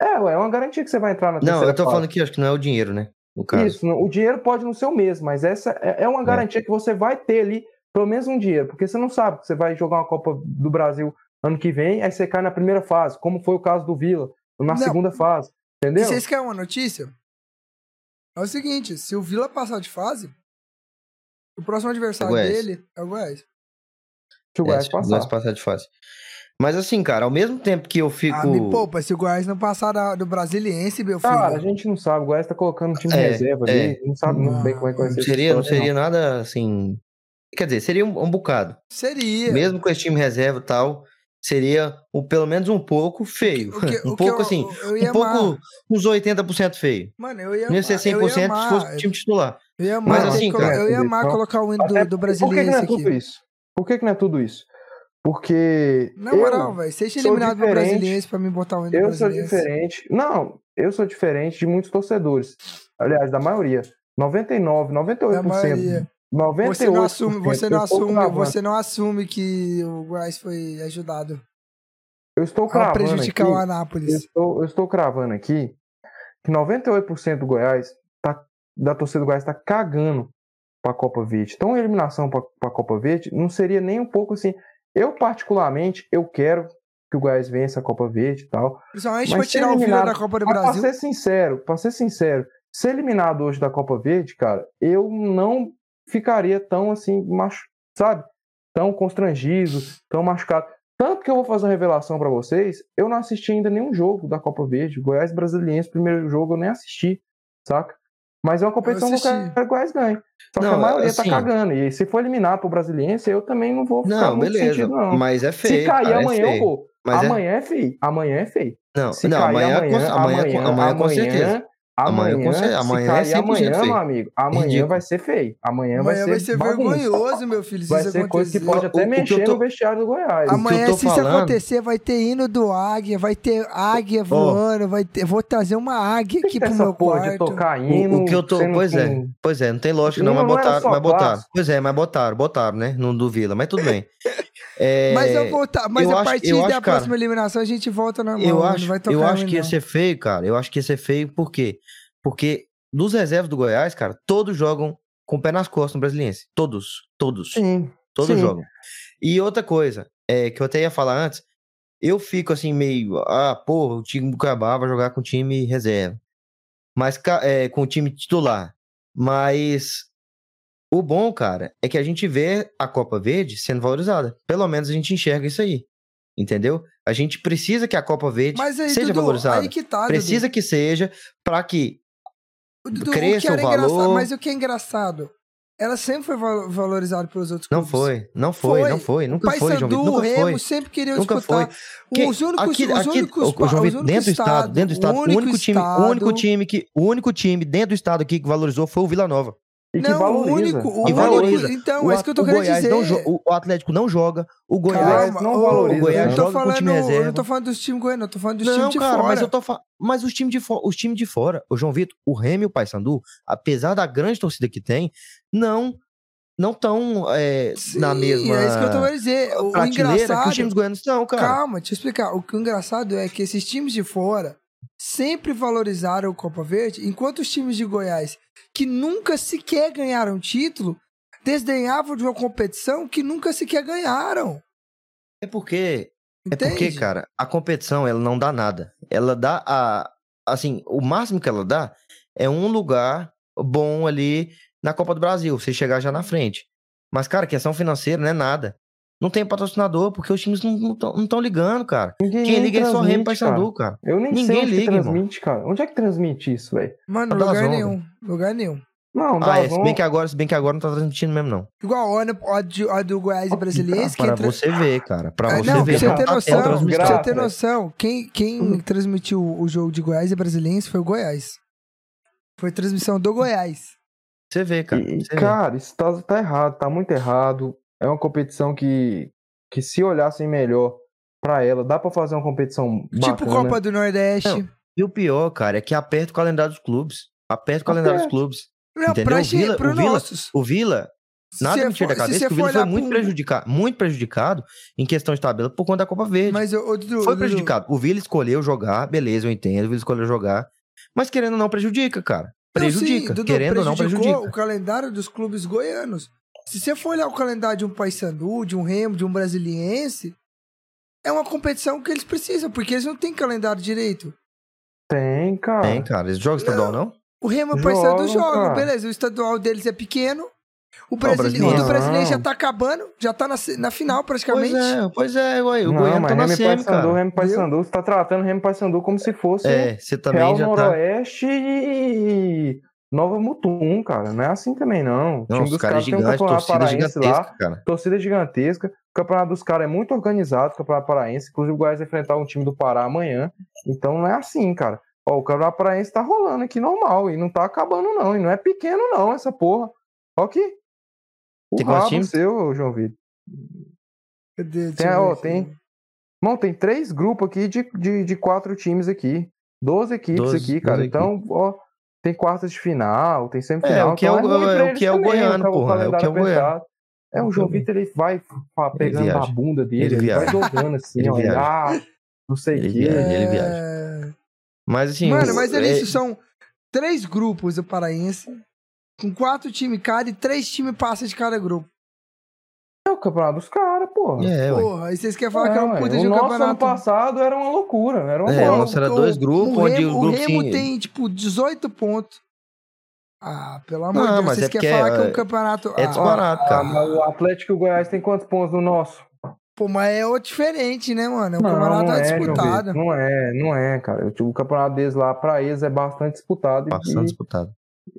É, ué, é uma garantia que você vai entrar na Não, eu tô fase. falando que acho que não é o dinheiro, né? Caso. Isso, o dinheiro pode não ser o mesmo, mas essa é é uma garantia que você vai ter ali pelo menos um dinheiro, porque você não sabe que você vai jogar uma Copa do Brasil ano que vem, aí você cai na primeira fase, como foi o caso do Vila, na Não. segunda fase, E entendeu? vocês querem uma notícia? É o seguinte, se o Vila passar de fase, o próximo adversário Goiás. dele é o Goiás. Se o É, Goiás o passar. Goiás passar de fase. Mas assim, cara, ao mesmo tempo que eu fico. Ah, me poupa, se o Goiás não passar da- do Brasiliense, meu filho. Cara, a gente não sabe, o Goiás tá colocando um time É, reserva ali, não sabe muito bem como é que vai ser. Seria, não seria nada assim Quer dizer, seria um, um bocado. Seria. Mesmo com esse time reserva e tal, seria um, pelo menos um pouco feio. O que- [LAUGHS] um o pouco eu- assim, eu um pouco, amar. uns 80% feio. Mano, eu ia Não ia ser amar, eu ia 100% se amar, fosse o time titular. Eu ia Mas amar, assim, colo- cara, eu ia amar Então, colocar o hino do, do Por que, que não brasileiro é tudo aqui. isso? Por que, que não é tudo isso? Porque. Na eu- moral, velho, seja sou eliminado diferente. brasileiro pra mim botar o hino do Eu sou brasileiro. diferente. Não, eu sou diferente de muitos torcedores. Aliás, da maioria. 99, 98%. Da maioria. 98%. Você não assume, você não eu assume, você não assume que o Goiás foi ajudado Eu estou cravando prejudicar aqui, o eu Anápolis. estou, eu estou cravando aqui que 98% do Goiás, tá, da torcida do Goiás, está cagando para a Copa Verde. Então, a eliminação para a Copa Verde não seria nem um pouco assim. Eu, particularmente, eu quero que o Goiás vença a Copa Verde e tal. Principalmente ser tirar o Vila da Copa do Brasil. Pra ser sincero, pra ser sincero, ser eliminado hoje da Copa Verde, cara, eu não ficaria tão assim, machu... sabe? Tão constrangido, tão machucado. Tanto que eu vou fazer uma revelação pra vocês, eu não assisti ainda nenhum jogo da Copa Verde. Goiás Brasiliense, primeiro jogo, eu nem assisti, saca? Mas é uma competição que eu quero que Goiás ganhe. Só que Não, a maioria assim- tá cagando. E se for eliminado pro Brasiliense, eu também não vou ficar Não, beleza. sentido, não. Mas é feio. se cair cara, é amanhã, eu feio. vou. Mas é- amanhã é feio. Amanhã é feio. Não, Se não cair amanhã, amanhã, amanhã, amanhã, com- amanhã, com certeza. Amanhã Amanhã, amanhã é cair 100% amanhã, feio. meu amigo, amanhã Ridículo. vai ser feio. Amanhã, Amanhã vai ser bagunça. vergonhoso, meu filho, se Vai isso ser coisa que acontecer. pode O- até o mexer tô- no vestiário do Goiás. Amanhã, se isso falando- acontecer, vai ter hino do Águia, vai ter águia voando, vai ter... vou trazer uma águia aqui pro meu quarto. de tocar O, hino. o que eu tô. Pois é, pois é, não tem lógica, não, mas não era botaram, mas botaram. Pois é, mas botaram, botaram, né? No do Vila, mas tudo bem. [LAUGHS] É, Mas eu vou tá, mas eu a partir da acho, cara, próxima eliminação a gente volta normal. Eu acho, eu acho que ia não. ser feio, cara. Eu acho que ia ser feio, por quê? Porque dos reservas do Goiás, cara, todos jogam com o pé nas costas no Brasiliense. Todos, todos. Sim. Todos sim. jogam. E outra coisa, é, que eu até ia falar antes, eu fico assim meio, ah, porra, o time do Cuiabá vai jogar com time reserva. Mas é, com o time titular. Mas o bom, cara, é que a gente vê a Copa Verde sendo valorizada. Pelo menos a gente enxerga isso aí. Entendeu? A gente precisa que a Copa Verde Mas aí, seja Dudu, valorizada. aí que tá, Dudu. Precisa que seja para que O Dudu, cresça o que o valor. mas o que é engraçado, ela sempre foi val- valorizada pelos outros não clubes. foi, não foi, Foi. não foi, nunca o foi, João Vitor, o nunca Remo foi. sempre queriam Nunca disputar. Que- Os únicos, aqui, os aqui, únicos, ô, João Vitor, dentro do estado, dentro do estado, o único time, o único time que, o único time dentro do estado aqui que valorizou foi o Vila Nova. E que Não, valoriza. o único, o valoriza. então, o, é isso que eu tô querendo Goiás dizer. não o, Atlético não joga, o Goiás Goiás não valoriza, o Goiás eu tô Joga com falando, time eu não tô falando dos times goianos, eu tô falando dos Não, times de cara, fora. mas eu tô fa... mas os times de fora, os times de fora, o João Vitor, o Remy e o Paysandu, apesar da grande torcida que tem, não não estão Sim, na mesma é isso que eu tô querendo dizer. O, o prateleira que engraçado... os times goianos estão, cara. Calma, deixa eu explicar. O que o engraçado é que esses times de fora sempre valorizaram o Copa Verde, enquanto os times de Goiás, que nunca sequer ganharam título, desdenhavam de uma competição que nunca sequer ganharam. É porque É Entende? porque, cara, a competição ela não dá nada. Ela dá a assim, o máximo que ela dá é um lugar bom ali na Copa do Brasil, você chegar já na frente. Mas, cara, questão financeira não é nada. Não tem patrocinador, porque os times não estão ligando, cara. Ninguém Quem liga é só Remo e Paysandu, cara. Eu nem Ninguém sei onde que liga, irmão. transmite, cara. Onde é que transmite isso, velho? Mano, A lugar nenhum. Lugar nenhum. Não, Ah, é, se bem que agora, se bem que agora não tá transmitindo mesmo, não. Igual a, Ana- a, do Goiás e Brasiliense. que Para entra- você ver, cara. Pra Ah, você não, ver. pra você ter tá noção, pra você ter noção, quem, quem transmitiu o jogo de Goiás e Brasiliense foi o Goiás. Foi transmissão do Goiás. Você vê, cara. E, você vê. cara, isso tá, tá errado, tá muito errado. É uma competição que, que se olhassem melhor pra ela, dá pra fazer uma competição bacana. Tipo Copa do Nordeste. Não. E o pior, cara, é que aperta o calendário dos clubes. Aperta o calendário dos clubes. Não, Entendeu? pra O gente, Vila- pro o Vila- nossos. O Vila, nada me tira da cabeça, o Vila foi muito pro- prejudicado, muito prejudicado em questão de tabela por conta da Copa Verde. Mas, ô, ô, Dudu, foi prejudicado. O Vila escolheu jogar, beleza, eu entendo, o Vila escolheu jogar. Mas querendo ou não, prejudica, cara. Não, sim, Prejudica. Dudu, querendo ou não, prejudicou prejudica. o calendário dos clubes goianos. Se você for olhar o calendário de um Paysandu, de um Remo, de um Brasiliense, é uma competição que eles precisam, porque eles não têm calendário direito. Tem, cara. Tem, cara. Eles jogam estadual, não? O Remo e o Paysandu Jogam, beleza. O estadual deles é pequeno. O, brasile... brasileiro o do brasileiro não. já tá acabando, já tá na, na final Pois praticamente. é, pois é, ué, o não, Goiano mas tá na Remo semi, cara. Remo Paysandu, você tá tratando Remo e Paysandu como se fosse É, você também Real já tá... Noroeste e Nova Mutum, cara. Não é assim também, não. O Não, time os dos caras caras tem um campeonato torcida paraense lá. gigantesca, cara. Torcida gigantesca. O campeonato dos caras é muito organizado, o campeonato paraense. Inclusive, o Goiás vai enfrentar um time do Pará amanhã. Então não é assim, cara. Ó, o campeonato paraense tá rolando aqui normal. E não tá acabando, não. E não é pequeno, não, essa porra. Ó aqui. O Tem rabo times? seu, João Vitor. Cadê? Deixa Tem, eu ver ó, tem- Irmão, tem três grupos aqui de, de, de quatro times aqui. Doze equipes Doze- aqui, cara. doze Então, ó, tem quartas de final, tem semifinal. É, o que é então o- ruim pra é o que é o goiano, tá- porra, é o que é o goiano. É, o É João que é Vitor, ele vai fa- pegando viaja. a bunda dele, Ele ele, vai viaja. jogando assim, Ele ó. viaja. ah, não sei o quê. viaja. ele viaja. É... Mas assim. Mano, mas é é- isso, são três grupos do Paraense, com quatro times cada e três times passam de cada grupo. É o campeonato dos caras, porra. É, ué. Porra, aí vocês querem falar que é um ué. puta o de um nosso ano campeonato. passado era uma loucura, era uma É, bola. o nosso era dois grupos, o onde o grupo o Remo sim- tem, tipo, 18 pontos. Ah, pelo amor Não, de Deus, mas vocês é querem falar que é é- um campeonato... é Ah, disparado, Ah, cara. mas o Atlético e o Goiás tem quantos pontos no nosso? Pô, mas é outro diferente, né, mano? O Não, campeonato não é, é, disputado. Não é, não é, cara. O campeonato deles lá, pra eles, é bastante disputado. e- Bastante disputado.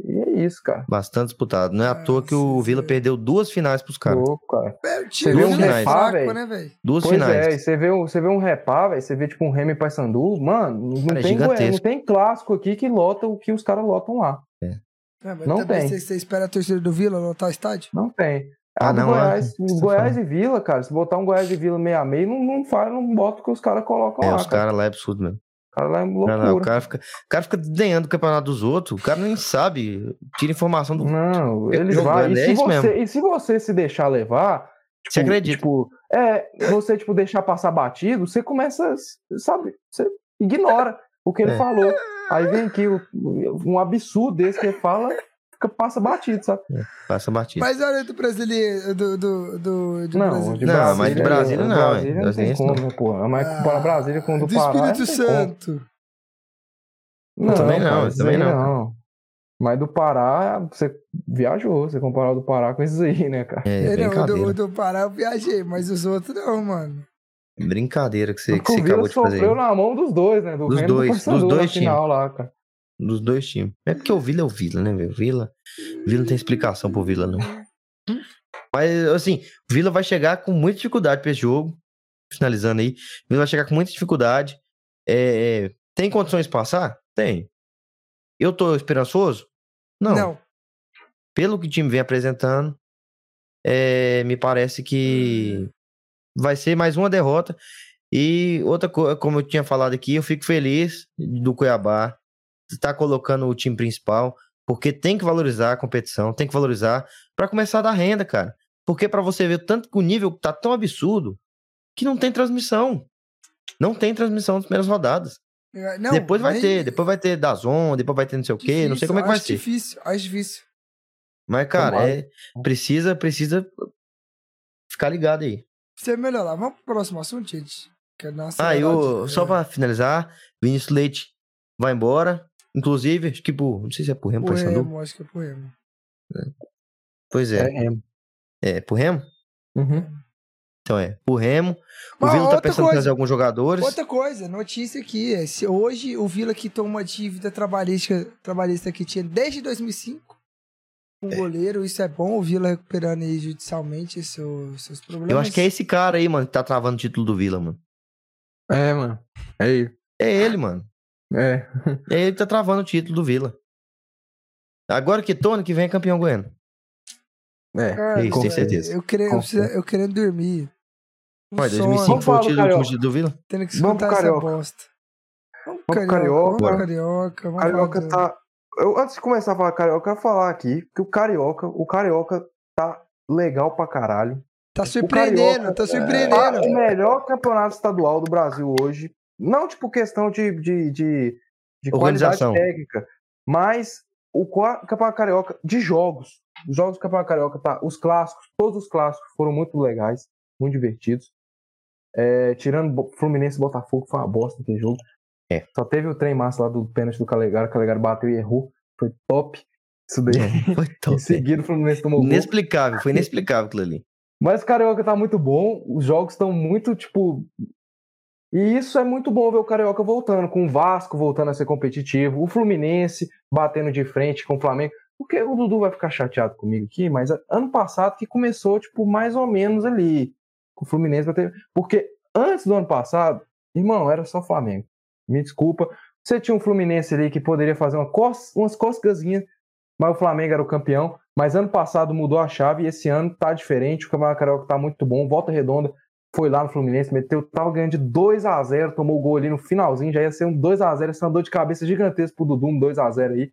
E, é isso, cara. Bastante disputado. Não é à Ah, toa que o Vila sim. perdeu duas finais pros caras. Louco, cara. É, Você vê um é repá, velho? né, velho? Duas Pois finais. é, e você vê, o- você vê um repá, velho, você vê tipo um Remy Paysandu, mano, não, Cara, é tem, Goiás- não tem clássico aqui que lota o que os caras lotam lá. É, mas Não tem. Você, você espera a torcida do Vila lotar o estádio? Não tem. Ah, Ah, não, é. Goiás, tá Goiás e Vila, cara, se botar um Goiás e Vila meio a meio, não, não faz, não bota o que os caras colocam É, lá, os cara. caras lá é absurdo mesmo. O cara lá é Não, loucura. não, o, cara fica, o cara fica denhando o campeonato dos outros. O cara nem sabe. Tira informação do. Não, jogando, vão. E, é se você, mesmo. e se você se deixar levar. Você acredita. Tipo, é, você, tipo, deixar passar batido, você começa, sabe? Você ignora o que ele É. falou. Aí vem aqui um absurdo desse que ele fala, fica, passa batido, sabe? Passa batida. Mas olha do brasileiro, do, do, do, de não, de Não, mas de Brasília o não, Brasília é. não tem como, não. porra? Mas Ah, comparar Brasília com o do, do Pará. Espírito não tem como. Santo. Não, também não, também aí não, Mas do Pará, você viajou, você comparar o do Pará com esses aí, né, cara? É, É, não, o do, do Pará eu viajei, mas os outros não, mano. Brincadeira que você, que você o Vila acabou de fazer. sofreu na mão dos dois, né? Do Dos do dois, Paysandu dos dois final lá, cara. Dos dois times. É porque o Vila é o Vila, né, velho? Vila. Vila não tem explicação pro Vila, não. Mas, assim, o Vila vai chegar com muita dificuldade pra esse jogo. Finalizando aí. O Vila vai chegar com muita dificuldade. É, é, tem condições de passar? Tem. Eu tô esperançoso? Não. Não. Pelo que o time vem apresentando, é, me parece que vai ser mais uma derrota. E outra coisa, como eu tinha falado aqui, eu fico feliz do Cuiabá estar colocando o time principal, porque tem que valorizar a competição, tem que valorizar para começar a dar renda, cara. Porque para você ver tanto que o nível tá tão absurdo que não tem transmissão. Não tem transmissão nas primeiras rodadas. É, Não, depois vai nem- ter, depois vai ter Dazon, depois vai ter não sei o quê, não sei difícil, como é que vai acho ser. difícil, acho difícil. Mas, cara, é, precisa, precisa ficar ligado aí. Você melhorar. Vamos pro próximo assunto, gente? Que é nossa Ah, eu, só é, pra finalizar, Vinícius Leite vai embora. Inclusive, acho que por. Não sei se é por Remo, pro Paysandu. Remo, acho que é pro Remo. Pois é. Remo. É, por Remo? Uhum. Então é, por Remo. O Mas Vila tá pensando em coisa, trazer alguns jogadores. Outra coisa, notícia aqui. é, se hoje o Vila quitou uma dívida trabalhista, trabalhista que tinha desde 2005 com o goleiro. Isso é bom, o Vila recuperando aí judicialmente seus, seus problemas. Eu acho que é esse cara aí, mano, que tá travando o título do Vila, mano. É, mano. É ele. É ele, mano. É. É ele que tá travando o título do Vila. Agora que Tony, que vem é campeão goiano. É. Cara, Isso, tenho certeza. Eu, querendo, eu, querendo dormir. Um Ué, sono, 2005 Vamos foi o falar do título, título do Vila? Tendo que escutar essa Carioca. bosta. Vamos pro Carioca. Vamos. Carioca. Vamos Carioca tá. Eu, antes de começar a falar Carioca, eu quero falar aqui que o Carioca, o Carioca tá legal pra caralho. Tá surpreendendo, Carioca tá Tá surpreendendo. o melhor campeonato estadual do Brasil hoje. Não, tipo, questão de, de, de, de qualidade Organização. técnica, mas o Campeonato Carioca de jogos. Os jogos do Campeonato Carioca, tá? Os clássicos, todos os clássicos foram muito legais, muito divertidos. É, tirando Fluminense e Botafogo, foi uma bosta aquele jogo. É. Só teve o trem massa lá do pênalti do Calegaro, o Calegaro bateu e errou. Foi top. Isso daí. Foi [LAUGHS] em top. seguida o Fluminense tomou gol. Inexplicável, foi inexplicável aquilo ali. Mas o Carioca tá muito bom, os jogos estão muito, tipo. E isso é muito bom ver o Carioca voltando, com o Vasco voltando a ser competitivo, o Fluminense batendo de frente com o Flamengo. Porque o Dudu vai ficar chateado comigo aqui, mas ano passado que começou, tipo, mais ou menos ali. Com o Fluminense bater. Porque antes do ano passado, irmão, era só Flamengo. Me desculpa. Você tinha um Fluminense ali que poderia fazer uma cos, umas coscazinhas, mas o Flamengo era o campeão. Mas ano passado mudou a chave e esse ano tá diferente. O Campeonato Carioca tá muito bom. Volta redonda foi lá no Fluminense, meteu, tava ganhando de 2 a 0 tomou o gol ali no finalzinho, já ia ser um 2 a 0 essa dor de cabeça gigantesca pro Dudu, um 2 a 0 aí.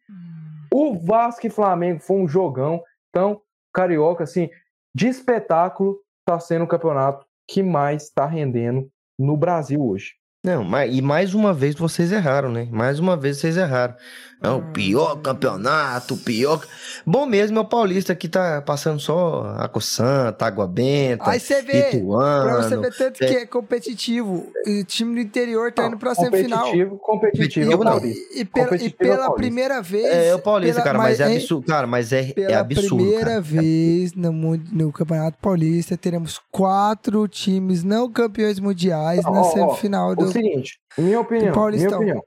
O Vasco e Flamengo foi um jogão. Então, Carioca, assim, de espetáculo, tá sendo o campeonato que mais tá rendendo no Brasil hoje. Não, mas, e mais uma vez vocês erraram, né? Mais uma vez vocês erraram. É o pior campeonato, o pior. Bom mesmo é o Paulista que tá passando só Água Santa, Água Benta, Aí você vê, Ituano. pra você ver tanto é. que é competitivo. E o time do interior tá indo pra semifinal. Competitivo, competitivo, não. Paulista. E, e pela, e Competitivo é pela primeira vez. É, o Paulista, pela- cara, mas, é absurdo. Cara, mas é, Pela é absurdo. primeira cara. vez no, no Campeonato Paulista, teremos quatro times não campeões mundiais na ó, ó, semifinal do. Seguinte, minha opinião, minha opinião.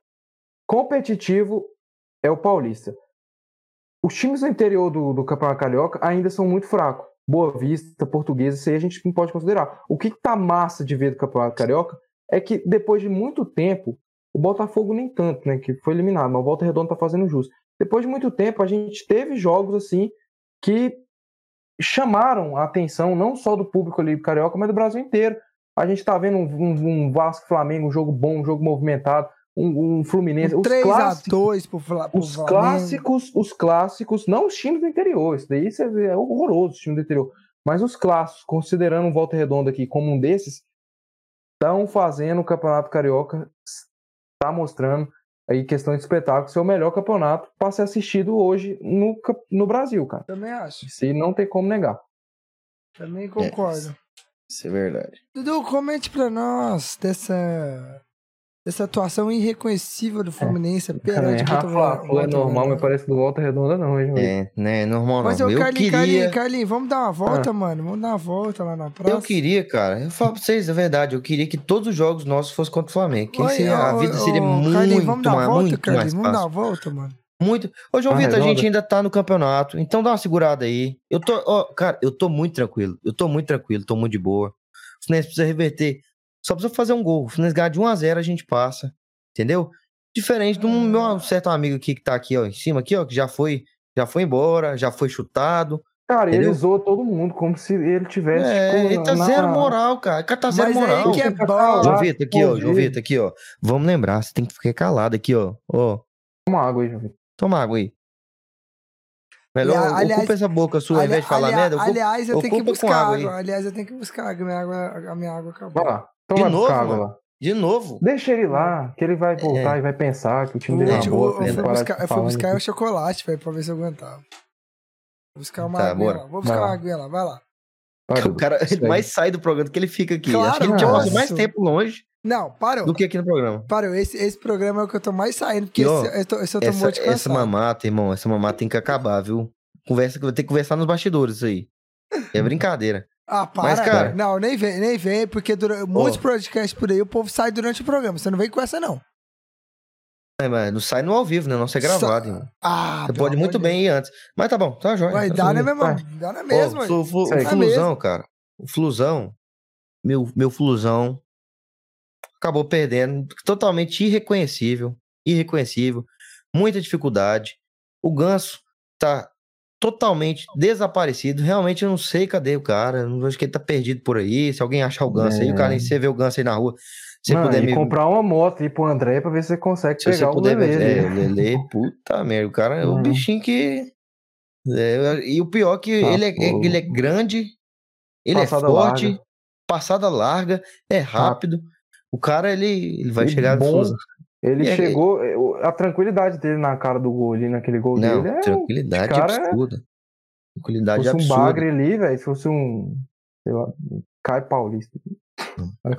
Competitivo é o Paulista. Os times do interior do, do Campeonato Carioca ainda são muito fracos. Boa Vista, Portuguesa, isso aí a gente não pode considerar. O que tá massa de ver do Campeonato Carioca é que depois de muito tempo, o Botafogo nem tanto, né, que foi eliminado, mas o Volta Redonda tá fazendo justo. Depois de muito tempo, a gente teve jogos assim que chamaram a atenção não só do público ali do Carioca, mas do Brasil inteiro. A gente tá vendo um, um, um Vasco Flamengo, um jogo bom, um jogo movimentado, um, um Fluminense. Um os 3x2 clássicos, pro, Fla, pro os Flamengo. clássicos, os clássicos, não os times do interior, isso daí vê, é horroroso os times do interior. Mas os clássicos, considerando um Volta Redonda aqui como um desses, estão fazendo o Campeonato Carioca, está mostrando aí questão de espetáculo, ser o melhor campeonato para ser assistido hoje no, no Brasil, cara. Também acho. Isso aí não tem como negar. Também concordo. Isso é verdade. Dudu, comente pra nós dessa, dessa atuação irreconhecível do Fluminense perante Cara, contra o Rafa, Vol- Flu é normal, Volta mas parece do Volta Redonda não, hein, João? É, né? Normal Mas não. o Eu Carlinhos, queria. Carlinhos, Carlinhos, vamos dar uma volta, mano. Vamos dar uma volta lá na praça. Eu queria, cara. Eu falo pra vocês a verdade. Eu queria que todos os jogos nossos fossem contra o Flamengo. Que Oi, seria, a ô, vida seria ô, muito, Carlinhos, vamos dar uma mais, volta, muito Carlinhos. mais Vamos dar uma volta, mano. Muito. Ô, João Ah, Vitor, a gente ainda tá no campeonato, então dá uma segurada aí. Eu tô, ó, cara, eu tô muito tranquilo. Eu tô muito tranquilo, tô muito de boa. O Fluminense precisa reverter. Só precisa fazer um gol. O Fluminense ganhar de 1 a 0 a gente passa. Entendeu? Diferente de um meu certo amigo aqui que tá aqui, ó, em cima aqui, ó, que já foi, já foi embora, já foi chutado. Cara, ele Entendeu? zoou todo mundo, como se ele tivesse. É, tipo, ele tá na- zero moral, cara. O cara tá zero Mas moral. aí que é bom. João Vitor, aqui, ó. João ele- Vitor, aqui, ó. Vamos lembrar, você tem que ficar calado aqui, ó. Ó, Toma água aí, João. Toma água aí. Melhor, Ali- aliás- ocupa essa boca sua, ao invés de falar merda. ocupa- aliás, eu tenho que buscar água água. aí. Aliás, eu tenho que buscar água. Minha água, a minha água acabou. Vai lá. Então De novo, água lá. De novo? Deixa ele lá, que ele vai voltar e vai pensar que o time dele é boa. eu, eu fui buscar, eu fui buscar o chocolate, velho, pra ver se eu aguentava. Vou buscar uma Tá, lá. Vou buscar Vai lá. uma aguinha lá, vai lá. Vai, [LAUGHS] O cara [LAUGHS] mais sai do programa do que ele fica aqui. Claro, Acho que ele passa mais tempo longe Não, parou. do que aqui no programa. Parou. Esse, esse programa é o que eu tô mais saindo, porque E, ó, esse, esse, eu- esse eu tô Essa, muito de essa cansado. mamata, irmão, essa mamata tem que acabar, viu? Conversa que vai ter que conversar nos bastidores isso aí. É brincadeira. Ah, para. Mas, cara- Não, nem vem, nem vem, porque durante, muitos podcasts por aí o povo sai durante o programa. Você não vem com essa, não. É, mas não sai no ao vivo, né? Não ser Só- gravado, irmão. Ah, Você pode muito bem ir antes. Mas tá bom, tá jóia. Vai tá dar, né, meu irmão? vai. Dá na mesma. o, flu- o Tá Flusão, cara. O Flusão, meu, meu Flusão, acabou perdendo. Totalmente irreconhecível. Irreconhecível. Muita dificuldade. O Ganso tá totalmente desaparecido. Realmente eu não sei cadê o cara. Eu acho que ele tá perdido por aí. Se alguém achar o Ganso aí, o É. cara, se você vê o Ganso aí na rua, se Mano, puder me. comprar uma moto e ir pro André pra ver se você consegue Se você pegar o puder Lelê. ver. É, o Lelê, puta merda. O cara é o Uhum. bichinho que. é, e o pior é que Ah, ele, é, pô. ele é grande, ele Passada é forte, larga. passada larga, é rápido. O cara, ele, ele vai E chegar bom. Souza. Ele E é- chegou, a tranquilidade dele na cara do gol ali, naquele gol Não, dele, é um- tranquilidade cara absurda. Tranquilidade se fosse um absurda. bagre ali, velho, se fosse um, sei lá, um Caio Paulista.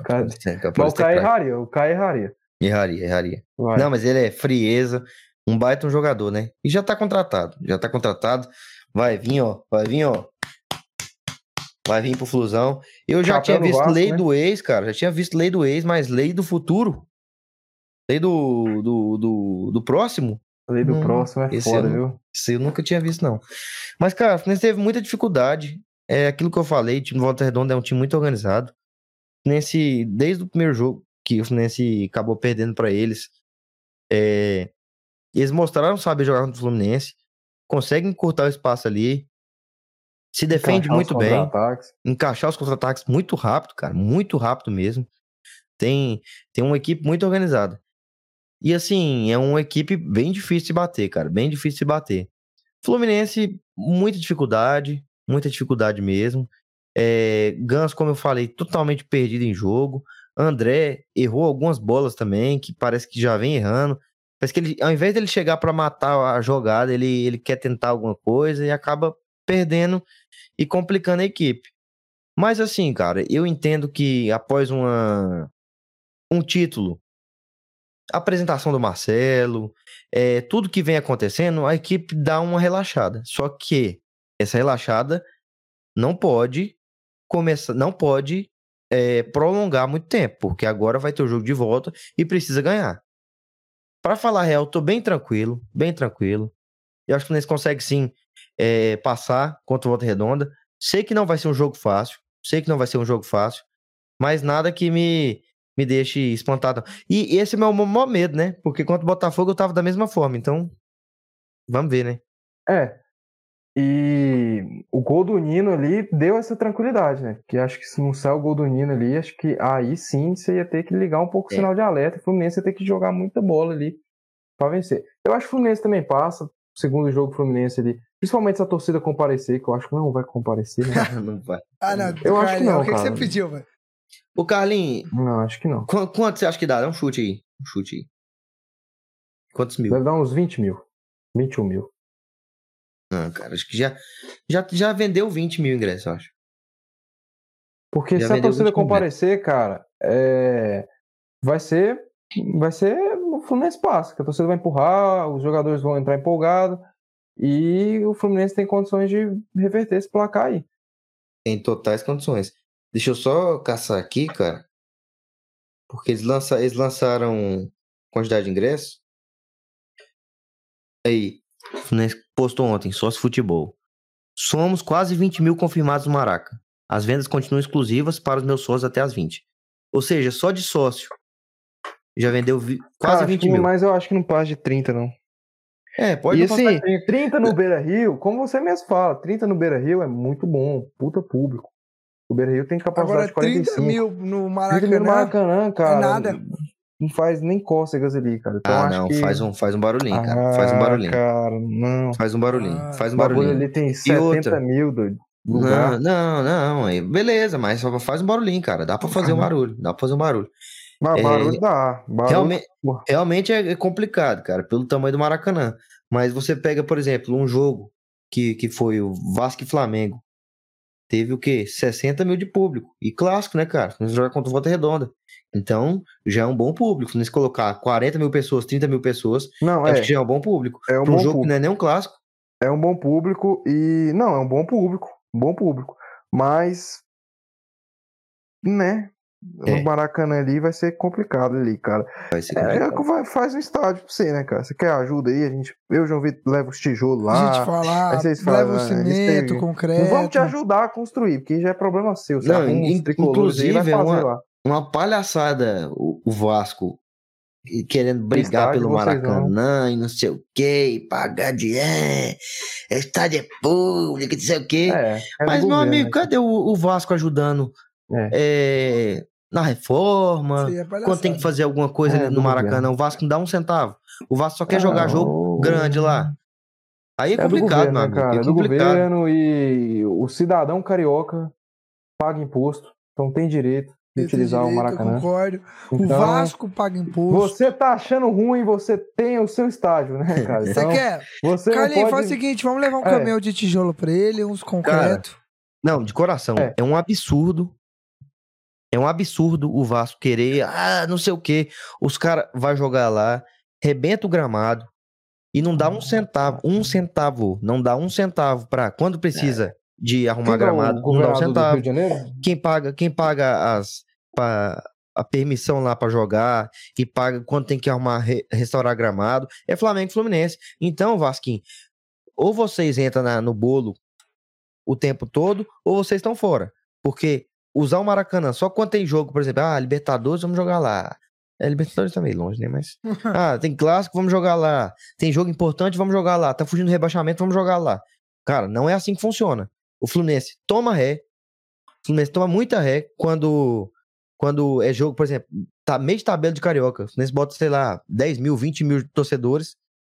Caio- É, Mas o Caio erraria, o Caio erraria. Erraria, erraria. Vai. Não, mas ele é frieza, um baita um jogador, né? E já tá contratado, já tá contratado. Vai vir, ó, vai vir, ó. Vai vir pro Flusão. Eu já tinha visto Vasco, lei né? do ex, cara. Já tinha visto lei do ex, mas lei do futuro. Lei do, do, do, do próximo. Lei do Hum, próximo é esse foda, eu viu? Isso eu nunca tinha visto, não. Mas, cara, o Fluminense teve muita dificuldade. É aquilo que eu falei, o time do Volta Redonda é um time muito organizado. Nesse, desde o primeiro jogo que o Fluminense acabou perdendo pra eles, é, eles mostraram saber jogar contra o Fluminense, conseguem encurtar o espaço ali, se defende Encaixar muito bem encaixar os contra-ataques muito rápido, cara, muito rápido mesmo. Tem, tem uma equipe muito organizada. E assim, é uma equipe bem difícil de bater, cara, bem difícil de bater. Fluminense, muita dificuldade, muita dificuldade mesmo. É, Ganso, como eu falei, totalmente perdido em jogo. André errou algumas bolas também, que parece que já vem errando. Parece que ele, ao invés dele chegar pra matar a jogada, ele, ele quer tentar alguma coisa e acaba perdendo e complicando a equipe. Mas assim, cara, eu entendo que após uma um título, a apresentação do Marcelo, é, tudo que vem acontecendo, a equipe dá uma relaxada. Só que essa relaxada não pode começar, não pode é, prolongar muito tempo, porque agora vai ter o jogo de volta e precisa ganhar. Pra falar real, tô bem tranquilo, bem tranquilo. Eu acho que o Fluminense consegue sim é, passar contra o Volta Redonda. Sei que não vai ser um jogo fácil, sei que não vai ser um jogo fácil, mas nada que me, me deixe espantado. E esse é o meu maior medo, né? Porque contra o Botafogo eu tava da mesma forma, então vamos ver, né? É. E o gol do Nino ali deu essa tranquilidade, né? Porque acho que se não sair o gol do Nino ali, acho que aí sim você ia ter que ligar um pouco o É. sinal de alerta. O Fluminense ia ter que jogar muita bola ali pra vencer. Eu acho que o Fluminense também passa. o Segundo jogo Fluminense ali, principalmente se a torcida comparecer, que eu acho que não vai comparecer, né? [LAUGHS] não vai. Ah, não. Eu acho que não, O que, que você pediu, velho? Ô, Carlinhos, Não, acho que não. qu- quanto você acha que dá? Dá um chute aí. Um chute aí. Quantos mil? Deve dar uns 20 mil. 21 mil. Ah, cara, acho que já, já, já vendeu 20 mil ingressos, eu acho. Porque Já se a torcida 20 mil comparecer, cara, é, vai ser vai ser o Fluminense passa, que a torcida vai empurrar, os jogadores vão entrar empolgados e o Fluminense tem condições de reverter esse placar aí. Em totais condições. Deixa eu só caçar aqui, cara. Porque eles, lança, eles lançaram quantidade de ingressos. Aí, o Fluminense postou ontem, sócio futebol. Somos quase 20 mil confirmados no Maraca. As vendas continuam exclusivas para os meus sócios até as 20. Ou seja, só de sócio. Já vendeu vi- quase Cara, 20 acho que- mil. Mas eu acho que não passa de 30, não. É, pode e assim, de 30. 30 no Beira Rio, como você mesmo fala, 30 no Beira Rio é muito bom, puta público. O Beira Rio tem capacidade Agora, de 45. 30 mil no 30 mil Maracanã. no Maracanã, cara. nada. Não faz nem cócegas ali, cara. Então Ah, acho não, que... faz, um, faz um barulhinho, cara. Faz um Ah, barulhinho. cara, não. Faz um barulhinho. Ah, faz um barulhinho. ali tem 70 outra? mil, doido. Lugar. Não, não, não. aí, Beleza, mas só faz um barulhinho, cara. Dá pra fazer um barulho. Dá pra fazer um barulho. Mas É, barulho dá. Barulho, Realmente, porra. realmente é é complicado, cara, pelo tamanho do Maracanã. Mas você pega, por exemplo, um jogo que, que foi o Vasco e Flamengo. Teve o quê? 60 mil de público. E clássico, né, cara? Nós jogar contra o Volta Redonda. Então, já é um bom público. Se colocar 40 mil pessoas, 30 mil pessoas, Não, acho é. que já é um bom público. É um bom jogo que público. não é nem um clássico. É um bom público e. Não, é um bom público. Um bom público. Mas. Né? É. No Maracanã ali vai ser complicado ali, cara. Vai ser É, complicado. é, vai- faz um estádio pra você, né, cara? Você quer ajuda aí? A gente, eu, João Vitor, leva os tijolos A lá. gente aí vocês leva falam, o eles cimento, têm- concreto. Não vamos te ajudar a construir, porque já é problema seu. Você Não, arruma uns in- tricolores aí e vai inclusive, é fazer uma- lá. uma palhaçada o, o Vasco querendo brigar estádio pelo vocês não. Maracanã e não sei o que, pagar de é, estádio é público, não sei o que. É, é Mas, meu governo, amigo, né? cadê o, o Vasco ajudando É. é, na reforma? É Quando tem que fazer alguma coisa É, ali no Maracanã, governo. o Vasco não dá um centavo. O Vasco só quer jogar jogo o- grande lá. Aí é, É do complicado, governo, né, cara? É É do complicado. governo e o cidadão carioca paga imposto, então tem direito de utilizar o direito, eu Maracanã. concordo. O Então, Vasco paga imposto. Você tá achando ruim, você tem o seu estádio, né, [LAUGHS] cara? Você Então, quer? você Carlinhos, pode... faz o seguinte, vamos levar um É. caminhão de tijolo pra ele, uns concreto. Não, de coração. É. É. um absurdo. É um absurdo o Vasco querer, ah, não sei o quê. Os caras vai jogar lá, rebenta o gramado e não dá um centavo, um centavo, não dá um centavo pra quando precisa de arrumar Quem é gramado, não dá um centavo. Quem paga, quem paga as pa- a permissão lá pra jogar e paga quando tem que arrumar re- restaurar gramado é Flamengo e Fluminense. Então, Vasquinho, ou vocês entram na- no bolo o tempo todo ou vocês estão fora. Porque usar o Maracanã só quando tem jogo, por exemplo, ah, Libertadores, vamos jogar lá. É, Libertadores tá meio longe, né? Mas. [LAUGHS] Ah, tem clássico, vamos jogar lá. Tem jogo importante, vamos jogar lá. Tá fugindo do rebaixamento, vamos jogar lá. Cara, não é assim que funciona. O Fluminense toma ré. O Fluminense toma muita ré quando, quando é jogo, por exemplo, tá meio de tabela de carioca. O Fluminense bota, sei lá, 10 mil, 20 mil torcedores.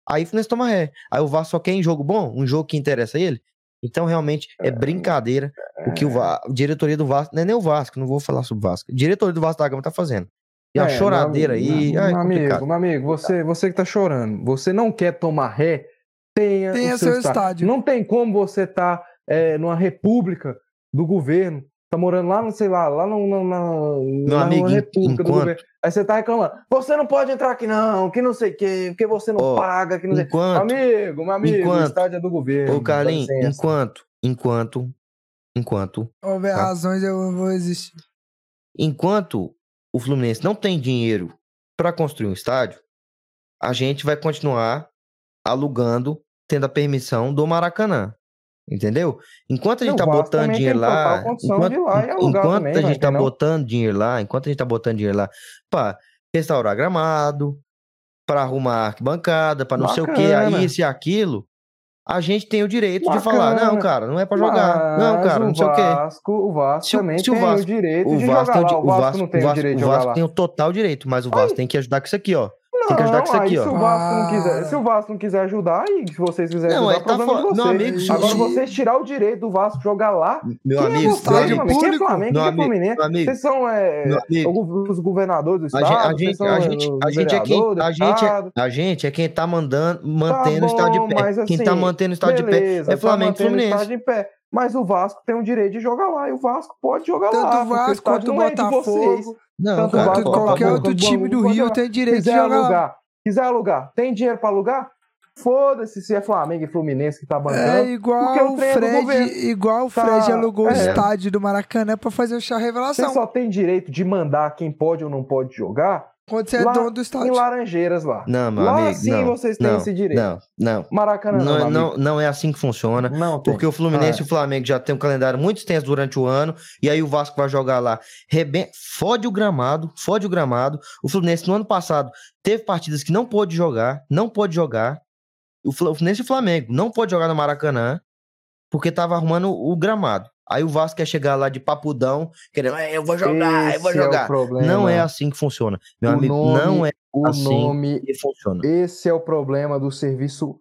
Aí o Fluminense toma ré. Aí o Vasco só quer em jogo bom, um jogo que interessa a ele. Então, realmente, é brincadeira o que o Va- a diretoria do Vasco, não é nem o Vasco, não vou falar sobre o Vasco. A diretoria do Vasco da Gama tá fazendo. E a É, choradeira meu, aí, Meu, ai, meu amigo, meu amigo, você, você que tá chorando, você não quer tomar ré, tenha, Tenha o seu, seu estádio. estádio. Não tem como você tá é, numa república do governo, tá morando lá, não sei lá, lá no, no, na, Meu lá amigo, república do enquanto- governo. Aí você tá reclamando, você não pode entrar aqui não, que não sei o quê, porque você não Ó, paga, que não sei... Enquanto, Amigo, meu amigo, o enquanto- estádio é do governo. ô Carlinhos, enquanto, enquanto, enquanto, Houver Tá. razões, eu vou existir. enquanto o Fluminense não tem dinheiro para construir um estádio, a gente vai continuar alugando, tendo a permissão do Maracanã. Entendeu? Enquanto a gente Não, tá o Vasco botando dinheiro tem lá, enquanto, de lá enquanto também, a vai gente tá não? botando dinheiro lá, enquanto a gente tá botando dinheiro lá pra restaurar gramado, pra arrumar arquibancada, pra não sei o que, Bacana. isso e aquilo, a gente tem o direito de falar, Bacana. não, cara, não é pra jogar, não, Mas cara, não sei o quê. Vasco, o Vasco Se o- também se o tem Vasco- o direito O de Vasco, jogar tem o, lá. di- O Vasco não tem o, Vasco- direito de o jogar Vasco tem o total direito, mas o Vasco tem que ajudar com isso aqui, ó. Tem que ajudar com isso Não, aqui, ó. Se o Vasco não quiser, Ah. se o Vasco não quiser ajudar, aí se vocês quiserem Não, ajudar, tá fora- meu vocês. amigo, se- Agora vocês tirar o direito do Vasco jogar lá, Meu quem amigo, é vocês, estádio meu amigo? Quem é? Flamengo, Meu quem é amigo, Fluminense? amigo, Vocês são é, amigo. os governadores do A estado, gente, a gente, são a gente, os a gente é quem, a gente, é, a gente é quem tá mandando, mantendo Tá o estado bom, de pé. mas quem tá assim, mantendo o estado de pé Beleza, é Flamengo e tá Fluminense. Mas o Vasco tem o direito de jogar lá, e o Vasco pode jogar Tanto lá. o porque Vasco estádio quanto o é. Botafogo, Não, Tanto cara, Vasco quanto Botafogo, qualquer outro time do Rio tem direito de jogar alugar, quiser alugar, tem dinheiro pra alugar? Foda-se se é Flamengo e Fluminense que tá É bancando. igual Porque o o do Fred, igual o tá- Fred alugou o é. estádio do Maracanã pra fazer o chá Você revelação. só tem direito de mandar quem pode ou não pode jogar Quando você é lá dono do em estádio. Laranjeiras lá. Não, meu lá amigo, sim não, vocês têm não, esse direito. Não, não. Maracanã não, Não, é- não, não é assim que funciona. Não tem. Porque o Fluminense Ah, e o Flamengo já tem um calendário muito extenso durante o ano, e aí o Vasco vai jogar lá, reben... fode o gramado, fode o gramado. O Fluminense no ano passado teve partidas que não pôde jogar, não pôde jogar. O Fluminense e o Flamengo não pôde jogar no Maracanã, porque tava arrumando o gramado. Aí o Vasco quer chegar lá de papudão, querendo, "É, eu vou jogar, eu vou esse é o jogar. problema. não é assim que funciona. Meu O amigo, nome- não é o assim nome que funciona. Esse é o problema do serviço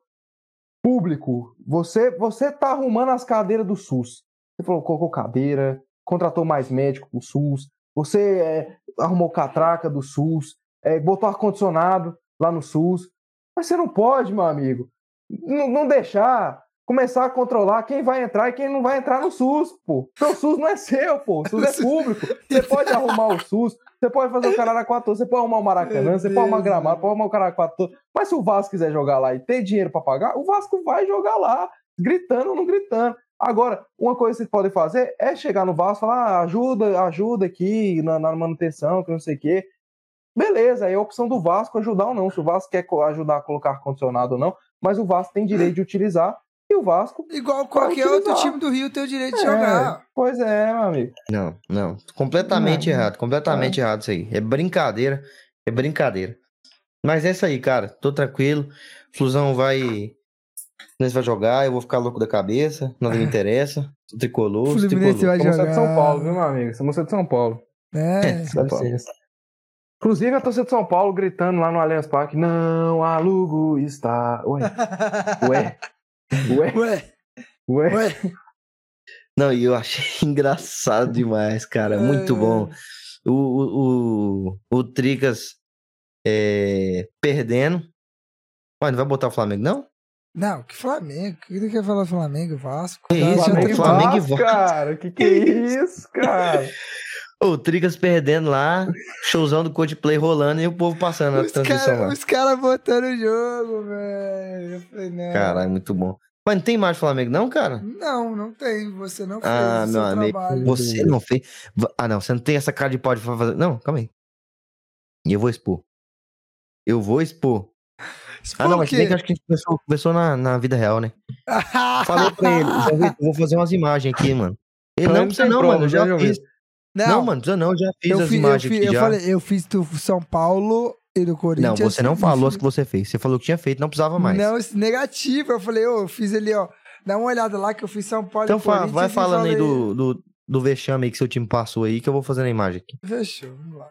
público. Você você tá arrumando as cadeiras do SUS. Você falou, colocou cadeira, contratou mais médico pro SUS, você é, arrumou catraca do SUS, é, botou ar-condicionado lá no SUS. Mas você não pode, meu amigo, não deixar começar a controlar quem vai entrar e quem não vai entrar no SUS, pô. Porque o SUS não é seu, pô. O SUS é [LAUGHS] público. Você pode arrumar o SUS, você pode fazer o Carara 14, você pode arrumar o Maracanã, você pode arrumar Gramado, pode arrumar o Carara 14. Mas se o Vasco quiser jogar lá e ter dinheiro pra pagar, o Vasco vai jogar lá, gritando ou não gritando. Agora, uma coisa que vocês podem fazer é chegar no Vasco e falar, ah, ajuda, ajuda aqui na, na manutenção, que não sei o quê. Beleza, aí é a opção do Vasco ajudar ou não. Se o Vasco quer ajudar a colocar ar-condicionado ou não, mas o Vasco tem direito de utilizar e o Vasco. Igual qualquer utilizar. outro time do Rio tem o direito de É, jogar. Pois é, meu amigo. Não, não. Completamente Não. errado. Completamente errado isso aí. É brincadeira. É brincadeira. Mas é isso aí, cara. Tô tranquilo. Flusão vai. Nós vai jogar, eu vou ficar louco da cabeça. Não me [LAUGHS] interessa. Sou Tricolor, sou Fluminense tricolor. vai Somos jogar. de São Paulo, viu, meu amigo? Somos de São Paulo. É. [LAUGHS] São Dá Paulo. Inclusive a torcida de São Paulo gritando lá no Allianz Parque: Não alugo está. Ué, [LAUGHS] ué, ué, Ué, ué. ué. Não, e eu achei [LAUGHS] engraçado demais, cara. Muito bom. O, o, o, o Tricas é, perdendo. Mas não vai botar o Flamengo, não? Não, que Flamengo. O que tu quer falar Flamengo, Vasco? Que isso, Flamengo Flamengo e Vasco, Vasco. cara. Que que é isso, cara? [LAUGHS] O Tricas perdendo lá, showzão do Coldplay rolando e o povo passando na Os transmissão lá. caras cara botando o jogo, velho. Eu falei, não. Caralho, muito bom. Mas não tem imagem do Flamengo, não, cara? Não, não tem. Você não fez Ah, o meu seu amigo, trabalho. você não fez. Ah, não, você não tem essa cara de pau de fazer. Não, calma aí. E eu vou expor. Eu vou expor. Ah, não, mas se bem que acho que a gente conversou, conversou na, na vida real, né? [LAUGHS] Falei pra ele, Vitor, vou fazer umas imagens aqui, mano. Ele não não precisa não, prova, mano, eu já, já João fiz. Não, mano, precisa não, eu já fiz eu as fi- eu imagens fi- aqui eu já. falei, eu fiz do São Paulo e do Não, Corinthians. você não falou fiz- as que você fez. Você falou que tinha feito, não precisava mais. Não, isso- negativo. Eu falei, ô, eu fiz ali, ó. Dá uma olhada lá que eu fiz São Paulo então e Corinthians. vai e falando aí do, do, do vexame aí que seu time passou aí, que eu vou fazendo a imagem aqui. Fechou, vamos lá.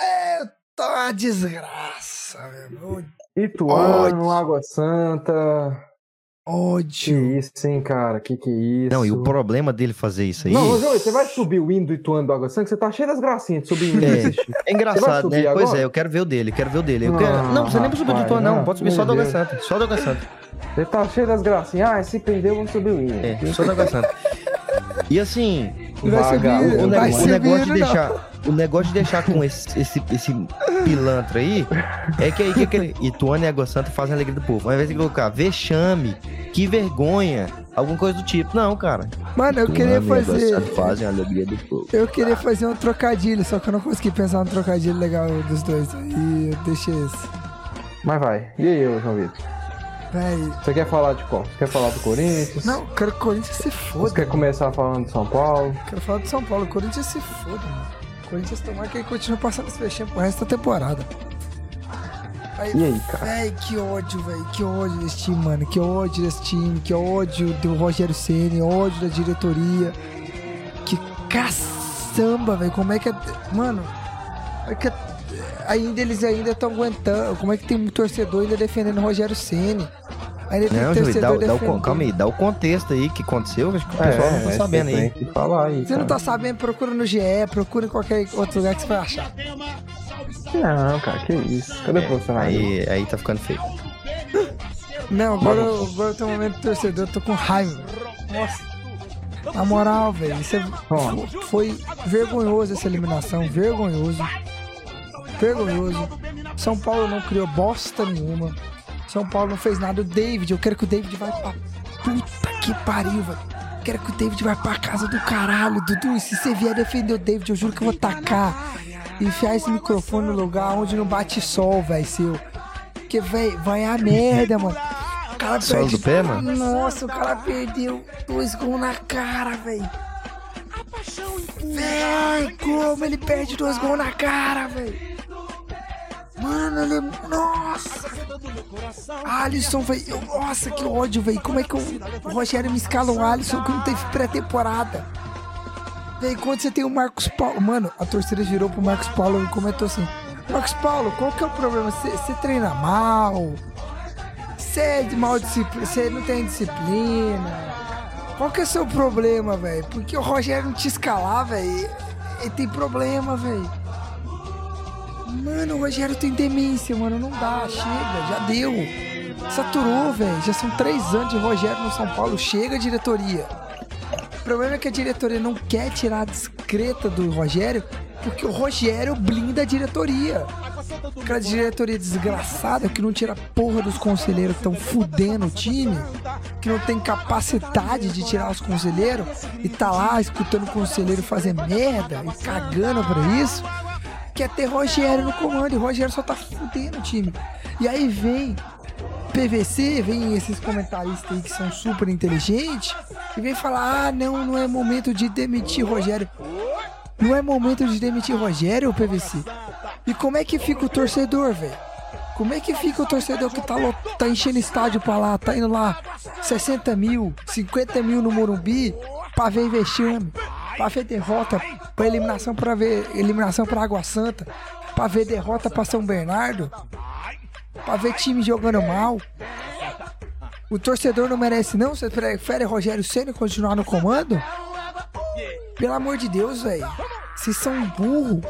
É, tá uma desgraça, velho. Ituano, Água Santa. Que Ódio. isso, hein, cara? Que que é isso? Não, e o problema dele fazer isso aí. Não, Joey, você vai subir o hino do Ituano do Água Santa? Você tá cheio das gracinhas de subir o hino É. É Você engraçado, né? Pois agora? é, eu quero ver o dele, quero ver o dele. Eu Não, quero... não, precisa nem subir do rapaz, Ituano, não. não, Pode subir meu só do Água. Santa. Só do Água Santa. Você tá cheio das gracinhas. Ah, se prender, vamos subir o hino. É, só do Água Santa. E assim, Vaga, subir, o, não ne- vai o negócio de não. deixar. O negócio de deixar com esse, esse, esse pilantra aí é que aí que aquele [LAUGHS] Ituano e Água Santa fazem a alegria do povo. Ao invés de colocar vexame, que vergonha, alguma coisa do tipo. Não, cara. Mano, eu queria Ituano e Água fazer. Fazem a alegria do povo. Eu queria fazer um trocadilho, só que eu não consegui pensar num trocadilho legal dos dois. E eu deixei esse. Mas vai. E aí, João Vitor? Véi. Você quer falar de qual? Você quer falar do Corinthians? Não, quero que o Corinthians se Você foda. quer começar falando de São Paulo? Quero falar do São Paulo. O Corinthians se foda, mano. O Corinthians tomar que ele continua passando esse vexame pro resto da temporada. Aí, E aí, cara? Véi, que ódio, velho. Que ódio desse time, mano. Que ódio desse time. Que ódio do Rogério Ceni, ódio da diretoria. Que caçamba, velho. Como é que é. Mano, é que ainda eles ainda estão aguentando. Como é que tem um torcedor ainda defendendo o Rogério Ceni? Ainda tem Não, Júlio, dá, torcedor dá o, calma aí, dá o contexto aí que aconteceu, acho que o pessoal não tá é, sabendo você aí. Tem que falar aí. Você não cara. tá sabendo, procura no GE, procura em qualquer outro lugar que você vai achar. Não, cara, que isso. Cadê o profissionalismo? Aí, aí tá ficando feio. Não, agora, eu- agora eu tô no momento do torcedor, eu tô com raiva. Nossa. Na moral, velho, isso é- foi vergonhoso essa eliminação, vergonhoso. Vergonhoso. São Paulo não criou bosta nenhuma. São Paulo não fez nada. O David, eu quero que o David vá pra puta que pariu, velho. Quero que o David vá pra casa do caralho, Dudu. E se você vier defender o David, eu juro que eu vou tacar. E enfiar esse microfone no lugar onde não bate sol, velho, seu. Porque, velho, vai a merda, mano. O cara Solo perde... do pé, mano? Nossa, o cara perdeu dois gols na cara, velho. Véi, como ele perde dois gols na cara, velho. Mano, ele. Nossa! Alisson, velho. Nossa, que ódio, velho. Como é que o Rogério me escala o Alisson que não teve pré-temporada? Véi, quando você tem o Marcos Paulo. Mano, a torcida virou pro Marcos Paulo e comentou assim: Marcos Paulo, qual que é o problema? Você treina mal? Você é de mal disciplina? Você não tem disciplina? Qual que é o seu problema, velho? Porque o Rogério não te escalar, velho. Ele tem problema, velho. Mano, Rogério tem demência, mano. Não dá, chega, já deu. Saturou, velho. Já são três anos de Rogério no São Paulo. Chega, diretoria. O problema é que a diretoria não quer tirar a discreta do Rogério, porque o Rogério blinda a diretoria. Aquela diretoria desgraçada que não tira a porra dos conselheiros que estão fudendo o time, que não tem capacidade de tirar os conselheiros e tá lá escutando o conselheiro fazer merda e cagando pra isso. Quer ter Rogério no comando e Rogério só tá fudendo o time. E aí vem PVC, vem esses comentaristas aí que são super inteligentes e vem falar: ah, não, não é momento de demitir Rogério. Não é momento de demitir Rogério, PVC. E como é que fica o torcedor, velho? Como é que fica o torcedor que tá, tá enchendo estádio pra lá, tá indo lá 60 mil, 50 mil no Morumbi pra ver vexame, pra ver derrota, pra eliminação pra ver eliminação pra Água Santa, pra ver derrota pra São Bernardo, pra ver time jogando mal. O torcedor não merece não? Você prefere Rogério Ceni continuar no comando? Pelo amor de Deus, velho. Vocês são burro.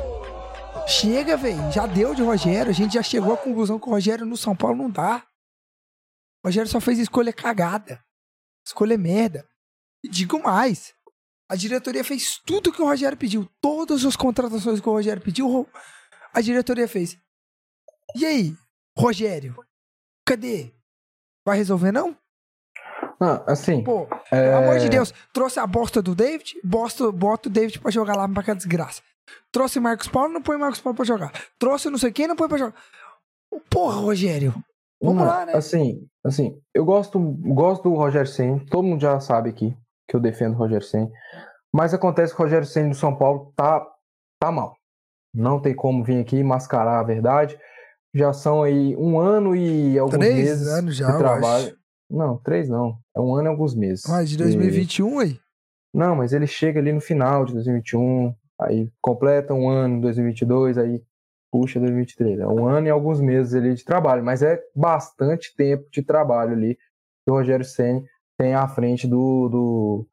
Chega, velho. Já deu de Rogério. A gente já chegou à conclusão que o Rogério no São Paulo não dá. O Rogério só fez escolha cagada. Escolha merda. E digo mais. A diretoria fez tudo que o Rogério pediu. Todas as contratações que o Rogério pediu, a diretoria fez. E aí, Rogério? Cadê? Vai resolver não? Ah, assim. Pô, é... pelo amor de Deus, trouxe a bosta do David, bosta, bota o David pra jogar lá pra aquela desgraça. Trouxe Marcos Paulo, não põe Marcos Paulo pra jogar. Trouxe não sei quem, não põe pra jogar. Porra, Rogério. Vamos Não, lá, né? Assim, assim, eu gosto, gosto do Roger Senna, todo mundo já sabe aqui que eu defendo o Roger Senna, mas acontece que o Roger Senna do São Paulo tá, tá mal. Não tem como vir aqui mascarar a verdade. Já são aí um ano e alguns Três meses anos já, de trabalho. Não, três não. É um ano e alguns meses. Mas de E- 2021 aí. Não, mas ele chega ali no final de 2021, aí completa um ano em 2022, aí puxa 2023. É um ano e alguns meses ali de trabalho, mas é bastante tempo de trabalho ali que o Rogério Senni tem à frente do, do,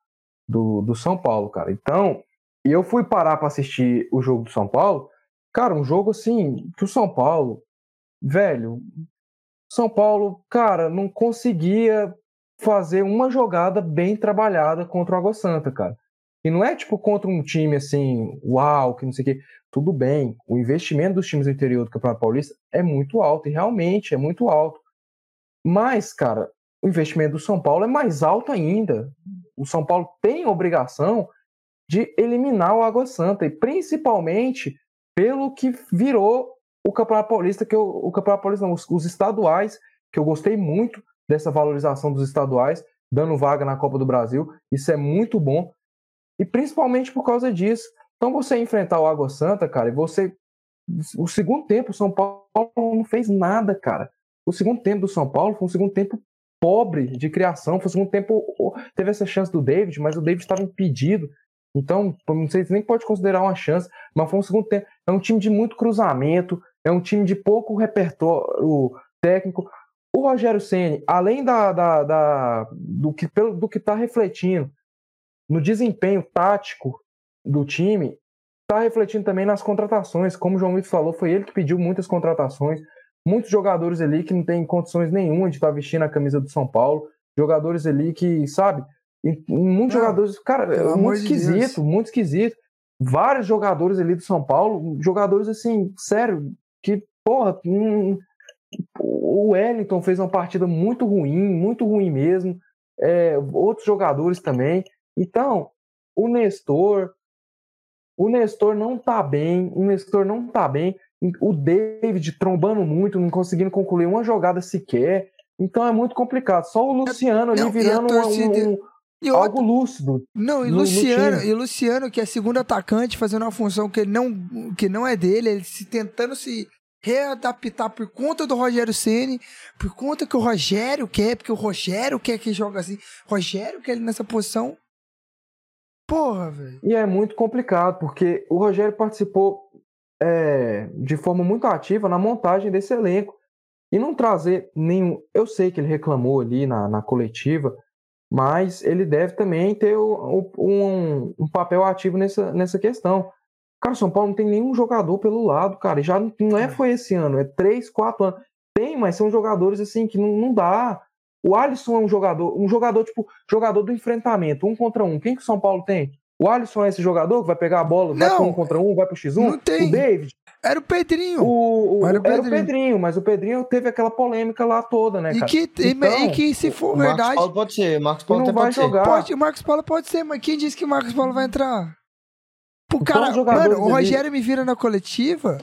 do, do São Paulo, cara. Então, eu fui parar para assistir o jogo do São Paulo, cara, um jogo assim, que o São Paulo, velho, São Paulo, cara, não conseguia fazer uma jogada bem trabalhada contra o Água Santa, cara. E não é tipo contra um time assim, uau, que não sei o quê. Tudo bem, o investimento dos times do interior do Campeonato Paulista é muito alto, e realmente é muito alto. Mas, cara, o investimento do São Paulo é mais alto ainda. O São Paulo tem obrigação de eliminar o Água Santa, e principalmente pelo que virou o Campeonato Paulista, que eu, o Campeonato Paulista, não, os, os estaduais, que eu gostei muito dessa valorização dos estaduais, dando vaga na Copa do Brasil. Isso é muito bom. E principalmente por causa disso. Então você enfrentar o Água Santa, cara, e você. O segundo tempo, o São Paulo não fez nada, cara. O segundo tempo do São Paulo foi um segundo tempo pobre de criação. Foi um segundo tempo. Teve essa chance do David, mas o David estava impedido. Então, não sei se nem pode considerar uma chance, mas foi um segundo tempo. É um time de muito cruzamento, é um time de pouco repertório técnico. O Rogério Ceni, além da, da, da- do que pelo- do que está refletindo no desempenho tático do time, está refletindo também nas contratações. Como o João Vitor falou, foi ele que pediu muitas contratações. Muitos jogadores ali que não têm condições nenhuma de estar vestindo a camisa do São Paulo. Jogadores ali que, sabe, muitos Não, jogadores, cara, é muito Deus. esquisito, muito esquisito. Vários jogadores ali do São Paulo, jogadores assim, sério, que, porra, hum, o Wellington fez uma partida muito ruim, muito ruim mesmo. É, outros jogadores também. Então, o Nestor, o Nestor não tá bem, o Nestor não tá bem. O David trombando muito, não conseguindo concluir uma jogada sequer. Então é muito complicado. Só o Luciano ali Não, e virando um- torcida- um- E outra- algo lúcido. Não, e no- no Luciano, time. e Luciano, que é segundo atacante, fazendo uma função que não, que não é dele, ele se tentando se readaptar por conta do Rogério Ceni, por conta que o Rogério quer, porque o Rogério quer que joga assim, Rogério quer ele nessa posição. Porra, velho. E é muito complicado, porque o Rogério participou é, de forma muito ativa na montagem desse elenco. E não trazer nenhum. Eu sei que ele reclamou ali na, na coletiva, mas ele deve também ter o- o- um, um papel ativo nessa, nessa questão. Cara, o São Paulo não tem nenhum jogador pelo lado, cara. Já não- não é foi esse ano, é três, quatro anos. Tem, mas são jogadores assim que não, não dá. O Alisson é um jogador, um jogador, tipo, jogador do enfrentamento, um contra um. Quem que o São Paulo tem? O Alisson é esse jogador que vai pegar a bola, vai Não. pro um contra um, vai pro X1? Não tem. O David? Era o Pedrinho. O, o- Era era o o Pedrinho. Pedrinho, mas o Pedrinho teve aquela polêmica lá toda, né, e, cara? que, e- Então, e que se for O Marcos verdade, Paulo pode ser, o Marcos Paulo não até vai jogar. pode, o Marcos Paulo pode ser, mas quem disse que o Marcos Paulo vai entrar? Então, cara, jogadores mano, o Rogério me vira na coletiva.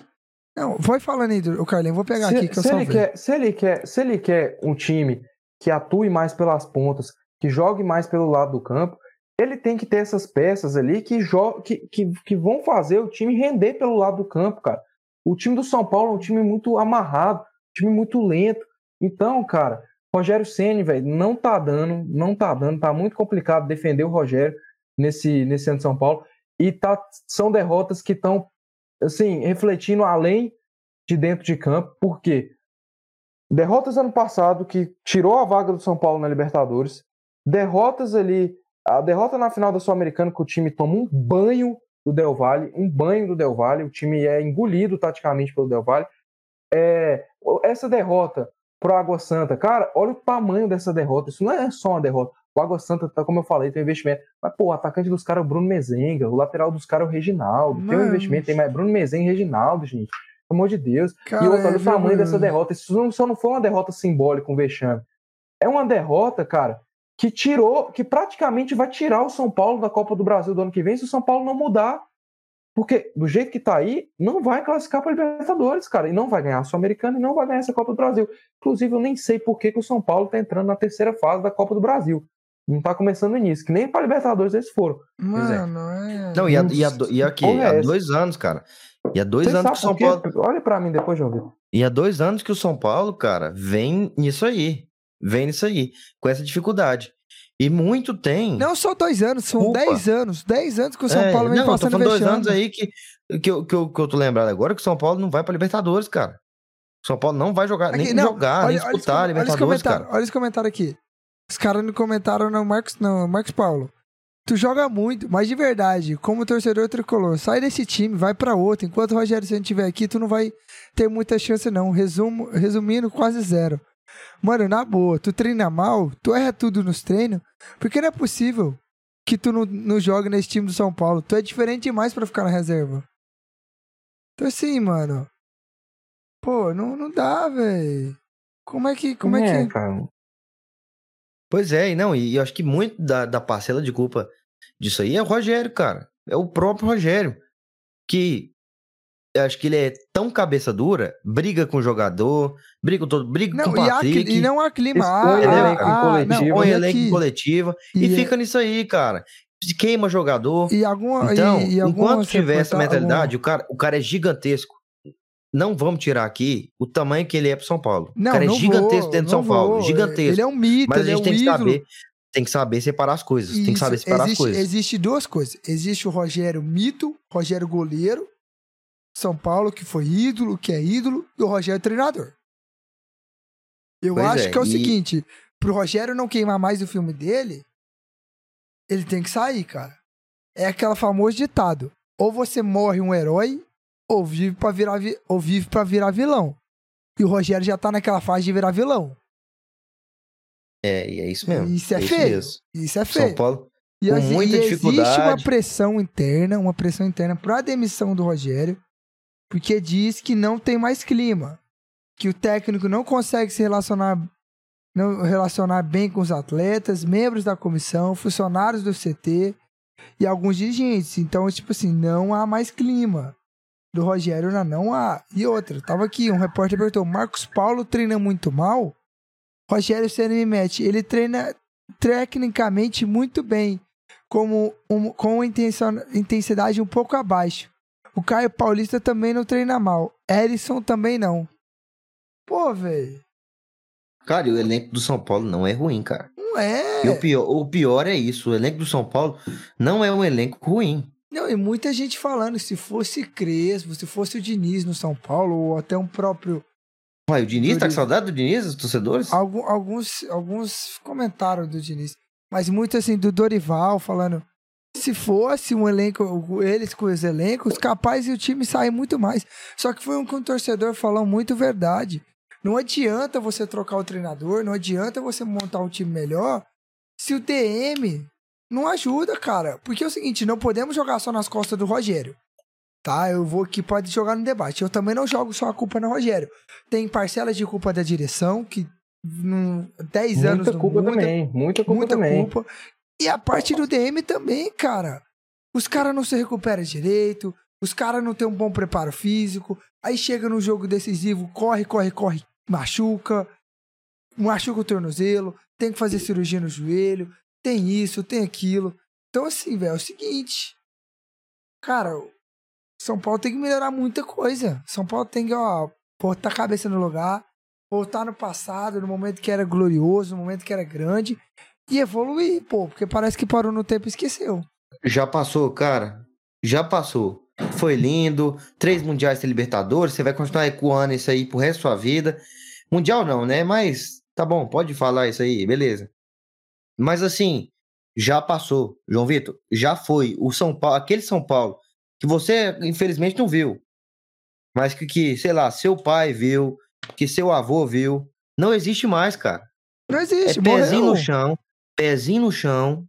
Não, vai falando aí, o Carlinhos, vou pegar se, aqui que eu se ele quer, se ele quer, se ele quer um time que atue mais pelas pontas, que jogue mais pelo lado do campo, ele tem que ter essas peças ali que, que, que, que vão fazer o time render pelo lado do campo, cara. O time do São Paulo é um time muito amarrado, um time muito lento. Então, cara, Rogério Ceni, velho, não tá dando, não tá dando, tá muito complicado defender o Rogério nesse nesse ano de São Paulo e tá são derrotas que estão assim, refletindo além de dentro de campo, por quê? Derrotas ano passado que tirou a vaga do São Paulo na Libertadores, derrotas ali, a derrota na final da Sul-Americana que o time toma um banho do Del Valle, um banho do Del Valle, o time é engolido taticamente pelo Del Valle. É, essa derrota pro Água Santa, cara, olha o tamanho dessa derrota, isso não é só uma derrota. O Água Santa, tá, como eu falei, tem um investimento. Mas, pô, o atacante dos caras é o Bruno Mezenga, o lateral dos caras é o Reginaldo. Tem um Mano. investimento, tem mais Bruno Mezenga e Reginaldo, gente. Pelo amor de Deus. Cara, e outra, olha é o tamanho vergonhoso. dessa derrota. Isso não, só não foi uma derrota simbólica, um vexame. É uma derrota, cara, que tirou, que praticamente vai tirar o São Paulo da Copa do Brasil do ano que vem se o São Paulo não mudar. Porque do jeito que tá aí, não vai classificar para Libertadores, cara. E não vai ganhar a Sul-Americana e não vai ganhar essa Copa do Brasil. Inclusive, eu nem sei por que, que o São Paulo tá entrando na terceira fase da Copa do Brasil. Não tá começando nisso, que nem para Libertadores eles foram. Mano, é. Não, e, a, e, a, e aqui, é há essa? dois anos, cara. E há dois Você anos que o São? Paulo. Olha para mim depois, João Vitor. E há dois anos que o São Paulo, cara, vem nisso aí. Vem nisso aí, com essa dificuldade. E muito tem. Não só dois anos, são Culpa. dez anos. Dez anos que o São É, Paulo vem não, passando dois anos aí que, que, eu, que, eu, que eu tô lembrado agora que o São Paulo não vai pra Libertadores, cara. O São Paulo não vai jogar, Aqui, nem não, jogar, nem olha, olha esse disputar olha Libertadores, comentário, cara. Olha esse comentário aqui. Os caras não comentaram no Marcos, não, Marcos Paulo. Tu joga muito, mas de verdade, como torcedor tricolor, sai desse time, vai pra outro. Enquanto o Rogério Senna estiver aqui, tu não vai ter muita chance, não. Resumo, resumindo, quase zero. Mano, na boa, tu treina mal, tu erra tudo nos treinos, porque não é possível que tu não, não jogue nesse time do São Paulo. Tu é diferente demais pra ficar na reserva. Então assim, mano. Pô, não, não dá, velho. Como é que. Como é, que. cara? Pois é, e não, e eu acho que muito da, da parcela de culpa disso aí é o Rogério, cara. É o próprio Rogério. Que acho que ele é tão cabeça dura, briga com o jogador, briga com todo, briga Não, com o e, Patrick. e não há clima. Expõe Ah, elenco ah, ah, coletivo, não, põe e elenco aqui- em coletiva e, e- fica nisso aí, cara. Queima jogador. E alguma. Então, e, enquanto tiver essa mentalidade, o, cara, o cara é gigantesco. Não vamos tirar aqui o tamanho que ele é pro São Paulo. Não, o cara é gigantesco vou, dentro de São Paulo. vou. Gigantesco. Ele é um mito, Mas a é gente um tem que ídolo. saber. Tem que saber separar as coisas. tem que saber Isso, separar existe, as coisas. Existe duas coisas. Existe o Rogério mito, Rogério goleiro, São Paulo, que foi ídolo, que é ídolo, e o Rogério treinador. Eu Pois acho é, que é o e- seguinte: pro Rogério não queimar mais o filme dele, ele tem que sair, cara. É aquela famoso ditado: ou você morre um herói, ou vive pra virar, vi- ou vive pra virar vilão. E o Rogério já tá naquela fase de virar vilão. É, e é isso mesmo. Isso é, isso feio. mesmo. Isso é feio. São Paulo. E, com assim, muita e existe uma dificuldade. pressão interna, uma pressão interna para a demissão do Rogério, porque diz que não tem mais clima, que o técnico não consegue se relacionar, não relacionar bem com os atletas, membros da comissão, funcionários do CT e alguns dirigentes. Então, tipo assim, não há mais clima. Do Rogério, não, não há. E outra, tava aqui, um repórter perguntou: Marcos Paulo treina muito mal? Rogério me mete. Ele treina tecnicamente muito bem, como um, com intensidade um pouco abaixo. O Caio Paulista também não treina mal. Erisson também não. Pô, velho. Cara, e o elenco do São Paulo não é ruim, cara. Não é. E o pior, o pior é isso. O elenco do São Paulo não é um elenco ruim. Não, e muita gente falando, se fosse Crespo, se fosse o Diniz no São Paulo, ou até um próprio. Ué, o Diniz, tá com saudade do Diniz, os torcedores? Algum- alguns, alguns comentaram do Diniz. Mas muito assim, do Dorival falando. Se fosse um elenco, eles com os elencos, capaz e o time sair muito mais. Só que foi um que o torcedor falou muito verdade. Não adianta você trocar o treinador, não adianta você montar um time melhor se o DM não ajuda, cara. Porque é o seguinte, não podemos jogar só nas costas do Rogério. Tá, eu vou aqui, pode jogar no debate. Eu também não jogo só a culpa no Rogério. Tem parcelas de culpa da direção, que em 10 anos Muita não culpa muda, também. Muita culpa muita também. culpa. E a parte do DM também, cara. Os caras não se recuperam direito, os caras não têm um bom preparo físico. Aí chega no jogo decisivo, corre, corre, corre, machuca, machuca o tornozelo, tem que fazer cirurgia no joelho, tem isso, tem aquilo. Então, assim, velho, é o seguinte. Cara, São Paulo tem que melhorar muita coisa. São Paulo tem que, ó, botar a cabeça no lugar, voltar no passado, no momento que era glorioso, no momento que era grande, e evoluir, pô, porque parece que parou no tempo e esqueceu. Já passou, cara. Já passou. Foi lindo. Três mundiais de Libertadores. Você vai continuar ecoando isso aí pro resto da sua vida. Mundial não, né? Mas tá bom, pode falar isso aí, beleza. Mas assim, já passou, João Vitor. Já foi. O São Paulo, aquele São Paulo que você infelizmente não viu. Mas que, que, sei lá, seu pai viu, que seu avô viu. Não existe mais, cara. Não É existe, pezinho morreu. no chão, pezinho no chão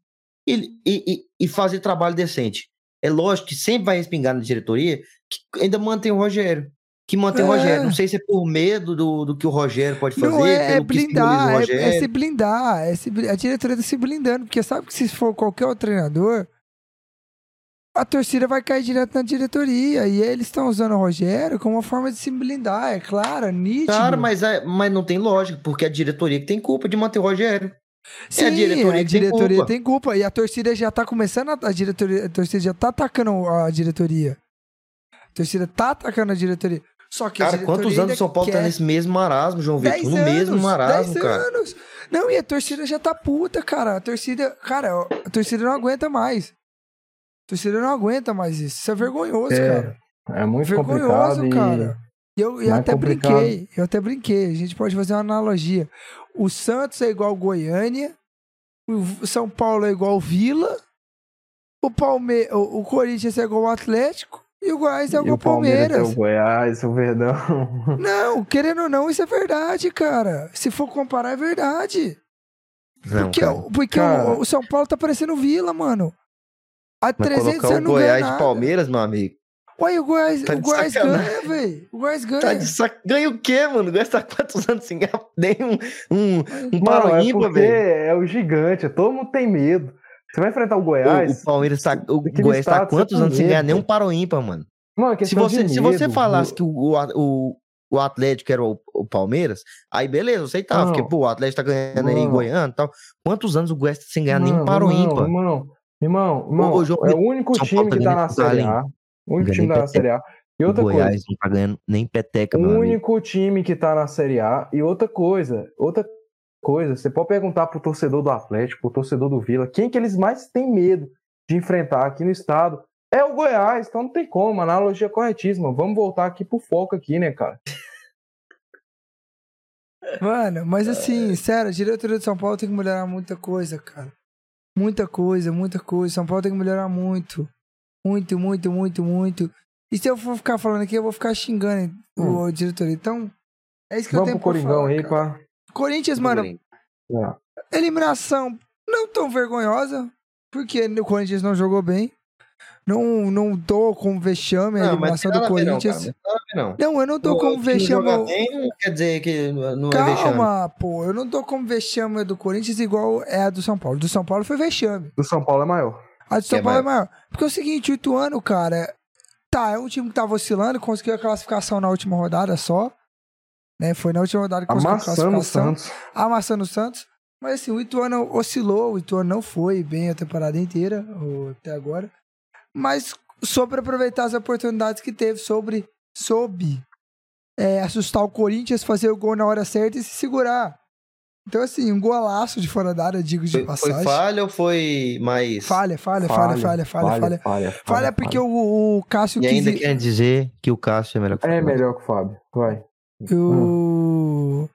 e, e, e- fazer trabalho decente. É lógico que sempre vai respingar na diretoria que ainda mantém o Rogério. que mantém o É. Rogério. Não sei se é por medo do, do que o Rogério pode fazer, Não é, é o blindar, é, é se blindar. É se, a diretoria tá se blindando, porque sabe que se for qualquer outro treinador, a torcida vai cair direto na diretoria. E eles estão usando o Rogério como uma forma de se blindar, é claro, nítido. Cara, mas, é, mas não tem lógica, porque é a diretoria que tem culpa de manter o Rogério. Sim, é a diretoria a que tem diretoria culpa. tem culpa. E a torcida já tá começando, a, a diretoria, a torcida já tá atacando a diretoria. A torcida tá atacando a diretoria. Só que Cara, diretoria quantos anos o São Paulo tá quer- nesse mesmo marasmo, João Vitor? 10 No anos, mesmo marasmo, 10 cara. anos. Não, e a torcida já tá puta, cara. A torcida, cara, a torcida não aguenta mais. A torcida não aguenta mais isso. Isso é vergonhoso, É, cara. É muito Vergonhoso, complicado cara. E eu, eu até complicado. brinquei, eu até brinquei. A gente pode fazer uma analogia. O Santos é igual Goiânia, o São Paulo é igual Vila, o, Palme... o, o Corinthians é igual o Atlético e o Goiás é E igual o o Palmeiras Palmeiras. é o Goiás, o Verdão. [LAUGHS] Não, querendo ou não, isso é verdade, cara. Se for comparar, é verdade. Não, Porque, cara. porque Cara. o, o São Paulo tá parecendo Vila, mano. Mas 300 colocar o Goiás de nada. Palmeiras, meu amigo. Ué, o Goiás, Tá o Goiás ganha, velho. O Goiás ganha. Tá de sac... Ganha o quê, mano? O Goiás tá quantos anos sem ganhar nem um, um, um Mano, paro é velho? é o gigante, todo mundo tem medo. Você vai enfrentar o O, Goiás... o Palmeiras tá. O Goiás tá estado, quantos anos sem medo, ganhar nem um velho. paro ímpar, mano? Mano, Se questão você, de se você medo, falasse o- que o, o, o Atlético era o, o Palmeiras, aí beleza, eu aceitava, Não. porque pô, o Atlético tá ganhando aí Não. goiano e tal. Quantos anos o Goiás tá sem ganhar nem um Mano, paro irmão? Irmão, irmão, ô, João é o único São time Paulo que tá tá na Série. A. O único time tá na Série A. E O outra Goiás coisa, não tá ganhando nem peteca, o meu amigo. único time que tá na Série A. E outra coisa, outra coisa, você pode perguntar pro torcedor do Atlético, pro torcedor do Vila, quem que eles mais têm medo de enfrentar aqui no estado? É o Goiás, então não tem como, analogia é corretíssima. Vamos voltar aqui pro foco aqui, né, cara? Mano, mas assim, sério, a diretoria de São Paulo tem que melhorar muita coisa, cara. Muita coisa, muita coisa. São Paulo tem que melhorar muito. Muito, muito, muito, muito. E se eu for ficar falando aqui, eu vou ficar xingando o diretoria. Então, é isso que eu Hum. Vamos tenho pro Coringão falar, aí, cara. Corinthians, mano, É. eliminação não tão vergonhosa, porque o Corinthians não jogou bem. Não, não tô com vexame a Não, eliminação do Corinthians. Não, não. Eu não tô O com vexame. bem não quer dizer que não é vexame. Calma, pô, eu não tô com vexame do Corinthians igual é a do São Paulo. Do São Paulo foi vexame. Do São Paulo é maior. A do São Paulo é maior. Porque é o seguinte, o Ituano, cara, tá, é um time que tava oscilando, conseguiu a classificação na última rodada só. Né? Foi na última rodada que conseguiu a Amassando o classificação. Santos. Amassando o Santos. Mas assim, o Ituano oscilou, o Ituano não foi bem a temporada inteira, ou até agora. Mas sobre aproveitar as oportunidades que teve, sobre, soube é, assustar o Corinthians, fazer o gol na hora certa e se segurar. Então, assim, um golaço de fora da área, digo de Foi, foi passagem. falha ou foi mais. Falha, falha, falha, falha, falha, falha. falha, Falha porque o, o Cássio E ainda quer dizer que o Cássio é melhor que o É Fábio. melhor que o Fábio. Vai. O...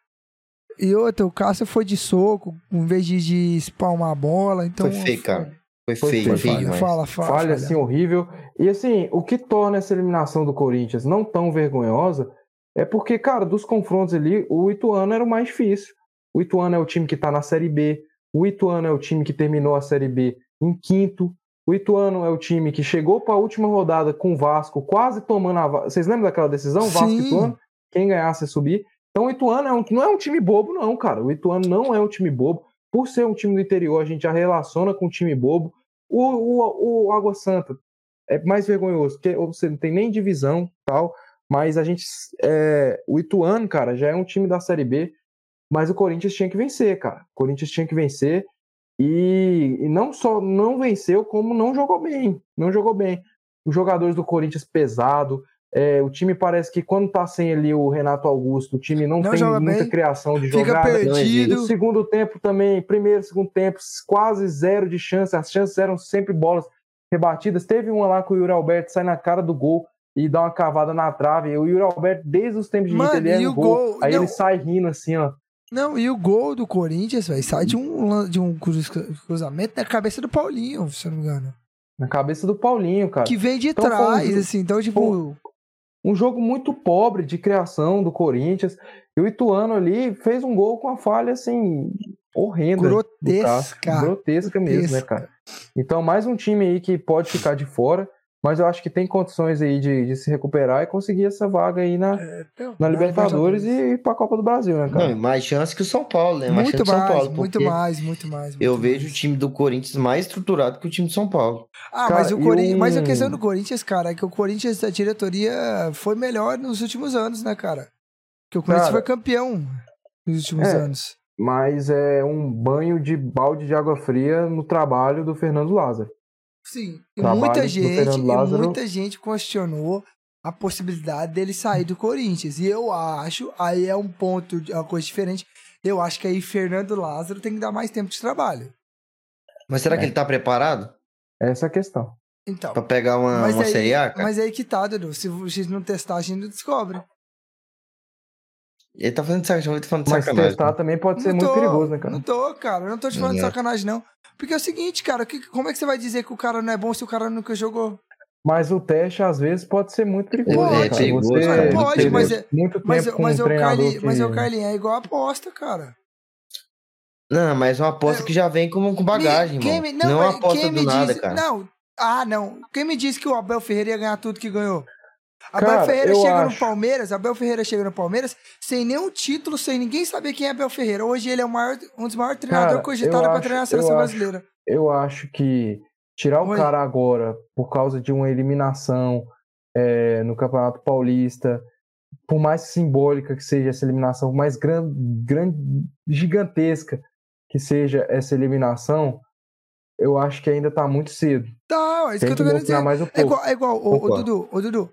E outra, o Cássio foi de soco, em vez de, de espalmar a bola. Então, Foi feio, cara. Foi Foi feio, feio, Falha, fala, fala, falha falha. assim horrível. E assim, o que torna essa eliminação do Corinthians não tão vergonhosa é porque, cara, dos confrontos ali, o Ituano era o mais difícil. O Ituano é o time que tá na Série B. O Ituano é o time que terminou a Série B em quinto. O Ituano é o time que chegou para a última rodada com o Vasco, quase tomando a. Vocês lembram daquela decisão? Vasco e Sim. Ituano? Quem ganhasse subir. Então o Ituano é um- não é um time bobo, não, cara. O Ituano não é um time bobo. Por ser um time do interior, a gente já relaciona com um time bobo. O, o, o Água Santa é mais vergonhoso, porque você não tem nem divisão tal, mas a gente. é, o Ituano, cara, já é um time da Série B, mas o Corinthians tinha que vencer, cara. O Corinthians tinha que vencer e, e não só não venceu, como não jogou bem. Não jogou bem. Os jogadores do Corinthians pesado. é, o time parece que quando tá sem ali o Renato Augusto, o time não, Não tem muita bem, criação de Fica jogada. perdido. No segundo tempo também, primeiro, segundo tempo, quase zero de chance. As chances eram sempre bolas rebatidas. Teve uma lá que o Yuri Alberto sai na cara do gol e dá uma cavada na trave. O Yuri Alberto, desde os tempos de Mano, Inter, ele é o gol. gol- Aí não. ele sai rindo assim, ó. Não, e o gol do Corinthians, velho, sai de um, de um cruz- cruzamento na cabeça do Paulinho, se eu não me engano. Na cabeça do Paulinho, cara. Que vem de Então um trás, jogo- assim. Então, tipo, Um jogo muito pobre de criação do Corinthians. E o Ituano ali fez um gol com uma falha, assim, horrenda. grotesca. Grotesca mesmo, né, Grotesca. cara? Então, mais um time aí que pode ficar de fora. Mas eu acho que tem condições aí de, de se recuperar e conseguir essa vaga aí na, É, então, na Libertadores e ir pra Copa do Brasil, né, cara? Não, mais chance que o São Paulo, né? Mais Muito mais, Paulo. muito mais, muito mais. Eu muito vejo o mais. time do Corinthians mais estruturado que o time de São Paulo. Ah, Cara, mas, o Corinthians, um- mas a questão do Corinthians, cara, é que o Corinthians, a diretoria foi melhor nos últimos anos, né, cara? Que o Corinthians Cara, foi campeão nos últimos é, anos. Mas é um banho de balde de água fria no trabalho do Fernando Lázaro. Sim. E trabalho muita gente, e muita gente questionou a possibilidade dele sair do Corinthians. E eu acho, aí é um ponto, é uma coisa diferente. Eu acho que aí Fernando Lázaro tem que dar mais tempo de trabalho. Mas será É. que ele tá preparado Essa é a questão. Então. pra pegar uma, Mas uma aí, Série A, cara? mas aí que tá, Dudu. Se vocês não testar, a gente não descobre. Ele tá fazendo sacanagem, falando de Mas sacanagem. testar também pode ser Não muito tô, perigoso, né, cara? Não tô, cara. Eu não tô te falando de É. sacanagem, não. Porque é o seguinte, cara. que- como é que você vai dizer que o cara não é bom se o cara nunca jogou? Mas o teste, às vezes, pode ser muito perigoso. Pode, né, é perigoso, Você cara. Pode, teve mas é- muito tempo Mas, com mas, um o treinador Carlinhos, que... mas o Carlinhos é igual aposta, cara. Não, mas é uma aposta Eu- que já vem com, com bagagem, Me- quem irmão. me- não, é uma mas aposta do nada, diz- cara. Não. Ah, não. Quem me disse que o Abel Ferreira ia ganhar tudo que ganhou? Abel Cara, Ferreira chega no acho. Palmeiras, Abel Ferreira chega no Palmeiras sem nenhum título, sem ninguém saber quem é Abel Ferreira. Hoje ele é o maior, um dos maiores treinadores cogitados para acho- treinar a seleção eu acho- brasileira. Eu acho que tirar o Oi. cara agora por causa de uma eliminação é, no Campeonato Paulista, por mais simbólica que seja essa eliminação, por mais grande, grande, gigantesca que seja essa eliminação, eu acho que ainda tá muito cedo. Tá, é isso que Tem eu tô que querendo dizer. mais um É pouco. igual, é igual ô, ô, Concordo. Dudu, ô, Dudu.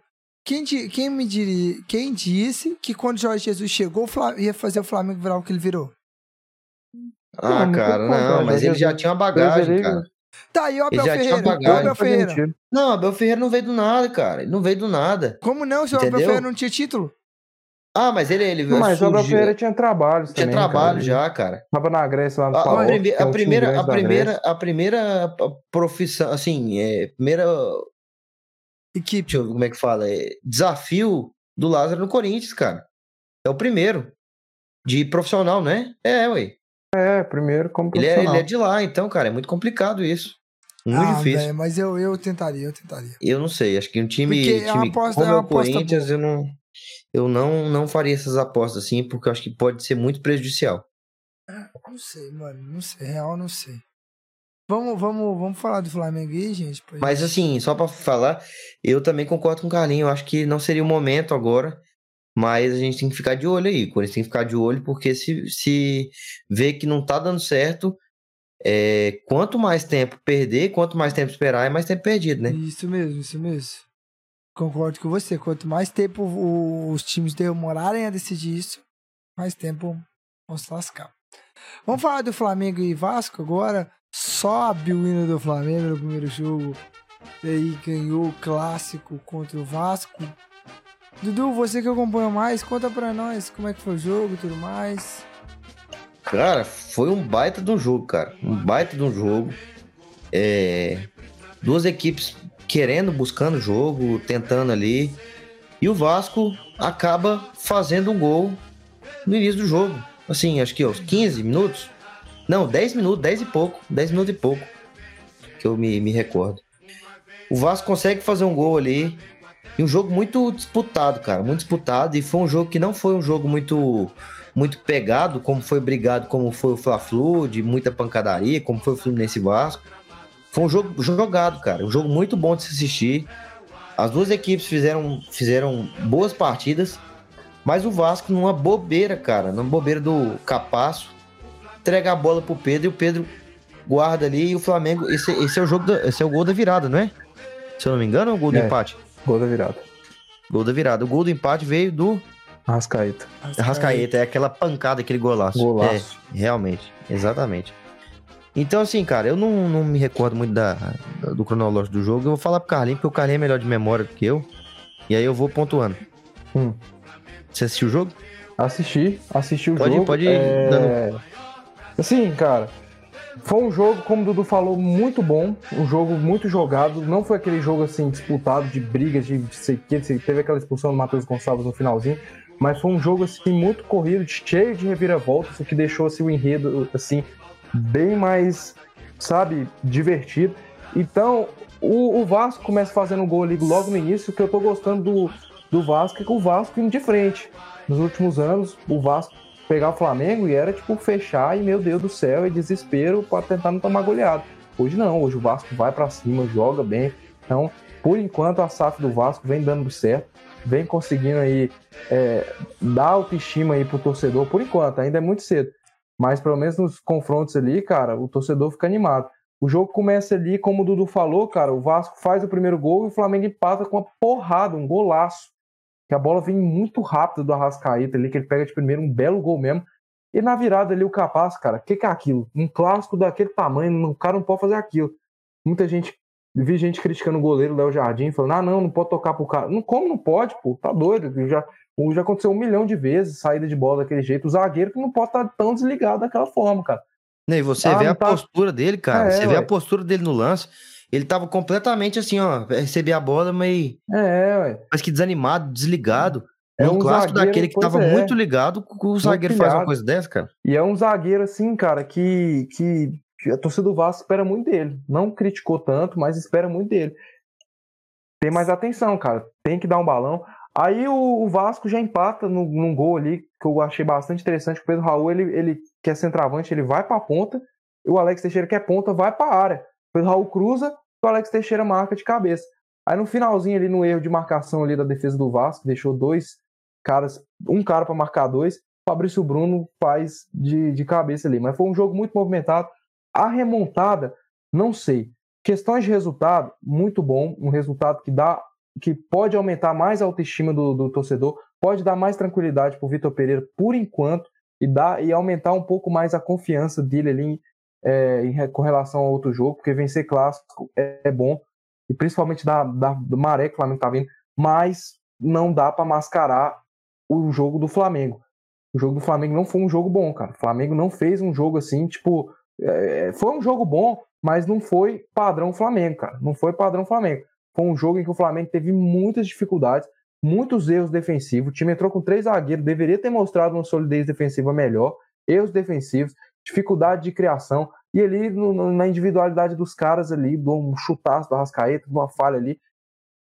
Quem, quem me diria, quem disse que quando Jorge Jesus chegou, ia fazer o Flamengo virar o que ele virou? Ah, Não, cara, não não, mas ele já tinha uma bagagem, cara. Tá, e o Abel tinha Ferreira? bagagem. O Abel Ferreira. Não, Abel Ferreira não veio do nada, cara. Ele não veio do nada. Como não, se o Abel? Ferreira não tinha título? Ah, mas ele, ele Mas o Abel surgiu- Ferreira tinha trabalhos tinha também. trabalho cara. já, cara. Tava na Grécia lá no A, a que é a um time primeira, a primeira, a primeira profissão, assim, é, primeira, Equipe. deixa eu, como é que fala, é, desafio do Lázaro no Corinthians, cara. É o primeiro de profissional, né? É, ué. É, primeiro como Ele é, profissional. ele é de lá, então, cara, é muito complicado isso. Muito ah, difícil. velho, mas eu, eu tentaria, eu tentaria. Eu não sei, acho que um time, Porque é time aposta- como é é o Corinthians, eu não eu não não faria essas apostas assim, porque eu acho que pode ser muito prejudicial. Não sei, mano, não sei, real não sei. Vamos, vamos, vamos falar do Flamengo aí, gente? pra Mas assim, só pra falar, eu também concordo com o Carlinho, eu acho que não seria o momento agora, mas a gente tem que ficar de olho aí, o Corinthians tem que ficar de olho, porque se, se vê que não tá dando certo, é, quanto mais tempo perder, quanto mais tempo esperar, é mais tempo perdido, né? Isso mesmo, isso mesmo. Concordo com você. Quanto mais tempo os times demorarem a decidir isso, mais tempo vão se lascar. Vamos falar do Flamengo e Vasco agora. Sobe o hino do Flamengo no primeiro jogo. E aí ganhou o clássico contra o Vasco. Dudu, você que acompanha mais, conta pra nós como é que foi o jogo e tudo mais. Cara, foi um baita de um jogo, cara. Um baita de um jogo. É, Duas equipes querendo, buscando o jogo, tentando ali. E o Vasco acaba fazendo um gol no início do jogo. Assim, acho que aos 15 minutos. Não, 10 minutos, 10 e pouco. 10 minutos e pouco. Que eu me, me recordo. O Vasco consegue fazer um gol ali. E um jogo muito disputado, cara. Muito disputado. E foi um jogo que não foi um jogo muito muito pegado, como foi brigado, como foi o Fla-Flu, de muita pancadaria, como foi o Fluminense Vasco. Foi um jogo jogado, cara. Um jogo muito bom de se assistir. As duas equipes fizeram, fizeram boas partidas, mas o Vasco numa bobeira, cara, numa bobeira do Capasso, entrega a bola pro Pedro e o Pedro guarda ali e o Flamengo, esse, esse é o jogo, da- esse é o gol da virada, não é? Se eu não me engano, é o gol do É. empate. Gol da virada. Gol da virada. O gol do empate veio do Arrascaeta. Rascaeta, é aquela pancada, aquele golaço. Golaço. É, realmente, exatamente. Então, assim, cara, eu não, não me recordo muito da, do cronológico do jogo. Eu vou falar pro Carlinhos, porque o Carlinhos é melhor de memória do que eu. E aí eu vou pontuando. Hum. Você assistiu o jogo? Assisti, assisti o Pode jogo. pode ir é... Assim, cara, foi um jogo, como o Dudu falou, muito bom. Um jogo muito jogado. Não foi aquele jogo assim, disputado, de brigas, de sei que. Teve aquela expulsão do Matheus Gonçalves no finalzinho. Mas foi um jogo assim, muito corrido, cheio de reviravoltas, o que deixou assim, o enredo assim, bem mais, sabe, divertido. Então, o, o Vasco começa fazendo um gol ali logo no início, que eu tô gostando do, do Vasco é que o Vasco indo de frente. Nos últimos anos, o Vasco pegar o Flamengo e era tipo fechar e meu Deus do céu, e desespero para tentar não tomar goleado. Hoje não, hoje o Vasco vai para cima, joga bem. Então, por enquanto, a SAF do Vasco vem dando certo, vem conseguindo aí é, dar autoestima aí pro torcedor, por enquanto, ainda é muito cedo. Mas pelo menos nos confrontos ali, cara, o torcedor fica animado. O jogo começa ali, como o Dudu falou, cara, o Vasco faz o primeiro gol e o Flamengo empata com uma porrada, um golaço. Que a bola vem muito rápido do Arrascaeta ali, que ele pega de primeiro um belo gol mesmo. E na virada ali o Capaz, cara, o que, que é aquilo? Um clássico daquele tamanho, o cara não pode fazer aquilo. Muita gente, vi gente criticando o goleiro Léo Jardim, falando, ah, não, não pode tocar pro cara. Não, como não pode, pô? Tá doido. Já, já aconteceu um milhão de vezes saída de bola daquele jeito. O zagueiro que não pode estar tá tão desligado daquela forma, cara. E você ah, vê a tá... postura dele, cara. É, você ué. vê a postura dele no lance. Ele tava completamente assim, ó, receber a bola, mas. É, ué. Mas que desanimado, desligado. É um, um clássico zagueiro, daquele que tava é. muito ligado com o zagueiro faz uma coisa dessa, cara. E é um zagueiro, assim, cara, que, que, que a torcida do Vasco espera muito dele. Não criticou tanto, mas espera muito dele. Tem mais atenção, cara. Tem que dar um balão. Aí o, o Vasco já empata no, num gol ali, que eu achei bastante interessante. O Pedro Raul, ele, ele que é centroavante, ele vai pra ponta. E o Alex Teixeira, que é ponta, vai pra área. O Pedro Raul cruza, o Alex Teixeira marca de cabeça. Aí no finalzinho ali, no erro de marcação ali da defesa do Vasco, deixou dois caras, um cara para marcar dois. O Fabrício Bruno faz de, de cabeça ali. Mas foi um jogo muito movimentado. A remontada, não sei. Questões de resultado, muito bom. Um resultado que dá, que pode aumentar mais a autoestima do, do torcedor, pode dar mais tranquilidade para o Vitor Pereira por enquanto e dar e aumentar um pouco mais a confiança dele ali é, em, com relação ao outro jogo, porque vencer clássico é, é bom, e principalmente da, da, do Maré que o Flamengo tá vindo, mas não dá para mascarar o jogo do Flamengo. O jogo do Flamengo não foi um jogo bom, cara. O Flamengo não fez um jogo assim, tipo. É, foi um jogo bom, mas não foi padrão Flamengo, cara. Não foi padrão Flamengo. Foi um jogo em que o Flamengo teve muitas dificuldades, muitos erros defensivos. O time entrou com três zagueiros, deveria ter mostrado uma solidez defensiva melhor. Erros defensivos, dificuldade de criação. E ali, no, na individualidade dos caras ali, de um chutaço do Arrascaeta, de uma falha ali,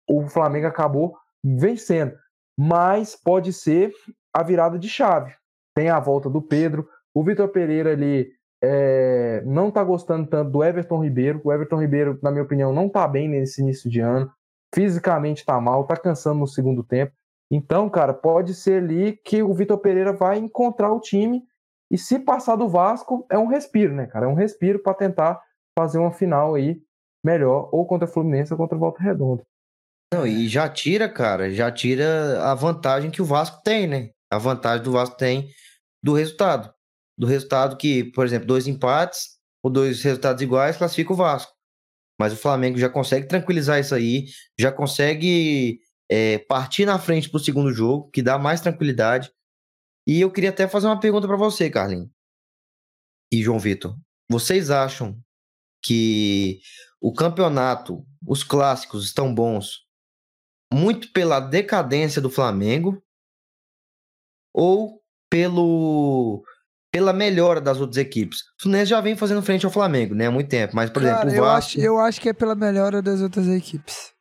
o Flamengo acabou vencendo mas pode ser a virada de chave. Tem a volta do Pedro, o Vitor Pereira ali é, não está gostando tanto do Everton Ribeiro. O Everton Ribeiro, na minha opinião, não está bem nesse início de ano. Fisicamente está mal, está cansando no segundo tempo. Então, cara, pode ser ali que o Vitor Pereira vai encontrar o time e se passar do Vasco é um respiro, né, cara? É um respiro para tentar fazer uma final aí melhor, ou contra o Fluminense ou contra o Volta Redonda. Não, e já tira, cara, já tira a vantagem que o Vasco tem, né? A vantagem do Vasco tem do resultado. Do resultado que, por exemplo, dois empates ou dois resultados iguais classifica o Vasco. Mas o Flamengo já consegue tranquilizar isso aí, já consegue é, partir na frente pro segundo jogo, que dá mais tranquilidade. E eu queria até fazer uma pergunta para você, Carlinhos e João Vitor. Vocês acham que o campeonato, os clássicos estão bons muito pela decadência do Flamengo ou pelo pela melhora das outras equipes. O Fluminense já vem fazendo frente ao Flamengo, né, há muito tempo, mas por Cara, exemplo, o Vasco... eu acho, eu acho que é pela melhora das outras equipes.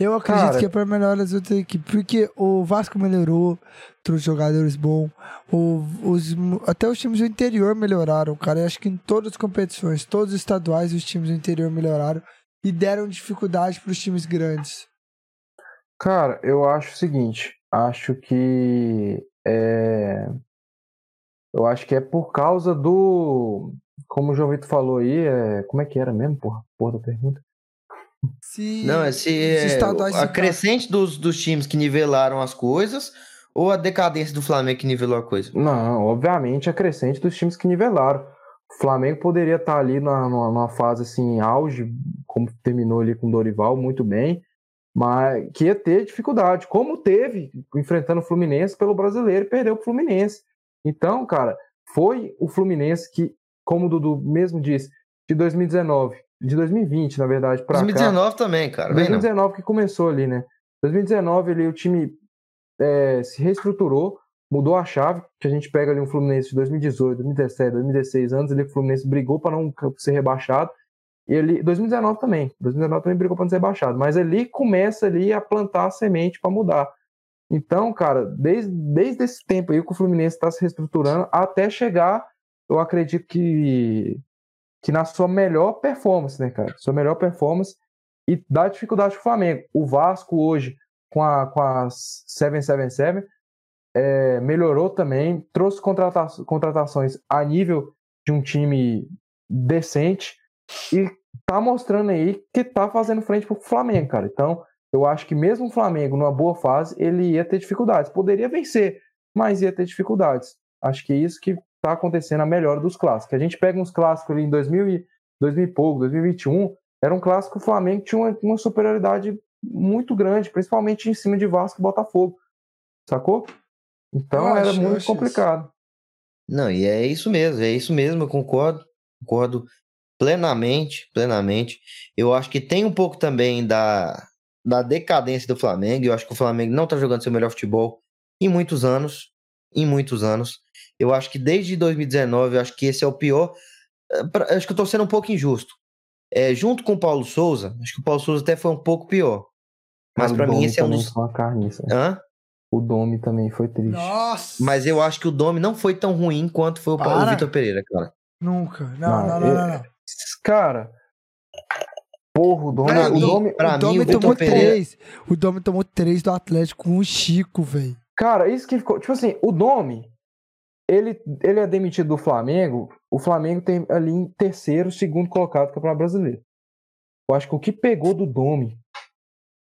Eu acredito Cara, que é pela melhora das outras equipes, porque o Vasco melhorou, trouxe jogadores bons, o, os, até os times do interior melhoraram, cara. Eu acho que em todas as competições, todos os estaduais, os times do interior melhoraram e deram dificuldade para os times grandes. Cara, eu acho o seguinte, acho que é, eu acho que é por causa do, como o João Vitor falou aí, é, como é que era mesmo, porra, porra da pergunta? Se Não, é se é, a crescente dos, dos times que nivelaram as coisas ou a decadência do Flamengo que nivelou a coisa? Não, obviamente a crescente dos times que nivelaram. O Flamengo poderia estar ali na, numa, numa fase assim, auge, como terminou ali com o Dorival, muito bem mas que ia ter dificuldade, como teve enfrentando o Fluminense pelo brasileiro e perdeu o Fluminense. Então, cara, foi o Fluminense que, como o Dudu mesmo disse, de 2019, de 2020, na verdade, para 2019 cá, também, cara. 2019 que começou ali, né? 2019 ali o time é, se reestruturou, mudou a chave, que a gente pega ali um Fluminense de 2018, 2017, 2016 anos, ali o Fluminense brigou para não ser rebaixado ele 2019 também, 2019 também brigou para não ser baixado, mas ele começa ali a plantar a semente para mudar. Então, cara, desde, desde esse tempo aí que o Fluminense está se reestruturando até chegar, eu acredito que que na sua melhor performance, né, cara? Sua melhor performance e dá dificuldade pro Flamengo. O Vasco hoje com a com a 777 é, melhorou também, trouxe contrata contratações a nível de um time decente e tá mostrando aí que tá fazendo frente pro Flamengo, cara. Então, eu acho que mesmo o Flamengo numa boa fase, ele ia ter dificuldades. Poderia vencer, mas ia ter dificuldades. Acho que é isso que tá acontecendo a melhor dos clássicos. A gente pega uns clássicos ali em 2000 e, 2000 e pouco, 2021, era um clássico que o Flamengo tinha uma, uma superioridade muito grande, principalmente em cima de Vasco e Botafogo. Sacou? Então Eu era acho, muito complicado. Não, e é isso mesmo, é isso mesmo, eu concordo, concordo plenamente, plenamente. Eu acho que tem um pouco também da, da decadência do Flamengo, eu acho que o Flamengo não tá jogando seu melhor futebol em muitos anos, em muitos anos. Eu acho que desde 2019, eu acho que esse é o pior, eh, pra- acho que eu tô sendo um pouco injusto. É, junto com o Paulo Souza, acho que o Paulo Souza até foi um pouco pior. Mas o pra mim esse é um dos... carniça. Hã? O Domi também foi triste. Nossa! Mas eu acho que o Domi não foi tão ruim quanto foi o, Paulo- o Para. Vitor Pereira, cara. Nunca. Não, Não, não, não, não. não. Cara, porra, o Domi, Pra o mim- Domi, pra o mim, Domi o Vitor tomou Pereira- três. O Domi tomou três do Atlético com o Chico, velho. Cara, isso que ficou. Tipo assim, o Domi, ele, ele é demitido do Flamengo. O Flamengo tem ali em terceiro, segundo colocado do Campeonato Brasileiro. Eu acho que o que pegou do Domi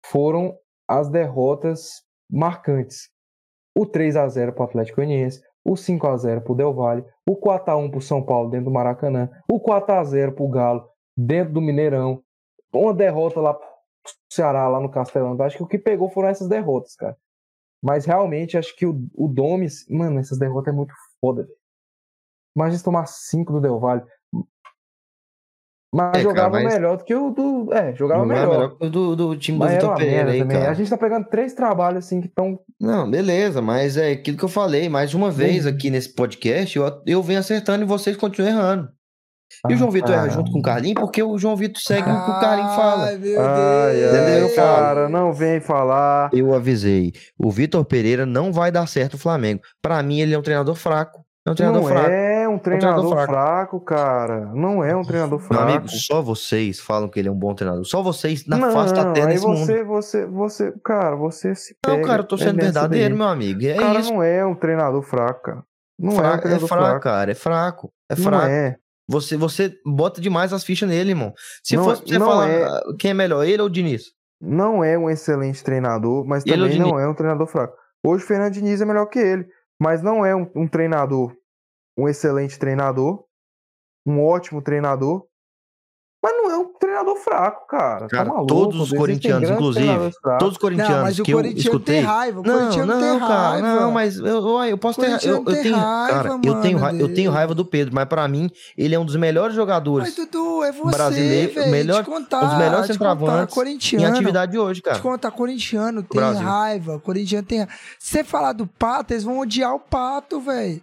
foram as derrotas marcantes. O 3 a 0 para o Atlético Goianiense, o 5 a 0 para o Del Valle, o 4 a 1 para o São Paulo dentro do Maracanã, o 4 a 0 para o Galo dentro do Mineirão, uma derrota lá pro Ceará, lá no Castelão. Acho que o que pegou foram essas derrotas, cara. Mas realmente acho que o, o Domes, mano, essas derrotas é muito foda, velho. Imagina tomar 5 do Del Valle. Mas É, cara, jogava mas- melhor do que o do. É, jogava melhor. melhor que o do, do time do Mas era Vitor Pereira aí, também. cara. A gente tá pegando três trabalhos assim que estão. Não, beleza, mas é aquilo que eu falei mais de uma vez aqui nesse podcast, eu, eu venho acertando e vocês continuam errando. E o João Vitor erra junto com o Carlinhos porque o João Vitor segue o que o Carlinhos fala. Ai, meu Ai, Deus. ai, Entendeu? cara, não vem falar. Eu avisei, o Vitor Pereira não vai dar certo o Flamengo. Pra mim, ele é um treinador fraco. É um treinador Não fraco. é um treinador, treinador fraco. fraco. cara. Não é um treinador Meu fraco. amigo, só vocês falam que ele é um bom treinador. Só vocês na não, face da terra aí nesse mundo. você, você, você, cara, você se Não, pega, cara, eu tô é sendo nessa verdadeiro, meu amigo. É O cara isso. não é um treinador fraco, cara. Não é um Fra- é treinador fraco, fraco. cara. É fraco. É Não fraco. é. Você, você bota demais as fichas nele, irmão. Se Não- fosse pra você falar é. quem é melhor, ele ou o Diniz? Não é um excelente treinador, mas Ele também não é um treinador fraco. Hoje o Fernando Diniz é melhor que ele, mas não é um, um treinador, um excelente treinador, um ótimo treinador, mas não é um treinador fraco, cara. Cara, tá maluco? todos os corintianos, inclusive. Todos os corintianos Não, mas o que eu corintiano escutei. tem raiva. O Não, corintiano não, tem cara, raiva. não, mas eu, eu, eu posso ter, eu, Corintiano eu tem tenho, raiva, cara, eu tenho, mano, eu tenho raiva do Pedro, mas pra mim ele é um dos melhores jogadores Mas, Dudu, é você, brasileiro, velho. melhor- te contar, um dos melhores te contar, centroavantes em atividade de hoje, Te cara. contar, corintiano tem Brasil. raiva. Corintiano tem raiva. Se você falar do pato, eles vão odiar o pato, velho.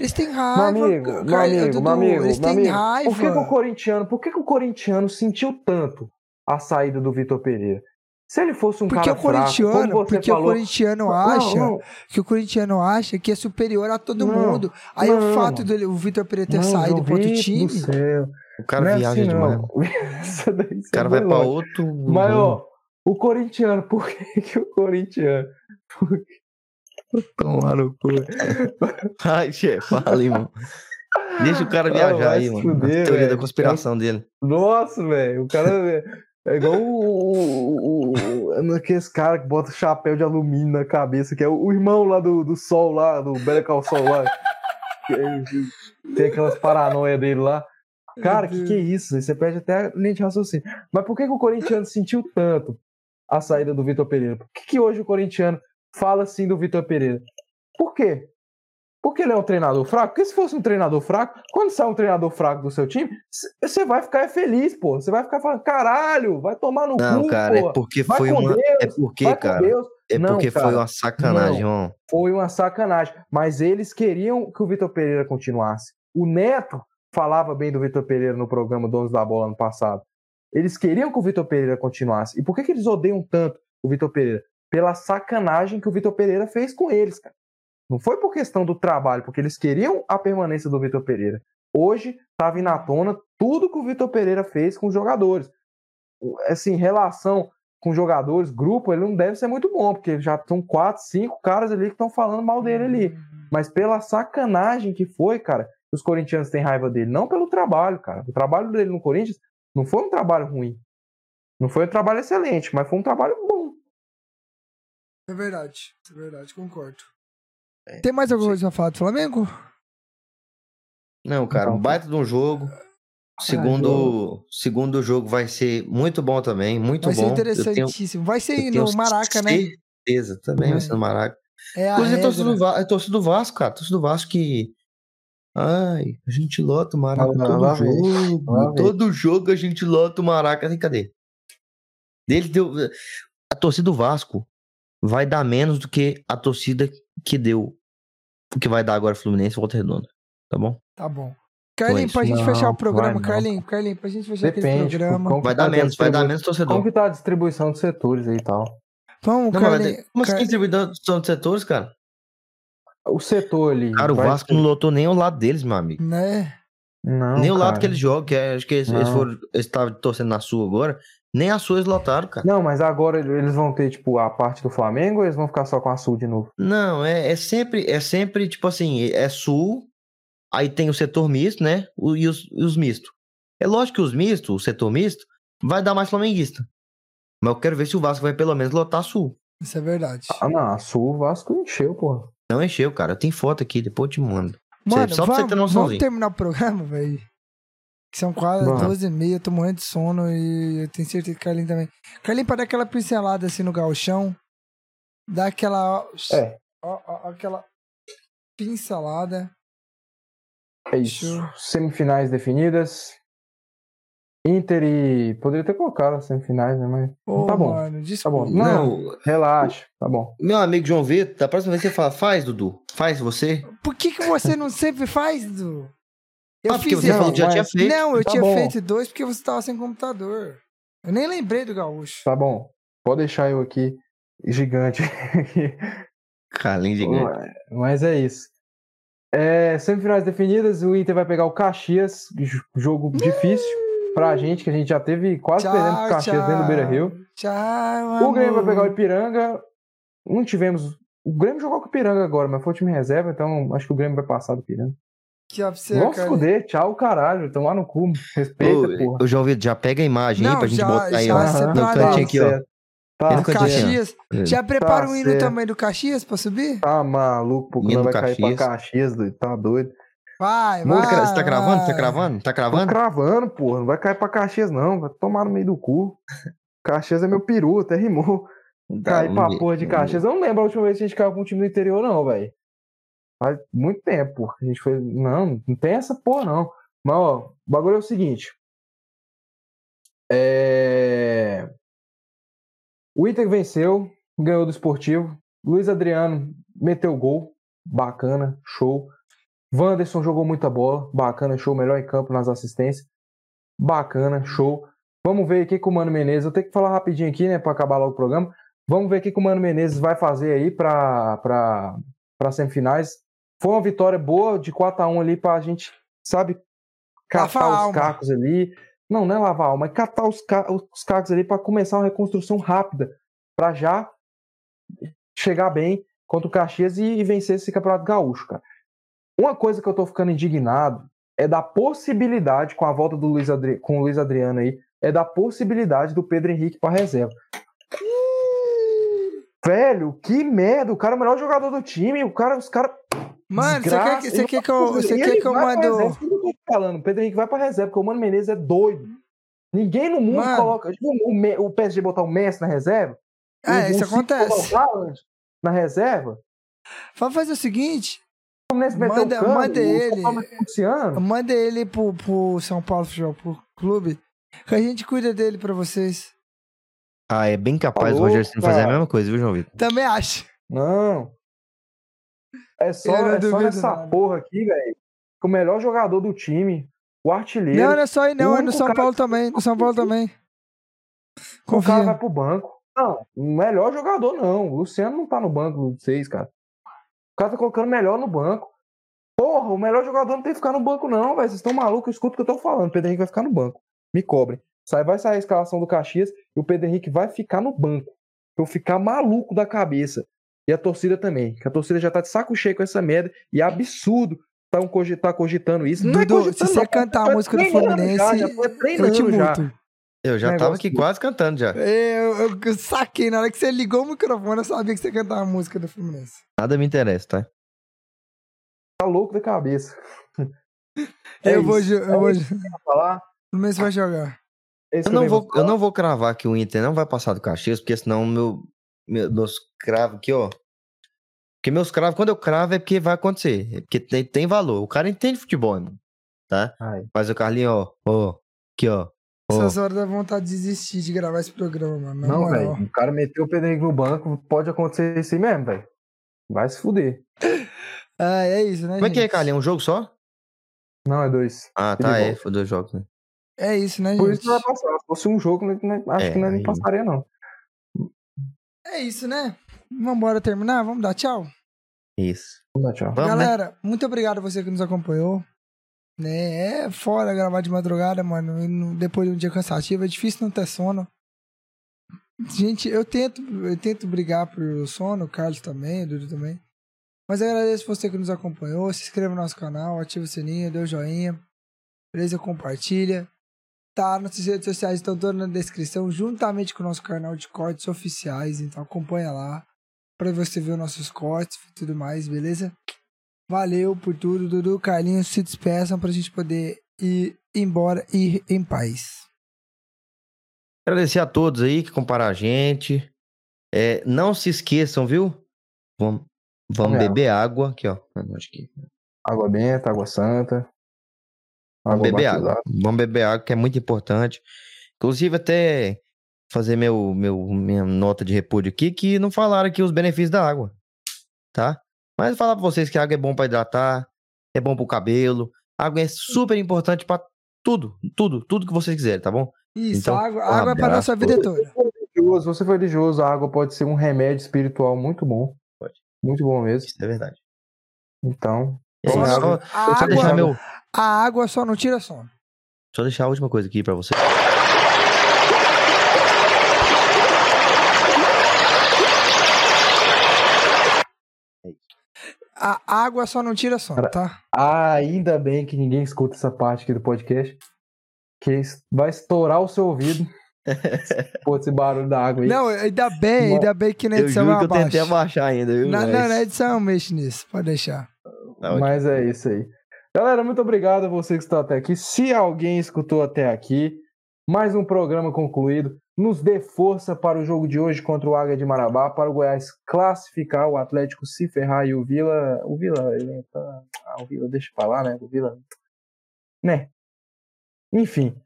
Eles têm Meu raiva. amigo, cara, meu amigo, Dudu, meu amigo, Eles meu têm amigo. raiva. Por que, que o corintiano, por que, que o corintiano sentiu tanto a saída do Vitor Pereira? Se ele fosse um Porque cara o fraco, corintiano, como você porque o falou, corintiano Não, acha não, que o corintiano acha que é superior a todo Não, mundo. Aí o não, fato dele, o Vitor Pereira ter não, saído pro outro time. do céu, O cara não é viaja assim, demais. [LAUGHS] não. O cara vai pra longe. outro. Mas, ó, o corintiano, [LAUGHS] por que, que o corintiano? [LAUGHS] Tomar no cu. [LAUGHS] Ai, chefe, fala, irmão. Deixa o cara viajar aí, mano. fuder, a teoria da velho. conspiração dele. Nossa, velho, o cara é- é igual o, o, o, o- aqueles caras que botam chapéu de alumínio na cabeça, que é o, o irmão lá do, do Sol, lá, do Better Call Sol lá. é- tem aquelas paranoia dele lá. Cara, que que é isso? Você perde até a linha de raciocínio. Mas por que, que o corintiano sentiu tanto a saída do Vitor Pereira? Por que, que hoje o corintiano fala assim do Vitor Pereira? Por quê? Porque ele é um treinador fraco? Porque se fosse um treinador fraco, quando sai um treinador fraco do seu time, você vai ficar feliz, pô. Você vai ficar falando, caralho, vai tomar no Não, cu, cara, pô. é porque Vai foi uma. Deus, É porque, cara. É Não, porque foi cara, uma sacanagem, não. irmão. Foi uma sacanagem. Mas eles queriam que o Vitor Pereira continuasse. O Neto falava bem do Vitor Pereira no programa Donos da Bola ano passado. Eles queriam que o Vitor Pereira continuasse. E por que, que eles odeiam tanto o Vitor Pereira? Pela sacanagem que o Vitor Pereira fez com eles, cara. Não foi por questão do trabalho, porque eles queriam a permanência do Vitor Pereira. Hoje tá vindo à tona tudo que o Vitor Pereira fez com os jogadores. Assim, relação com jogadores, grupo, ele não deve ser muito bom, porque já estão quatro, cinco caras ali que estão falando mal dele ali. Mas pela sacanagem que foi, cara, os corintianos têm raiva dele. Não pelo trabalho, cara. O trabalho dele no Corinthians não foi um trabalho ruim. Não foi um trabalho excelente, mas foi um trabalho bom. É verdade, é verdade, concordo. É, Tem mais alguma coisa a falar do Flamengo? Não, cara, um baita de um jogo. Segundo, segundo jogo vai ser muito bom também, muito vai bom. Vai ser interessantíssimo. Vai ser no Maraca, né? Certeza, também vai ser no Maraca. É Inclusive, a torcida do, é torcida do Vasco, cara. Torcida do Vasco que. Ai, a gente lota o Maraca ah, todo jogo. Todo jogo a gente lota o Maraca. Cadê? Dele deu. A torcida do Vasco vai dar menos do que a torcida que deu. O que vai dar agora Fluminense e Volta Redonda. Tá bom? Tá bom. Carlinhos, pra gente não, fechar o programa, Carlinhos, Carlinhos, pra gente fechar Depende, aquele programa. Vai dar menos, vai dar menos torcedor. Como que tá a distribuição dos setores aí e tal? Vamos, não, Carlinhos. Como assim distribuição dos setores, cara? O setor ali. Cara, o Vasco ter... não lotou nem o lado deles, meu amigo. Né? Não, nem o lado que eles jogam, que é, acho que eles, eles foram. Eles estavam torcendo na sua agora. Nem a sua eles lotaram, cara. Não, mas agora eles vão ter, tipo, a parte do Flamengo ou eles vão ficar só com a Sul de novo? Não, é, é sempre, é sempre, tipo assim, é Sul, Aí tem o setor misto, né? O, e, os, os mistos. É lógico que os mistos, o setor misto, vai dar mais flamenguista. Mas eu quero ver se o Vasco vai pelo menos lotar a Sul. Isso é verdade. Ah, não, a Sul o Vasco encheu, porra. Não encheu, cara. Tem foto aqui, depois eu te mando. Mano, só vamos, pra você ter noção. Vamos terminar o programa, velho. Que são quase Mano. 12 e meia, eu tô morrendo de sono e eu tenho certeza que o Carlinhos também. Carlinhos, pra dar aquela pincelada assim no galchão, dá aquela. É. Ó, ó, aquela pincelada. É isso. Semifinais definidas. Inter e. Poderia ter colocado as semifinais, né? Mas. Tá bom. Mano, tá bom. Não, não, relaxa. Tá bom. Meu amigo João Vitor, da próxima vez você fala, faz, Dudu. Faz você. Por que, que você não sempre faz, Dudu? Eu ah, porque fiz você falou que já tinha feito. Não, eu tá tinha bom. feito dois porque você tava sem computador. Eu nem lembrei do Gaúcho. Tá bom. Pode deixar eu aqui, gigante. Calinho gigante. Mas é isso. É, semifinais definidas, o Inter vai pegar o Caxias, jogo difícil pra gente, que a gente já teve quase tchau, perdendo o Caxias tchau. dentro do Beira Rio. Tchau, o Grêmio vai pegar o Ipiranga. Não tivemos. O Grêmio jogou com o Ipiranga agora, mas foi o time reserva, então acho que o Grêmio vai passar do Ipiranga. Que você, Vamos se fuder, tchau, caralho. Tomar no cu. Respeita, Ô, porra. O João Vitor, já pega a imagem não, aí pra gente já, botar aí, ó. No cantinho aqui, ó. Tá, do Caxias. É. Já prepara tá o hino também do Caxias pra subir? Tá maluco, porque não vai Caxias. cair pra Caxias, tá doido. Vai, vai. Você tá gravando? Tá gravando? Tá gravando? Tô gravando, porra. Não vai cair pra Caxias, não. Vai tomar no meio do cu. Caxias é meu peru, até rimou. Cair pra porra de Caxias. Eu não lembro a última vez que a gente caiu com um time do interior, não, velho. Faz muito tempo. A gente foi. Não, não tem essa porra, não. Mas, ó, o bagulho é o seguinte. É. O Inter venceu, ganhou do esportivo. Luiz Adriano meteu gol, bacana, show. Wanderson jogou muita bola, bacana, show, melhor em campo nas assistências. Bacana, show. Vamos ver que, que o Mano Menezes. Eu tenho que falar rapidinho aqui, né, para acabar logo o programa. Vamos ver o que, o Mano Menezes vai fazer aí para semifinais. Foi uma vitória boa de 4 a 1 ali para a gente, sabe, catar os cacos ali. Não, não é lavar a alma, é catar os, ca os cacos ali para começar uma reconstrução rápida, para já chegar bem contra o Caxias e, e, vencer esse campeonato gaúcho, cara. Uma coisa que eu tô ficando indignado é da possibilidade, com a volta do Luiz Adri com o Luiz Adriano aí, é da possibilidade do Pedro Henrique para reserva. Velho, que merda! O cara é o melhor jogador do time, o cara, os caras. Mano, você quer, você quer que eu, você quer que eu mando falando, o Pedro Henrique vai pra reserva, porque o Mano Menezes é doido. Ninguém no mundo Mano. coloca. Tipo, o, o PSG botar o Messi na reserva. É, isso acontece. Na reserva. Vamos fazer o seguinte. Manda, cano, manda ele. Manda ele pro, pro São Paulo Futebol Clube. Que a gente cuida dele pra vocês. Ah, é bem capaz Falou, o Roger fazer a mesma coisa, viu, João Vitor? Também acho. Não. É só, é só essa nada. porra aqui, velho o melhor jogador do time, o artilheiro. Não, não é só aí, não, é no São Paulo também. No São Paulo também. O cara vai Confia. pro banco. Não, o melhor jogador não. O Luciano não tá no banco no 6, cara. O cara tá colocando melhor no banco. Porra, o melhor jogador não tem que ficar no banco, não, velho. Vocês estão malucos? Escuta o que eu tô falando. O Pedro Henrique vai ficar no banco. Me cobrem. Sai, vai sair a escalação do Caxias e o Pedro Henrique vai ficar no banco. Eu ficar maluco da cabeça. E a torcida também. Que a torcida já tá de saco cheio com essa merda. E é absurdo tá, um cogi- tá cogitando isso. Não é Dudu, cogitando, se você não, cantar a tá música do Fluminense, já, já Eu te. Eu já Negócio tava aqui quase cantando já. Eu, eu, eu saquei, na hora que você ligou o microfone, eu sabia que você cantava a música do Fluminense. Nada me interessa, tá? Tá louco da cabeça. [LAUGHS] É eu vou, jo- É eu vou, eu falar. o Fluminense vai jogar. É Eu não, vou, falar. eu não vou cravar que o Inter não vai passar do Caxias, porque senão meu, meu, meus cravos aqui, ó. Porque meus cravos, quando eu cravo, é porque vai acontecer. É porque tem, tem valor. O cara entende futebol, irmão. Tá? Ai. Mas o Carlinho, ó, ó, aqui, ó. ó. Essas horas dá vontade de desistir de gravar esse programa, mano. Não, velho. O cara meteu o Henrique no banco, pode acontecer isso aí mesmo, velho. Vai se fuder. [LAUGHS] Ah, é isso, né, Como é que é, gente? Carlinho? É um jogo só? Não, é dois. Ah, Ele tá, é. Foi dois jogos, né? É isso, né, Por gente? isso não vai passar. Se fosse um jogo, não- não- acho É, que não, aí- nem passaria, não. É isso, né? Vambora terminar? Vamos dar tchau? Isso. Vamos dar tchau. Vamos, né? Galera, muito obrigado a você que nos acompanhou. Né? É fora gravar de madrugada, mano. no- Depois de um dia cansativo, é difícil não ter sono. Gente, eu tento, eu tento brigar por sono, o Carlos também, o Dudu também. Mas agradeço você que nos acompanhou. Se inscreva no nosso canal, ativa o sininho, dê o joinha. Beleza? Compartilha. Tá, nossas redes sociais estão todas na descrição, juntamente com o nosso canal de cortes oficiais. Então acompanha lá pra você ver os nossos cortes e tudo mais, beleza? Valeu por tudo, Dudu, Carlinhos, se despeçam pra gente poder ir embora e ir em paz. Agradecer a todos aí que compararam a gente. É, não se esqueçam, viu? Vamos, vamos beber água. Aqui, ó. Água benta, água santa. Vamos beber batizada. água. Vamos beber água, que é muito importante. Inclusive, até fazer meu, meu, minha nota de repúdio aqui, que não falaram aqui os benefícios da água. Tá? Mas falar pra vocês que a água é bom pra hidratar, é bom pro cabelo. A água é super importante pra tudo, tudo, tudo que vocês quiserem, tá bom? Isso, Então, água, um água é pra nossa vida toda. Religioso, Se você for religioso, a água pode ser um remédio espiritual muito bom. Pode. Muito bom mesmo. Isso é verdade. Então, só, água. A só deixar água, meu, a água só não tira sono. só deixar a última coisa aqui pra você. A água só não tira sono, tá? ah, ainda bem que ninguém escuta essa parte aqui do podcast. Que vai estourar o seu ouvido. [LAUGHS] Pô, esse barulho da água aí. Não, ainda bem, ainda bem que na Eu edição juro eu que eu tentei abaixar ainda, viu? Na, Mas- não, na edição eu mexo nisso, pode deixar. Tá. Mas é isso aí. Galera, muito obrigado a você que está até aqui. Se alguém escutou até aqui, mais um programa concluído. Nos dê força para o jogo de hoje contra o Águia de Marabá, para o Goiás classificar, o Atlético se ferrar e o Vila. O Vila, ele tá. Ah, o Vila, deixa pra lá, né? O Vila. Né? Enfim.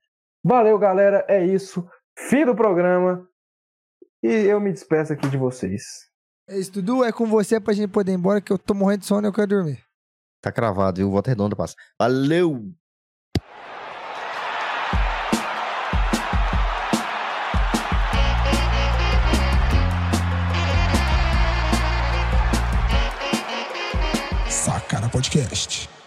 Valeu, galera. É isso. Fim do programa. E eu me despeço aqui de vocês. É isso, Dudu, é com você pra gente poder ir embora, que eu tô morrendo de sono e eu quero dormir. Tá cravado, viu? Volta redonda passa. Valeu! Podcast.